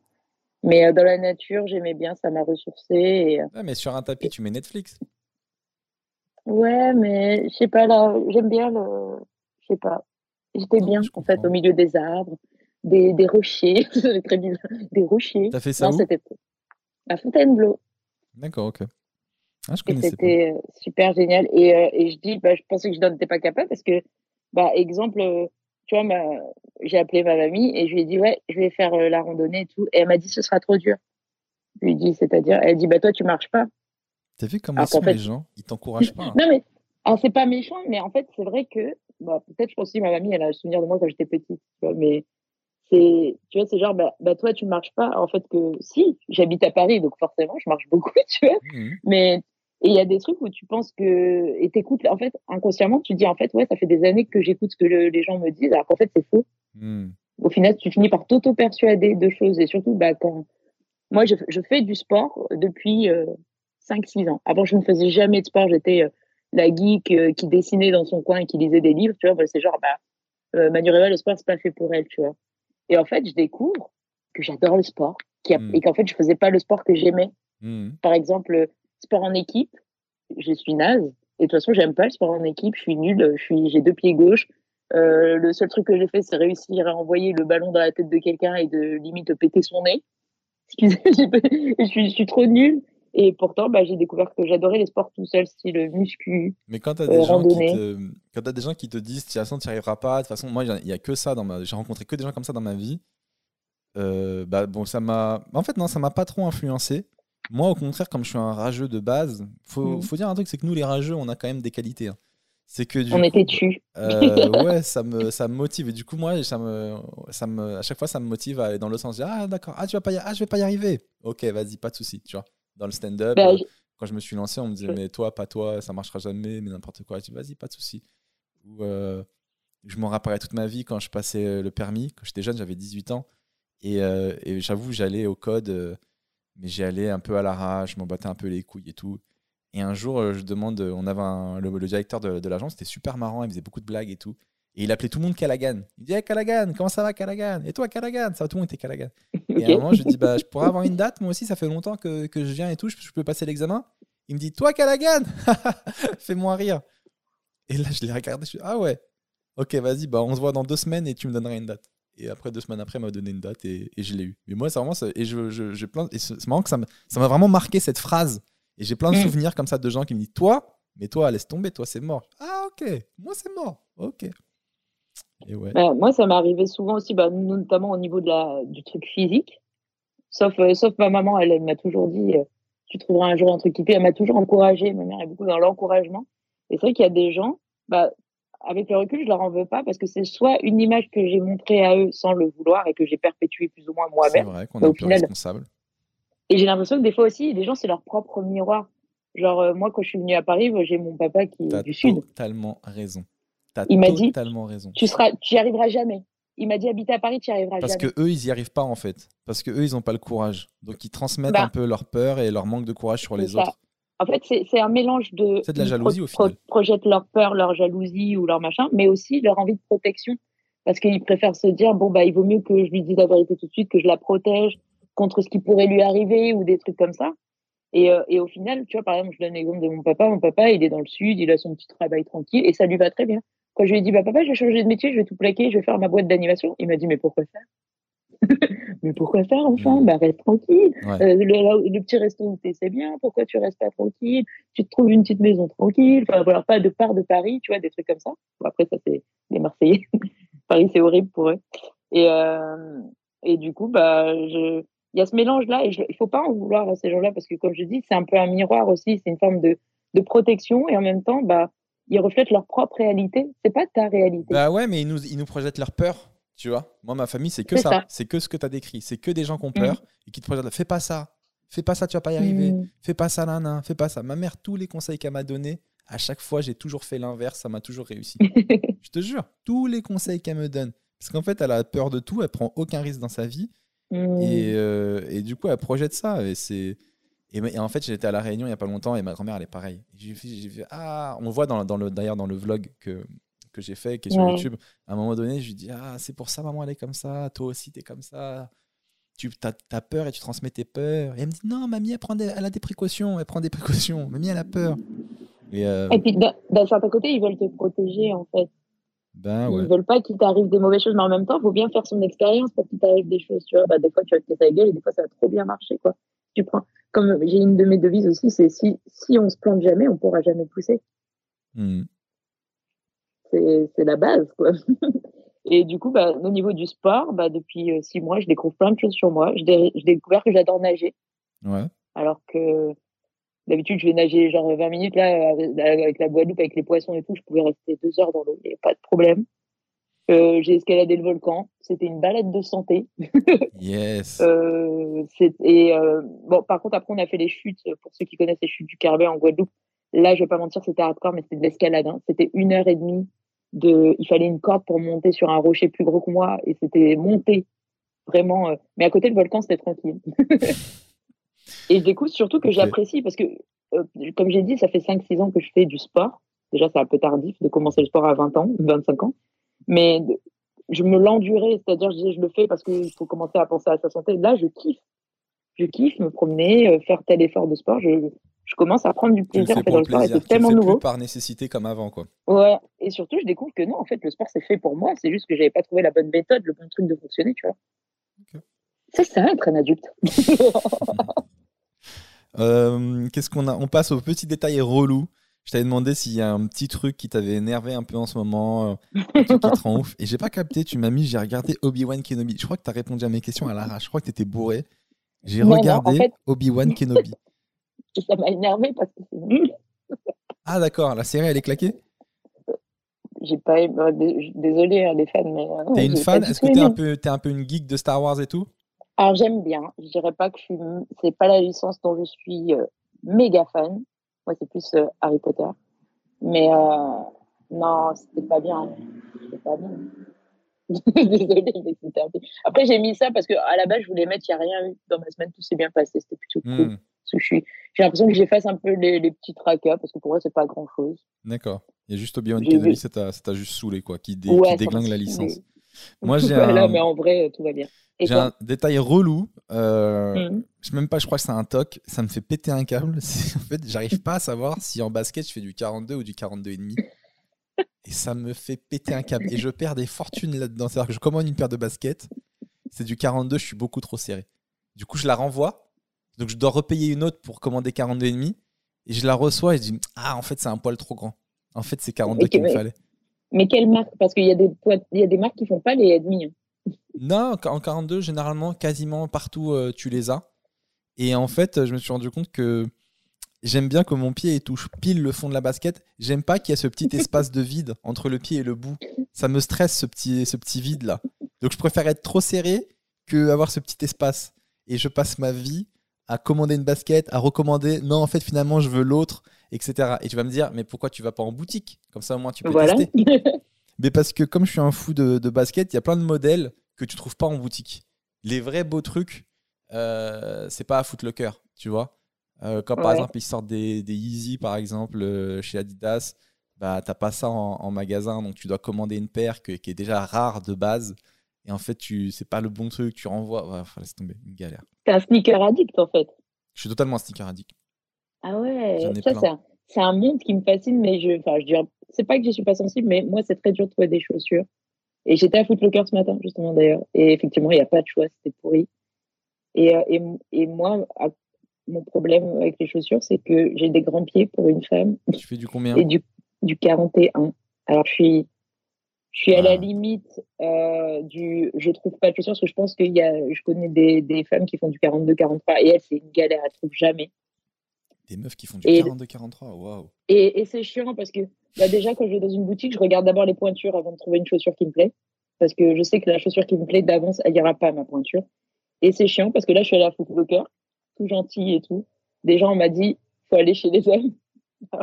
Mais euh, dans la nature, j'aimais bien, ça m'a ressourcé. Et, euh, ouais, mais sur un tapis, tu mets Netflix. Ouais, mais je sais pas, là, j'aime bien le je sais pas. J'étais bien, en fait, au milieu des arbres, des, des rochers, très bizarre, des rochers. T'as fait ça non, c'était à Fontainebleau. D'accord, ok. Ah, c'était euh, super génial. Et, euh, et je dis, bah, je pensais que je n'étais pas capable parce que, bah, exemple, euh, tu vois, j'ai appelé ma mamie et je lui ai dit, ouais, je vais faire la randonnée et tout. Et elle m'a dit, ce sera trop dur. Je lui ai dit, c'est-à-dire, elle dit, bah, toi, tu marches pas. T'as vu comment sont les gens? Ils t'encouragent pas. Hein. non, mais alors, c'est pas méchant, mais en fait, c'est vrai que, bah, peut-être, je pense aussi, ma mamie, elle a le souvenir de moi quand j'étais petite, tu vois, mais c'est, tu vois, c'est genre, bah, bah, toi, tu marches pas. En fait, que si, j'habite à Paris, donc forcément, je marche beaucoup, tu vois. Mmh mais, et il y a des trucs où tu penses que, et t'écoutes, en fait, inconsciemment, tu dis, en fait, ouais, ça fait des années que j'écoute ce que les gens me disent, alors qu'en fait, c'est faux. Mmh. Au final, tu finis par t'auto-persuader de choses, et surtout, bah, quand, moi, je, je fais du sport depuis 5-6 euh, ans. Avant, je ne faisais jamais de sport, j'étais, euh, la geek euh, qui dessinait dans son coin et qui lisait des livres, tu vois, bah, c'est genre, bah, euh, Manuela, le sport, c'est pas fait pour elle, tu vois. Et en fait, je découvre que j'adore le sport hmm. et qu'en fait, je faisais pas le sport que j'aimais. Hmm. Par exemple, sport en équipe, je suis naze. Et de toute façon, j'aime pas le sport en équipe. Je suis nulle. Je suis, j'ai deux pieds gauches. Euh, le seul truc que j'ai fait, c'est réussir à envoyer le ballon dans la tête de quelqu'un et de limite péter son nez. excusez, je suis, je suis trop nulle. Et pourtant, bah, j'ai découvert que j'adorais les sports tout seul, style muscu. Mais quand tu as, des gens qui te... quand as des gens qui te disent, de toute façon, tu n'y arriveras pas, de toute façon, moi, il n'y a que ça dans ma. J'ai rencontré que des gens comme ça dans ma vie. Euh, bah, bon, ça m'a. En fait, non, ça m'a pas trop influencé. Moi, au contraire, comme je suis un rageux de base, faut, mmh. faut dire un truc, c'est que nous, les rageux, on a quand même des qualités. Hein. C'est que on était tu. Euh, ouais, ça me, ça me motive. Et du coup, moi, ça me, ça me, à chaque fois, ça me motive à aller dans le sens. ah, d'accord. Ah, tu vas pas y... ah, je vais pas y arriver. Ok, vas-y, pas de souci. Tu vois, dans le stand-up, bah, euh, quand je me suis lancé, on me disait, mais toi, pas toi, ça marchera jamais, mais n'importe quoi. Je dis, vas-y, pas de souci. Ou, euh, je m'en rappellerai toute ma vie quand je passais le permis. Quand j'étais jeune, j'avais 18 ans. Et, et j'avoue, j'allais au code mais j'y allais un peu à l'arrache, je m'en battais un peu les couilles et tout. Et un jour, euh, je demande, euh, on avait le, directeur de, l'agence, c'était super marrant, il faisait beaucoup de blagues et tout. Et il appelait tout le monde Callaghan. Il disait hey, Callaghan, comment ça va Callaghan? Et toi Callaghan? Ça va, tout le monde était Callaghan. Et à un moment, je lui dis bah, Je pourrais avoir une date Moi aussi, ça fait longtemps que, que je viens et tout, je, peux passer l'examen Il me dit Toi Callaghan Fais-moi rire. Et là, je l'ai regardé, je suis Ah ouais, ok, vas-y, bah, on se voit dans deux semaines et tu me donneras une date. Et après, deux semaines après, il m'a donné une date et, et je l'ai eu. Mais moi, c'est vraiment. Ça, et je, je, plein, et c'est marrant que ça m'a vraiment marqué cette phrase. Et j'ai plein de mm. souvenirs comme ça de gens qui me disent Toi, mais toi, laisse tomber, toi, c'est mort. Ah, ok, moi, c'est mort. Ok. Et ouais. Bah, moi, ça m'est arrivé souvent aussi, bah, notamment au niveau de la, du truc physique. Sauf, euh, sauf ma maman, elle, m'a toujours dit euh, Tu trouveras un jour un truc qui plaît. Elle m'a toujours encouragé. Ma mère est beaucoup dans l'encouragement. Et c'est vrai qu'il y a des gens, bah, avec le recul, je leur en veux pas parce que c'est soit une image que j'ai montrée à eux sans le vouloir et que j'ai perpétuée plus ou moins moi-même. C'est vrai qu'on est un peu responsable. Et j'ai l'impression que des fois aussi, les gens, c'est leur propre miroir. Genre, euh, moi, quand je suis venue à Paris, j'ai mon papa qui est du Sud. totalement raison. As il m'a dit, raison. tu seras, tu y arriveras jamais. Il m'a dit, habite à Paris, tu y arriveras Parce jamais. Parce que eux, ils y arrivent pas en fait. Parce que eux, ils n'ont pas le courage. Donc, ils transmettent bah. un peu leur peur et leur manque de courage sur les autres. En fait, c'est un mélange de. C'est de la jalousie au final. projettent leur peur, leur jalousie ou leur machin, mais aussi leur envie de protection. Parce qu'ils préfèrent se dire, bon, bah, il vaut mieux que je lui dise la vérité tout de suite, que je la protège contre ce qui pourrait lui arriver ou des trucs comme ça. Et, euh, et au final, tu vois, par exemple, je donne l'exemple de mon papa. Mon papa, il est dans le sud, il a son petit travail tranquille et ça lui va très bien. Quand je lui ai dit, bah, papa, je vais changer de métier, je vais tout plaquer, je vais faire ma boîte d'animation, il m'a dit, mais pourquoi ça mais pourquoi faire, enfant mmh. Bah, reste tranquille. Euh, le, petit resto c'est bien. Pourquoi tu restes pas tranquille? Tu te trouves une petite maison tranquille. Enfin, voilà, pas de part de Paris, tu vois, des trucs comme ça. après, ça, c'est les Marseillais. Paris, c'est horrible pour eux. Et, euh, et du coup, bah, je, il y a ce mélange-là et je, il faut pas en vouloir à ces gens-là parce que, comme je dis, c'est un peu un miroir aussi. C'est une forme de, de protection et en même temps, bah, ils reflètent leur propre réalité. C'est pas ta réalité. Bah ouais, mais ils nous, ils nous projettent leur peur. Tu vois Moi, ma famille, c'est que ça. C'est que ce que tu as décrit. C'est que des gens qui ont peur mm. et qui te projettent. Fais pas ça. Fais pas ça, tu vas pas y arriver. Mm. Fais pas ça, nana. Fais pas ça. Ma mère, tous les conseils qu'elle m'a donnés, à chaque fois, j'ai toujours fait l'inverse. Ça m'a toujours réussi. je te jure, tous les conseils qu'elle me donne. Parce qu'en fait, elle a peur de tout. Elle prend aucun risque dans sa vie. Mm. Et, euh, et, du coup, elle projette ça. Et c'est. Et, en fait, j'étais à La Réunion il n'y a pas longtemps et ma grand-mère, elle est pareille. J'ai fait, ah, on voit dans, dans le, d'ailleurs dans le vlog que, que j'ai fait, qui est sur YouTube, à un moment donné, je lui dis Ah, c'est pour ça, maman, elle est comme ça, toi aussi, t'es comme ça. Tu as, peur et tu transmets tes peurs. Et elle me dit Non, mamie, elle, prend elle a des précautions, elle prend des précautions. Mamie, elle a peur. Et, euh, et puis, d'un certain côté, ils veulent te protéger, en fait. Ben, ouais. Ils veulent pas qu'il t'arrive des mauvaises choses, mais en même temps, il faut bien faire son expérience pour qu'il t'arrive des choses. Tu vois, bah, des fois, tu vas te casser la gueule et des fois, ça va trop bien marcher. Quoi. Tu prends, comme j'ai une de mes devises aussi, c'est si, si on se plante jamais, on pourra jamais pousser. Mmh c'est la base, quoi. Et du coup, bah, au niveau du sport, bah, depuis euh, six mois, je découvre plein de choses sur moi. J'ai découvert que j'adore nager. Ouais. Alors que d'habitude, je vais nager genre 20 minutes là, avec la Guadeloupe, avec les poissons et tout. Je pouvais rester deux heures dans l'eau, il n'y avait pas de problème. Euh, j'ai escaladé le volcan. C'était une balade de santé. yes. Euh, et bon, par contre, après, on a fait les chutes. Pour ceux qui connaissent les chutes du Carbet en Guadeloupe, Là, je vais pas mentir, c'était hardcore, mais c'était de l'escalade. Hein. C'était une heure et demie de. Il fallait une corde pour monter sur un rocher plus gros que moi, et c'était monter vraiment. Euh, mais à côté le volcan, c'était tranquille. et je découvre surtout que j'apprécie parce que, euh, comme j'ai dit, ça fait 5-6 ans que je fais du sport. Déjà, c'est un peu tardif de commencer le sport à 20 ans, 25 ans. Mais je me l'endurais, c'est-à-dire je, je le fais parce qu'il faut commencer à penser à sa santé. Là, je kiffe. Je kiffe me promener, euh, faire tel effort de sport. Je, je commence à prendre du plaisir dans le sport c'est tellement nouveau. Plus par nécessité comme avant, quoi. Ouais, et surtout, je découvre que non, en fait, le sport, c'est fait pour moi. C'est juste que j'avais pas trouvé la bonne méthode, le bon truc de fonctionner, tu vois. Ça, c'est un être un adulte. Euh, Qu'est-ce qu'on a? On passe aux petits détails relous. Je t'avais demandé s'il y a un petit truc qui t'avait énervé un peu en ce moment, euh, un truc qui te rend ouf. Et j'ai pas capté, tu m'as mis, j'ai regardé Obi-Wan Kenobi. Je crois que tu as répondu à mes questions à l'arrache. Je crois que tu étais bourré. J'ai en regardé fait- Obi-Wan Kenobi. Et ça m'a énervé parce que c'est nul. Ah d'accord, la série elle est claquée? J'ai pas aimé- euh, dé- Désolée, hein, les fans, mais. euh, T'es une fan? Est-ce que t'es un, peu, un peu une geek de Star Wars et tout? Alors, j'aime bien. Je dirais pas que je suis. C'est pas la licence dont je suis euh, méga fan. Moi, c'est plus euh, Harry Potter. Mais euh, non, c'était pas bien. C'était pas bien. Désolée, mais c'était un peu. Après, j'ai mis ça parce que à la base, je voulais mettre, il n'y a rien eu dans ma semaine, tout s'est bien passé. C'était plutôt cool. Hmm, Parce que je suis- J'ai l'impression que j'efface un peu les, les petits tracas parce que pour moi, c'est pas grand chose. D'accord. Il y a juste Obi-Wan Kenobi, ça t'a juste saoulé, quoi, qui, dé- Ouais, qui déglingue la licence. Moi, j'ai voilà, un, mais en vrai, tout va bien. Et j'ai toi un détail relou. euh, Mhm. Je sais même pas, je crois que c'est un toc. Ça me fait péter un câble. En fait, j'arrive pas à savoir si en basket je fais du 42 ou du 42,5. Et ça me fait péter un câble. Et je perds des fortunes là-dedans. C'est-à-dire que je commande une paire de baskets. C'est du 42, je suis beaucoup trop serré. Du coup, je la renvoie. Donc, je dois repayer une autre pour commander 42,5. Et je la reçois et je dis Ah, en fait, c'est un poil trop grand. En fait, c'est 42 Ok, qu'il me fallait. Mais quelle marque? Parce qu'il y, a des poids- il y a des marques qui font pas les ennemis. Non, en 42, généralement, quasiment partout, euh, tu les as. Et en fait, je me suis rendu compte que j'aime bien que mon pied touche pile le fond de la basket. J'aime pas qu'il y ait ce petit espace de vide entre le pied et le bout. Ça me stresse, ce petit, ce petit vide-là. Donc, je préfère être trop serré que avoir ce petit espace. Et je passe ma vie à commander une basket, à recommander. Non, en fait, finalement, je veux l'autre, etc. Et tu vas me dire, mais pourquoi tu vas pas en boutique? Comme ça, au moins, tu peux Voilà. tester. Mais parce que comme je suis un fou de, de basket, il y a plein de modèles que tu trouves pas en boutique. Les vrais beaux trucs, euh, c'est pas à Foot Locker, tu vois. Euh, quand par exemple ils sortent des, des Yeezy par exemple euh, chez Adidas, bah t'as pas ça en, en magasin, donc tu dois commander une paire que- qui est déjà rare de base. Et en fait, tu c'est pas le bon truc, tu renvoies. Ouais, enfin, laisse tomber, une galère. T'es un sneaker addict en fait. Je suis totalement un sticker addict. Ah ouais, ça c'est un, monde qui me fascine, mais je, enfin, je dirais, c'est pas que je suis pas sensible, mais moi c'est très dur de trouver des chaussures. Et j'étais à Footlocker ce matin justement d'ailleurs, et effectivement il n'y a pas de choix, c'était pourri. Et, euh, et, et moi, à- mon problème avec les chaussures, c'est que j'ai des grands pieds pour une femme Tu fais du combien? Et du, du 41. Alors je suis, je suis à la Ah. limite euh, du, je trouve pas de chaussures parce que je pense qu'il y a, je connais des, des femmes qui font du 42, 43 et elles c'est une galère, elles trouvent jamais. Des meufs qui font du Et- 42-43, waouh. Et, et c'est chiant parce que bah déjà, quand je vais dans une boutique, je regarde d'abord les pointures avant de trouver une chaussure qui me plaît. Parce que je sais que la chaussure qui me plaît d'avance, elle ira pas à ma pointure. Et c'est chiant parce que là, je suis allée à Foot Locker, tout gentil et tout. Déjà, on m'a dit, faut aller chez les hommes.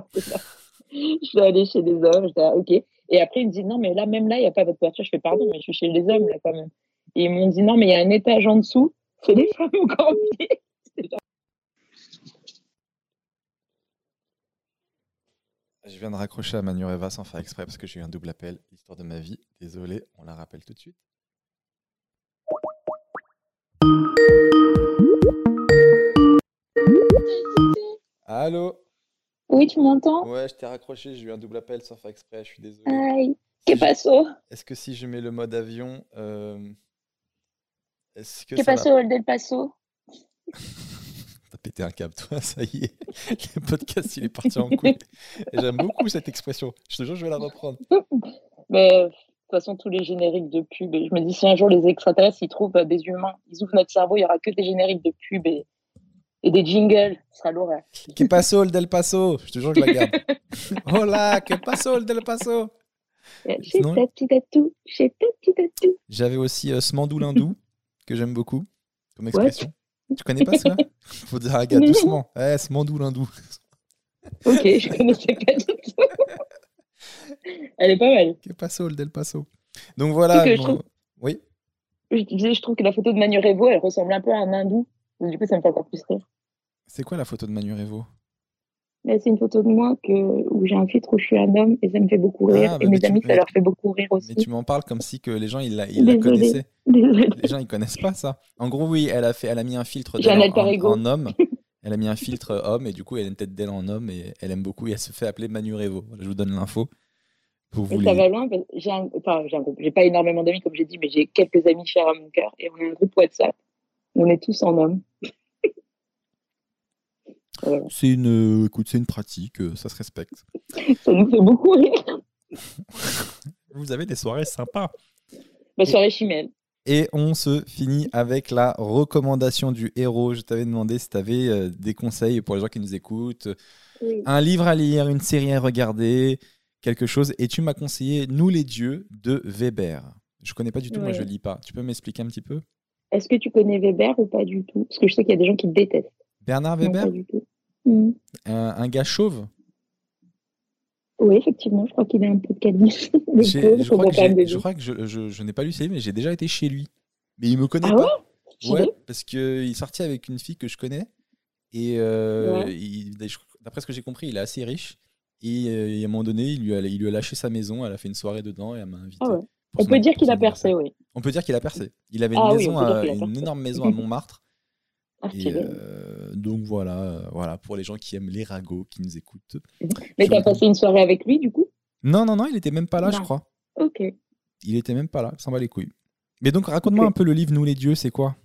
Je suis allée chez les hommes, j'étais ok. Et après, ils me disent, non, mais là, même là, il n'y a pas votre pointure. Je fais, pardon, mais je suis chez les hommes, là, quand même. Et ils m'ont dit, non, mais il y a un étage en dessous, c'est les femmes au pied. Je viens de raccrocher à Manureva sans faire exprès parce que j'ai eu un double appel. Histoire de ma vie. Désolé, on la rappelle tout de suite. Allô? Oui, tu m'entends Ouais, je t'ai raccroché, j'ai eu un double appel sans faire exprès, je suis désolé. Aïe, Si que je- Est-ce que si je mets le mode avion, euh, est-ce que Que va- passo, Old El Paso T'as pété un câble, toi, ça y est. Le podcast, il est parti en couille. J'aime beaucoup cette expression. Je te jure, je vais la reprendre. Mais de toute façon, tous les génériques de pub, et je me dis, si un jour les extraterrestres, ils trouvent des humains, ils ouvrent notre cerveau, il n'y aura que des génériques de pub et, et des jingles, ce sera l'horreur. Que paso, el del paso Je te jure, je la garde. Hola, que paso, el del paso. J'avais aussi euh, Smandou Lindou, que j'aime beaucoup, comme expression. Tu connais pas ça Faut dire Non. doucement. Eh, Smandou Lindou. Ok, je connaissais pas du tout. Elle est pas mal. Que paso, el del paso Donc voilà. Que bon- trouve- Oui Je disais, je trouve que la photo de Manu Revo, elle ressemble un peu à un hindou. Du coup, ça me fait encore plus rire. C'est quoi la photo de Manu Revo? C'est une photo de moi que, où j'ai un filtre où je suis un homme et ça me fait beaucoup rire. Ah, bah, et mais mes amis, ça leur fait beaucoup rire aussi. Mais tu m'en parles comme si que les gens ils la, ils la Désolée. connaissaient. Désolée. Les gens ils connaissent pas ça. En gros oui, elle a fait, elle a mis un filtre en, en homme. Elle a mis un filtre homme et du coup elle a une tête d'elle en homme et elle aime beaucoup et elle se fait appeler Manu Revo. Je vous donne l'info ça va loin. parce que J'ai un, enfin, j'ai un groupe. J'ai pas énormément d'amis, comme j'ai dit, mais j'ai quelques amis chers à mon cœur. Et on a un groupe WhatsApp On est tous en homme. C'est une, écoute, c'est une pratique, euh, ça se respecte. ça nous fait beaucoup rire. Vous avez des soirées sympas. Ma soirée chimelle. Et on se finit avec la recommandation du héros. Je t'avais demandé si tu avais euh, des conseils pour les gens qui nous écoutent. Un livre à lire, une série à regarder, quelque chose. Et tu m'as conseillé Nous les dieux de Weber. Je connais pas du tout, moi je lis pas. Tu peux m'expliquer un petit peu? Est-ce que tu connais Weber ou pas du tout? Parce que je sais qu'il y a des gens qui détestent. Bernard Weber pas du tout. Mm. Un, gars chauve? Oui, effectivement, je crois qu'il a un peu de calvitie. je, crois que, je, n'ai pas lu ses mais j'ai déjà été chez lui. Mais il me connaît ah pas. Ouais, parce qu'il est sorti avec une fille que je connais. Et euh, d'après ce que j'ai compris, il est assez riche. Et, euh, à un moment donné, il lui, a, il lui a lâché sa maison, elle a fait une soirée dedans et elle m'a invité. Ah on peut dire qu'il a percé, oui. On peut dire qu'il a percé. Il avait une, ah maison une énorme maison à Montmartre. Euh, donc voilà, euh, voilà pour les gens qui aiment les ragots, qui nous écoutent. Mais tu as passé une soirée avec lui du coup? Non, non, non, il était même pas là, je crois. Ok. Il était même pas là, s'en va les couilles. Mais donc raconte-moi un peu le livre Nous les dieux, c'est quoi?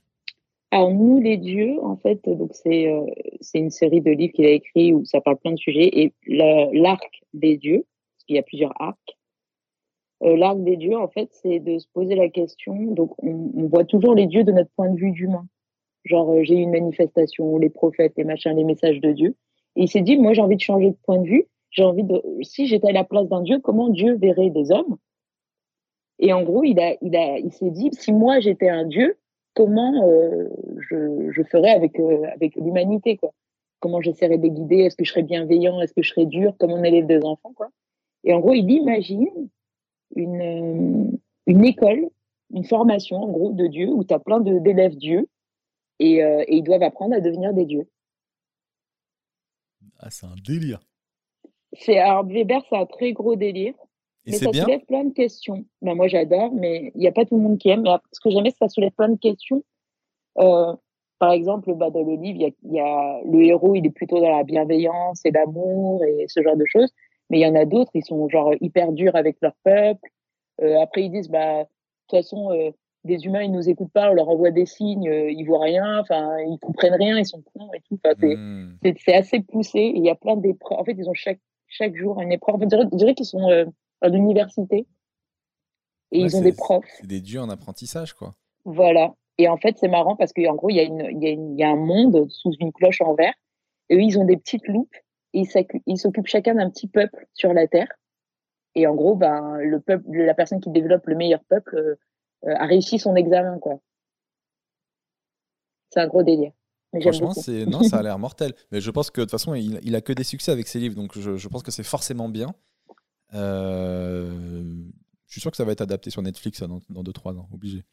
Alors Nous les dieux, en fait, donc c'est euh, c'est une série de livres qu'il a écrit où ça parle plein de sujets et l'arc des dieux, parce qu'il y a plusieurs arcs. l'arc des dieux, en fait, c'est de se poser la question. Donc on voit toujours les dieux de notre point de vue d'humain genre euh, j'ai eu une manifestation, les prophètes, les machins, les messages de Dieu. Et il s'est dit, moi j'ai envie de changer de point de vue. J'ai envie de, si j'étais à la place d'un Dieu, comment Dieu verrait des hommes? Et en gros, il a, il a, il s'est dit, si moi j'étais un Dieu, comment euh, je, je, ferais avec euh, avec l'humanité quoi? Comment j'essaierais de guider? Est-ce que je serais bienveillant? Est-ce que je serais dur? Comment on élève des enfants quoi? Et en gros, il imagine une une école, une formation en gros de Dieu où tu as plein d'élèves Dieu euh, et, ils doivent apprendre à devenir des dieux. Ah, c'est un délire. C'est alors Weber, c'est un très gros délire. Et mais ça bien soulève plein de questions. Ben, moi, j'adore, mais il n'y a pas tout le monde qui aime. Mais ce que j'aime, c'est que ça soulève plein de questions. Euh, par exemple, bah, dans le livre, il y, a, le héros, il est plutôt dans la bienveillance et l'amour et ce genre de choses. Mais il y en a d'autres, ils sont genre hyper durs avec leur peuple. Euh, après, ils disent, bah, de toute façon, des humains, ils nous écoutent pas, on leur envoie des signes, euh, ils voient rien, enfin, ils comprennent rien, ils sont cons et tout. Hmm. c'est assez poussé. il y a plein d'épreuves. En fait, ils ont chaque, chaque jour une épreuve. On dirait, qu'ils sont euh, à l'université. Et ils ont des profs. C'est des dieux en apprentissage, quoi. Voilà. Et en fait, c'est marrant parce qu'en gros, il y, a une, y a y a un monde sous une cloche en verre. Et eux, ils ont des petites loupes. Et ils s'occupent chacun d'un petit peuple sur la Terre. Et en gros, ben, le peuple, la personne qui développe le meilleur peuple euh, a réussi son examen, quoi. C'est un gros délire. Franchement, c'est non, ça a l'air mortel. Mais je pense que de toute façon, il, il, a que des succès avec ses livres, donc je, je pense que c'est forcément bien. Euh, je suis sûr que ça va être adapté sur Netflix dans 2-3 ans, obligé.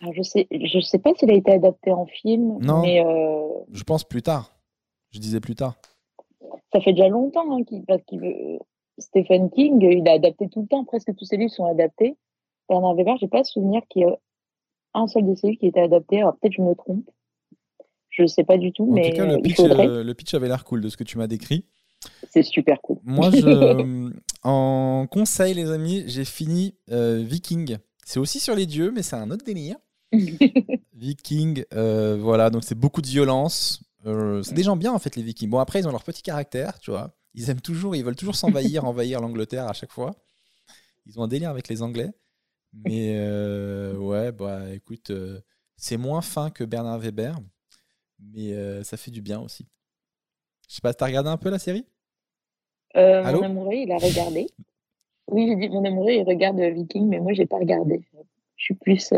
Alors, je sais, je sais pas s'il a été adapté en film. Non. Mais euh, Je pense plus tard. Je disais plus tard. Ça fait déjà longtemps hein, parce qu'il veut... Stephen King, il a adapté tout le temps. Presque tous ses livres sont adaptés. Bernard Weber, j'ai pas souvenir qu'il y ait un seul de ces qui était adapté. Alors peut-être je me trompe. Je ne sais pas du tout, en mais tout cas, le, pitch, euh, le pitch avait l'air cool de ce que tu m'as décrit. C'est super cool. Moi, je, en conseil, les amis, j'ai fini euh, Viking. C'est aussi sur les dieux, mais c'est un autre délire. Viking, euh, voilà, donc c'est beaucoup de violence. c'est des gens bien en fait, les Vikings. Bon, après, ils ont leur petit caractère, tu vois. Ils aiment toujours, ils veulent toujours s'envahir, envahir l'Angleterre à chaque fois. Ils ont un délire avec les Anglais. Mais euh, ouais, bah écoute, euh, c'est moins fin que Bernard Weber, mais euh, ça fait du bien aussi. Je sais pas, t'as regardé un peu la série? Mon amoureux, il a regardé. Oui, j'ai dit mon amoureux, il regarde Viking, mais moi, j'ai pas regardé. Je suis plus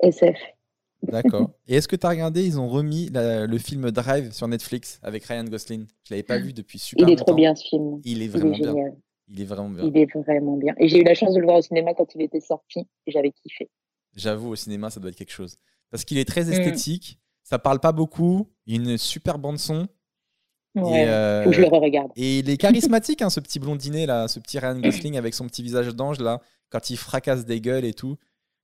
SF. D'accord. Et est-ce que tu as regardé Ils ont remis le film Drive sur Netflix avec Ryan Gosling? Je l'avais pas vu depuis super longtemps. Il est trop bien ce film. Il est vraiment bien. Il est vraiment bien. Il est vraiment bien. Et j'ai eu la chance de le voir au cinéma quand il était sorti et j'avais kiffé. J'avoue, au cinéma, ça doit être quelque chose. Parce qu'il est très mm. esthétique, ça parle pas beaucoup, il a une super bande-son. Ouais, et, euh, je le regarde. Et il est charismatique, hein, ce petit blondinet là, ce petit Ryan Gosling avec son petit visage d'ange là, quand il fracasse des gueules et tout.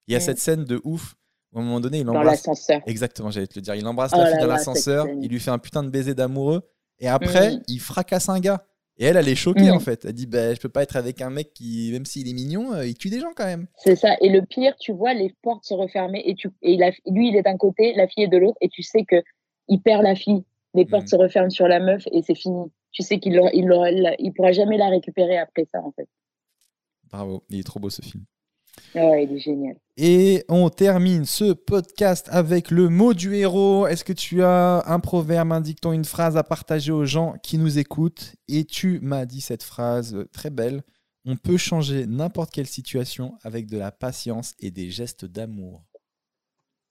Il y a mm. cette scène de ouf où à un moment donné, il embrasse. Dans l'ascenseur. Exactement, j'allais te le dire. Il embrasse oh la fille dans l'ascenseur, il lui fait un putain de baiser d'amoureux et après, mm. il fracasse un gars. Et elle, elle est choquée Mm. en fait. Elle dit bah, Je peux pas être avec un mec qui, même s'il est mignon, euh, il tue des gens quand même. C'est ça. Et le pire, tu vois les portes se refermer et, tu, et la- lui, il est d'un côté, la fille est de l'autre, et tu sais que il perd la fille. Les portes Mhm. se referment sur la meuf et c'est fini. Tu sais qu'il il, l'aura- il pourra jamais la récupérer après ça, en fait. Bravo, il est trop beau ce film. Ah ouais, il est génial. Et on termine ce podcast avec le mot du héros. Est-ce que tu as un proverbe, un dicton, une phrase à partager aux gens qui nous écoutent? Et tu m'as dit cette phrase très belle. On peut changer n'importe quelle situation avec de la patience et des gestes d'amour.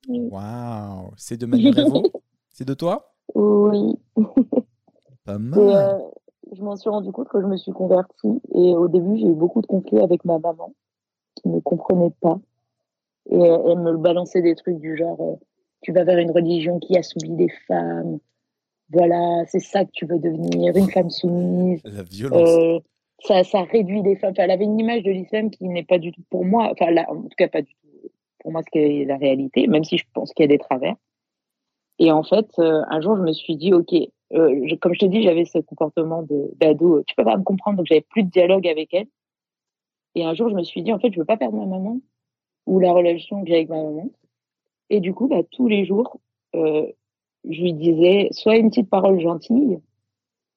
Oui. Waouh C'est de Manu C'est de toi? Oui. Pas mal. euh, je m'en suis rendu compte que je me suis convertie et au début j'ai eu beaucoup de conflits avec ma maman qui ne comprenait pas et elle me balançait des trucs du genre euh, tu vas vers une religion qui assouvit les femmes voilà c'est ça que tu veux devenir une femme soumise La violence. euh, ça ça réduit les femmes enfin, elle avait une image de l'islam qui n'est pas du tout pour moi enfin là, en tout cas pas du tout pour moi ce qui est la réalité même si je pense qu'il y a des travers et en fait euh, un jour je me suis dit ok euh, je- comme je te dis, j'avais ce comportement d'ado. Tu peux pas me comprendre, donc j'avais plus de dialogue avec elle. Et un jour, je me suis dit, en fait, je veux pas perdre ma maman ou la relation que j'ai avec ma maman. Et du coup, bah, tous les jours, euh, je lui disais soit une petite parole gentille,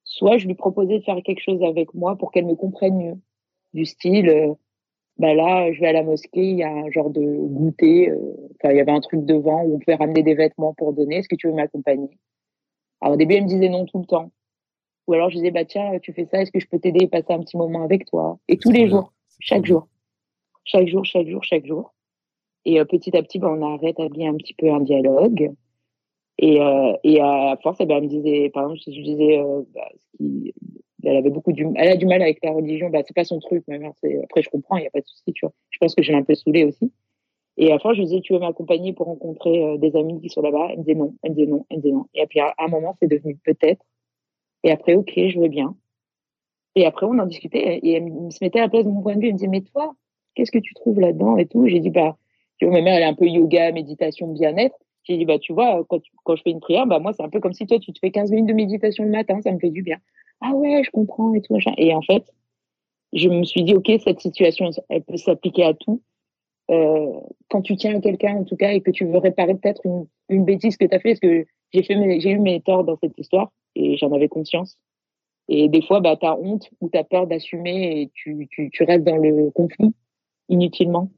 soit je lui proposais de faire quelque chose avec moi pour qu'elle me comprenne mieux. Du style, euh, bah là, je vais à la mosquée, il y a un genre de goûter. euh, Enfin, il y avait un truc devant où on pouvait ramener des vêtements pour donner. Est-ce que tu veux m'accompagner? Alors au début, elle me disait non tout le temps. Ou alors je disais, bah tiens, tu fais ça, est-ce que je peux t'aider et passer un petit moment avec toi? Et tous les jours, chaque jour. Chaque jour, chaque jour, chaque jour. Et euh, petit à petit, bah, on a rétabli un petit peu un dialogue. Et, euh, et à force, eh ben, elle me disait, par exemple, si je disais, euh, bah, elle avait beaucoup du, elle a du mal avec la religion, bah, c'est pas son truc, ma mère, après, je comprends, il n'y a pas de souci, tu vois. Je pense que je l'ai un peu saoulée aussi. Et à fin, je lui disais, tu veux m'accompagner pour rencontrer euh, des amis qui sont là-bas? Elle me disait non, elle me disait non, elle me disait non. Et puis, à un moment, c'est devenu peut-être. Et après, ok, je veux bien. Et après, on en discutait et elle me se mettait à la place de mon point de vue. Elle me disait, mais toi, qu'est-ce que tu trouves là-dedans et tout? J'ai dit, bah, tu vois, ma mère, elle est un peu yoga, méditation, bien-être. J'ai dit, bah, tu vois, quand, je fais une prière, bah, moi, c'est un peu comme si toi, tu te fais 15 minutes de méditation le matin, ça me fait du bien. Ah ouais, je comprends et tout, machin. Et en fait, je me suis dit, OK, cette situation, elle peut s'appliquer à tout. Euh, quand tu tiens à quelqu'un, en tout cas, et que tu veux réparer peut-être une, bêtise que tu as fait, parce que j'ai j'ai eu mes torts dans cette histoire et j'en avais conscience. Et des fois, bah, tu as honte ou tu as peur d'assumer et tu, tu, tu restes dans le conflit inutilement.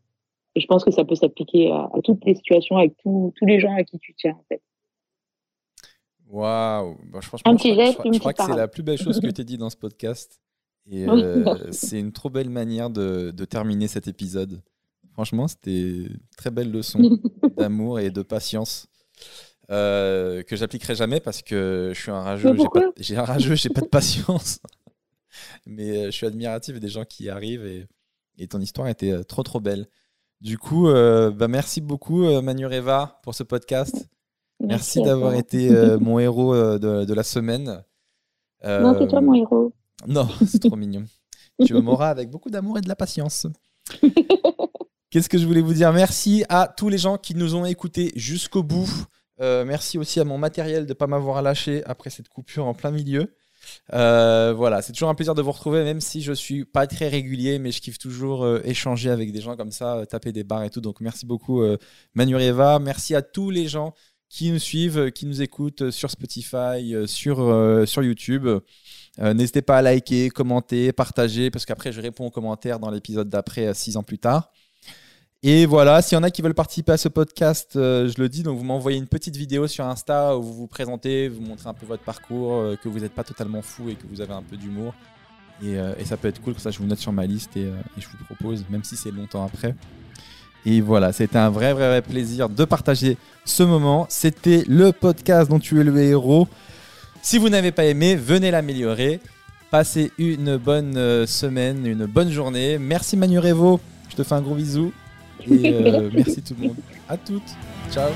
Et je pense que ça peut s'appliquer à, à toutes les situations avec tous tous les gens à qui tu tiens, en fait. Waouh Bah, je- Un je je une je crois que c'est la plus belle chose que tu as dit dans ce podcast. Et euh, c'est une trop belle manière de, de terminer cet épisode. Franchement, c'était une très belle leçon d'amour et de patience euh, que j'appliquerai jamais parce que je suis un rageux. J'ai pas, un rageux, j'ai pas de patience. Mais euh, je suis admiratif des gens qui y arrivent et, et ton histoire était euh, trop trop belle. Du coup, euh, bah, merci beaucoup Manu Reva pour ce podcast. Merci, d'avoir été euh, mon héros de, de la semaine. Non, c'est toi mon héros. Non, c'est trop mignon. Tu m'auras avec beaucoup d'amour et de la patience. Qu'est-ce que je voulais vous dire? Merci à tous les gens qui nous ont écoutés jusqu'au bout. Euh, merci aussi à mon matériel de ne pas m'avoir lâché après cette coupure en plein milieu. Euh, voilà, c'est toujours un plaisir de vous retrouver, même si je suis pas très régulier, mais je kiffe toujours euh, échanger avec des gens comme ça, taper des barres et tout. Donc merci beaucoup euh, Manu Rieva. Merci à tous les gens qui nous suivent, qui nous écoutent sur Spotify, sur, sur YouTube. N'hésitez pas à liker, commenter, partager, parce qu'après je réponds aux commentaires dans l'épisode d'après, six ans plus tard. Et voilà, s'il y en a qui veulent participer à ce podcast, euh, je le dis, donc vous m'envoyez une petite vidéo sur Insta où vous vous présentez, vous montrez un peu votre parcours, euh, que vous n'êtes pas totalement fou et que vous avez un peu d'humour. Et, euh, et ça peut être cool, comme ça je vous note sur ma liste et, et je vous propose, même si c'est longtemps après. Et voilà, c'était un vrai, vrai, vrai plaisir de partager ce moment. C'était le podcast dont tu es le héros. Si vous n'avez pas aimé, venez l'améliorer. Passez une bonne semaine, une bonne journée. Merci Manu Revo. Je te fais un gros bisou. Et euh, merci tout le monde. À toutes. Ciao.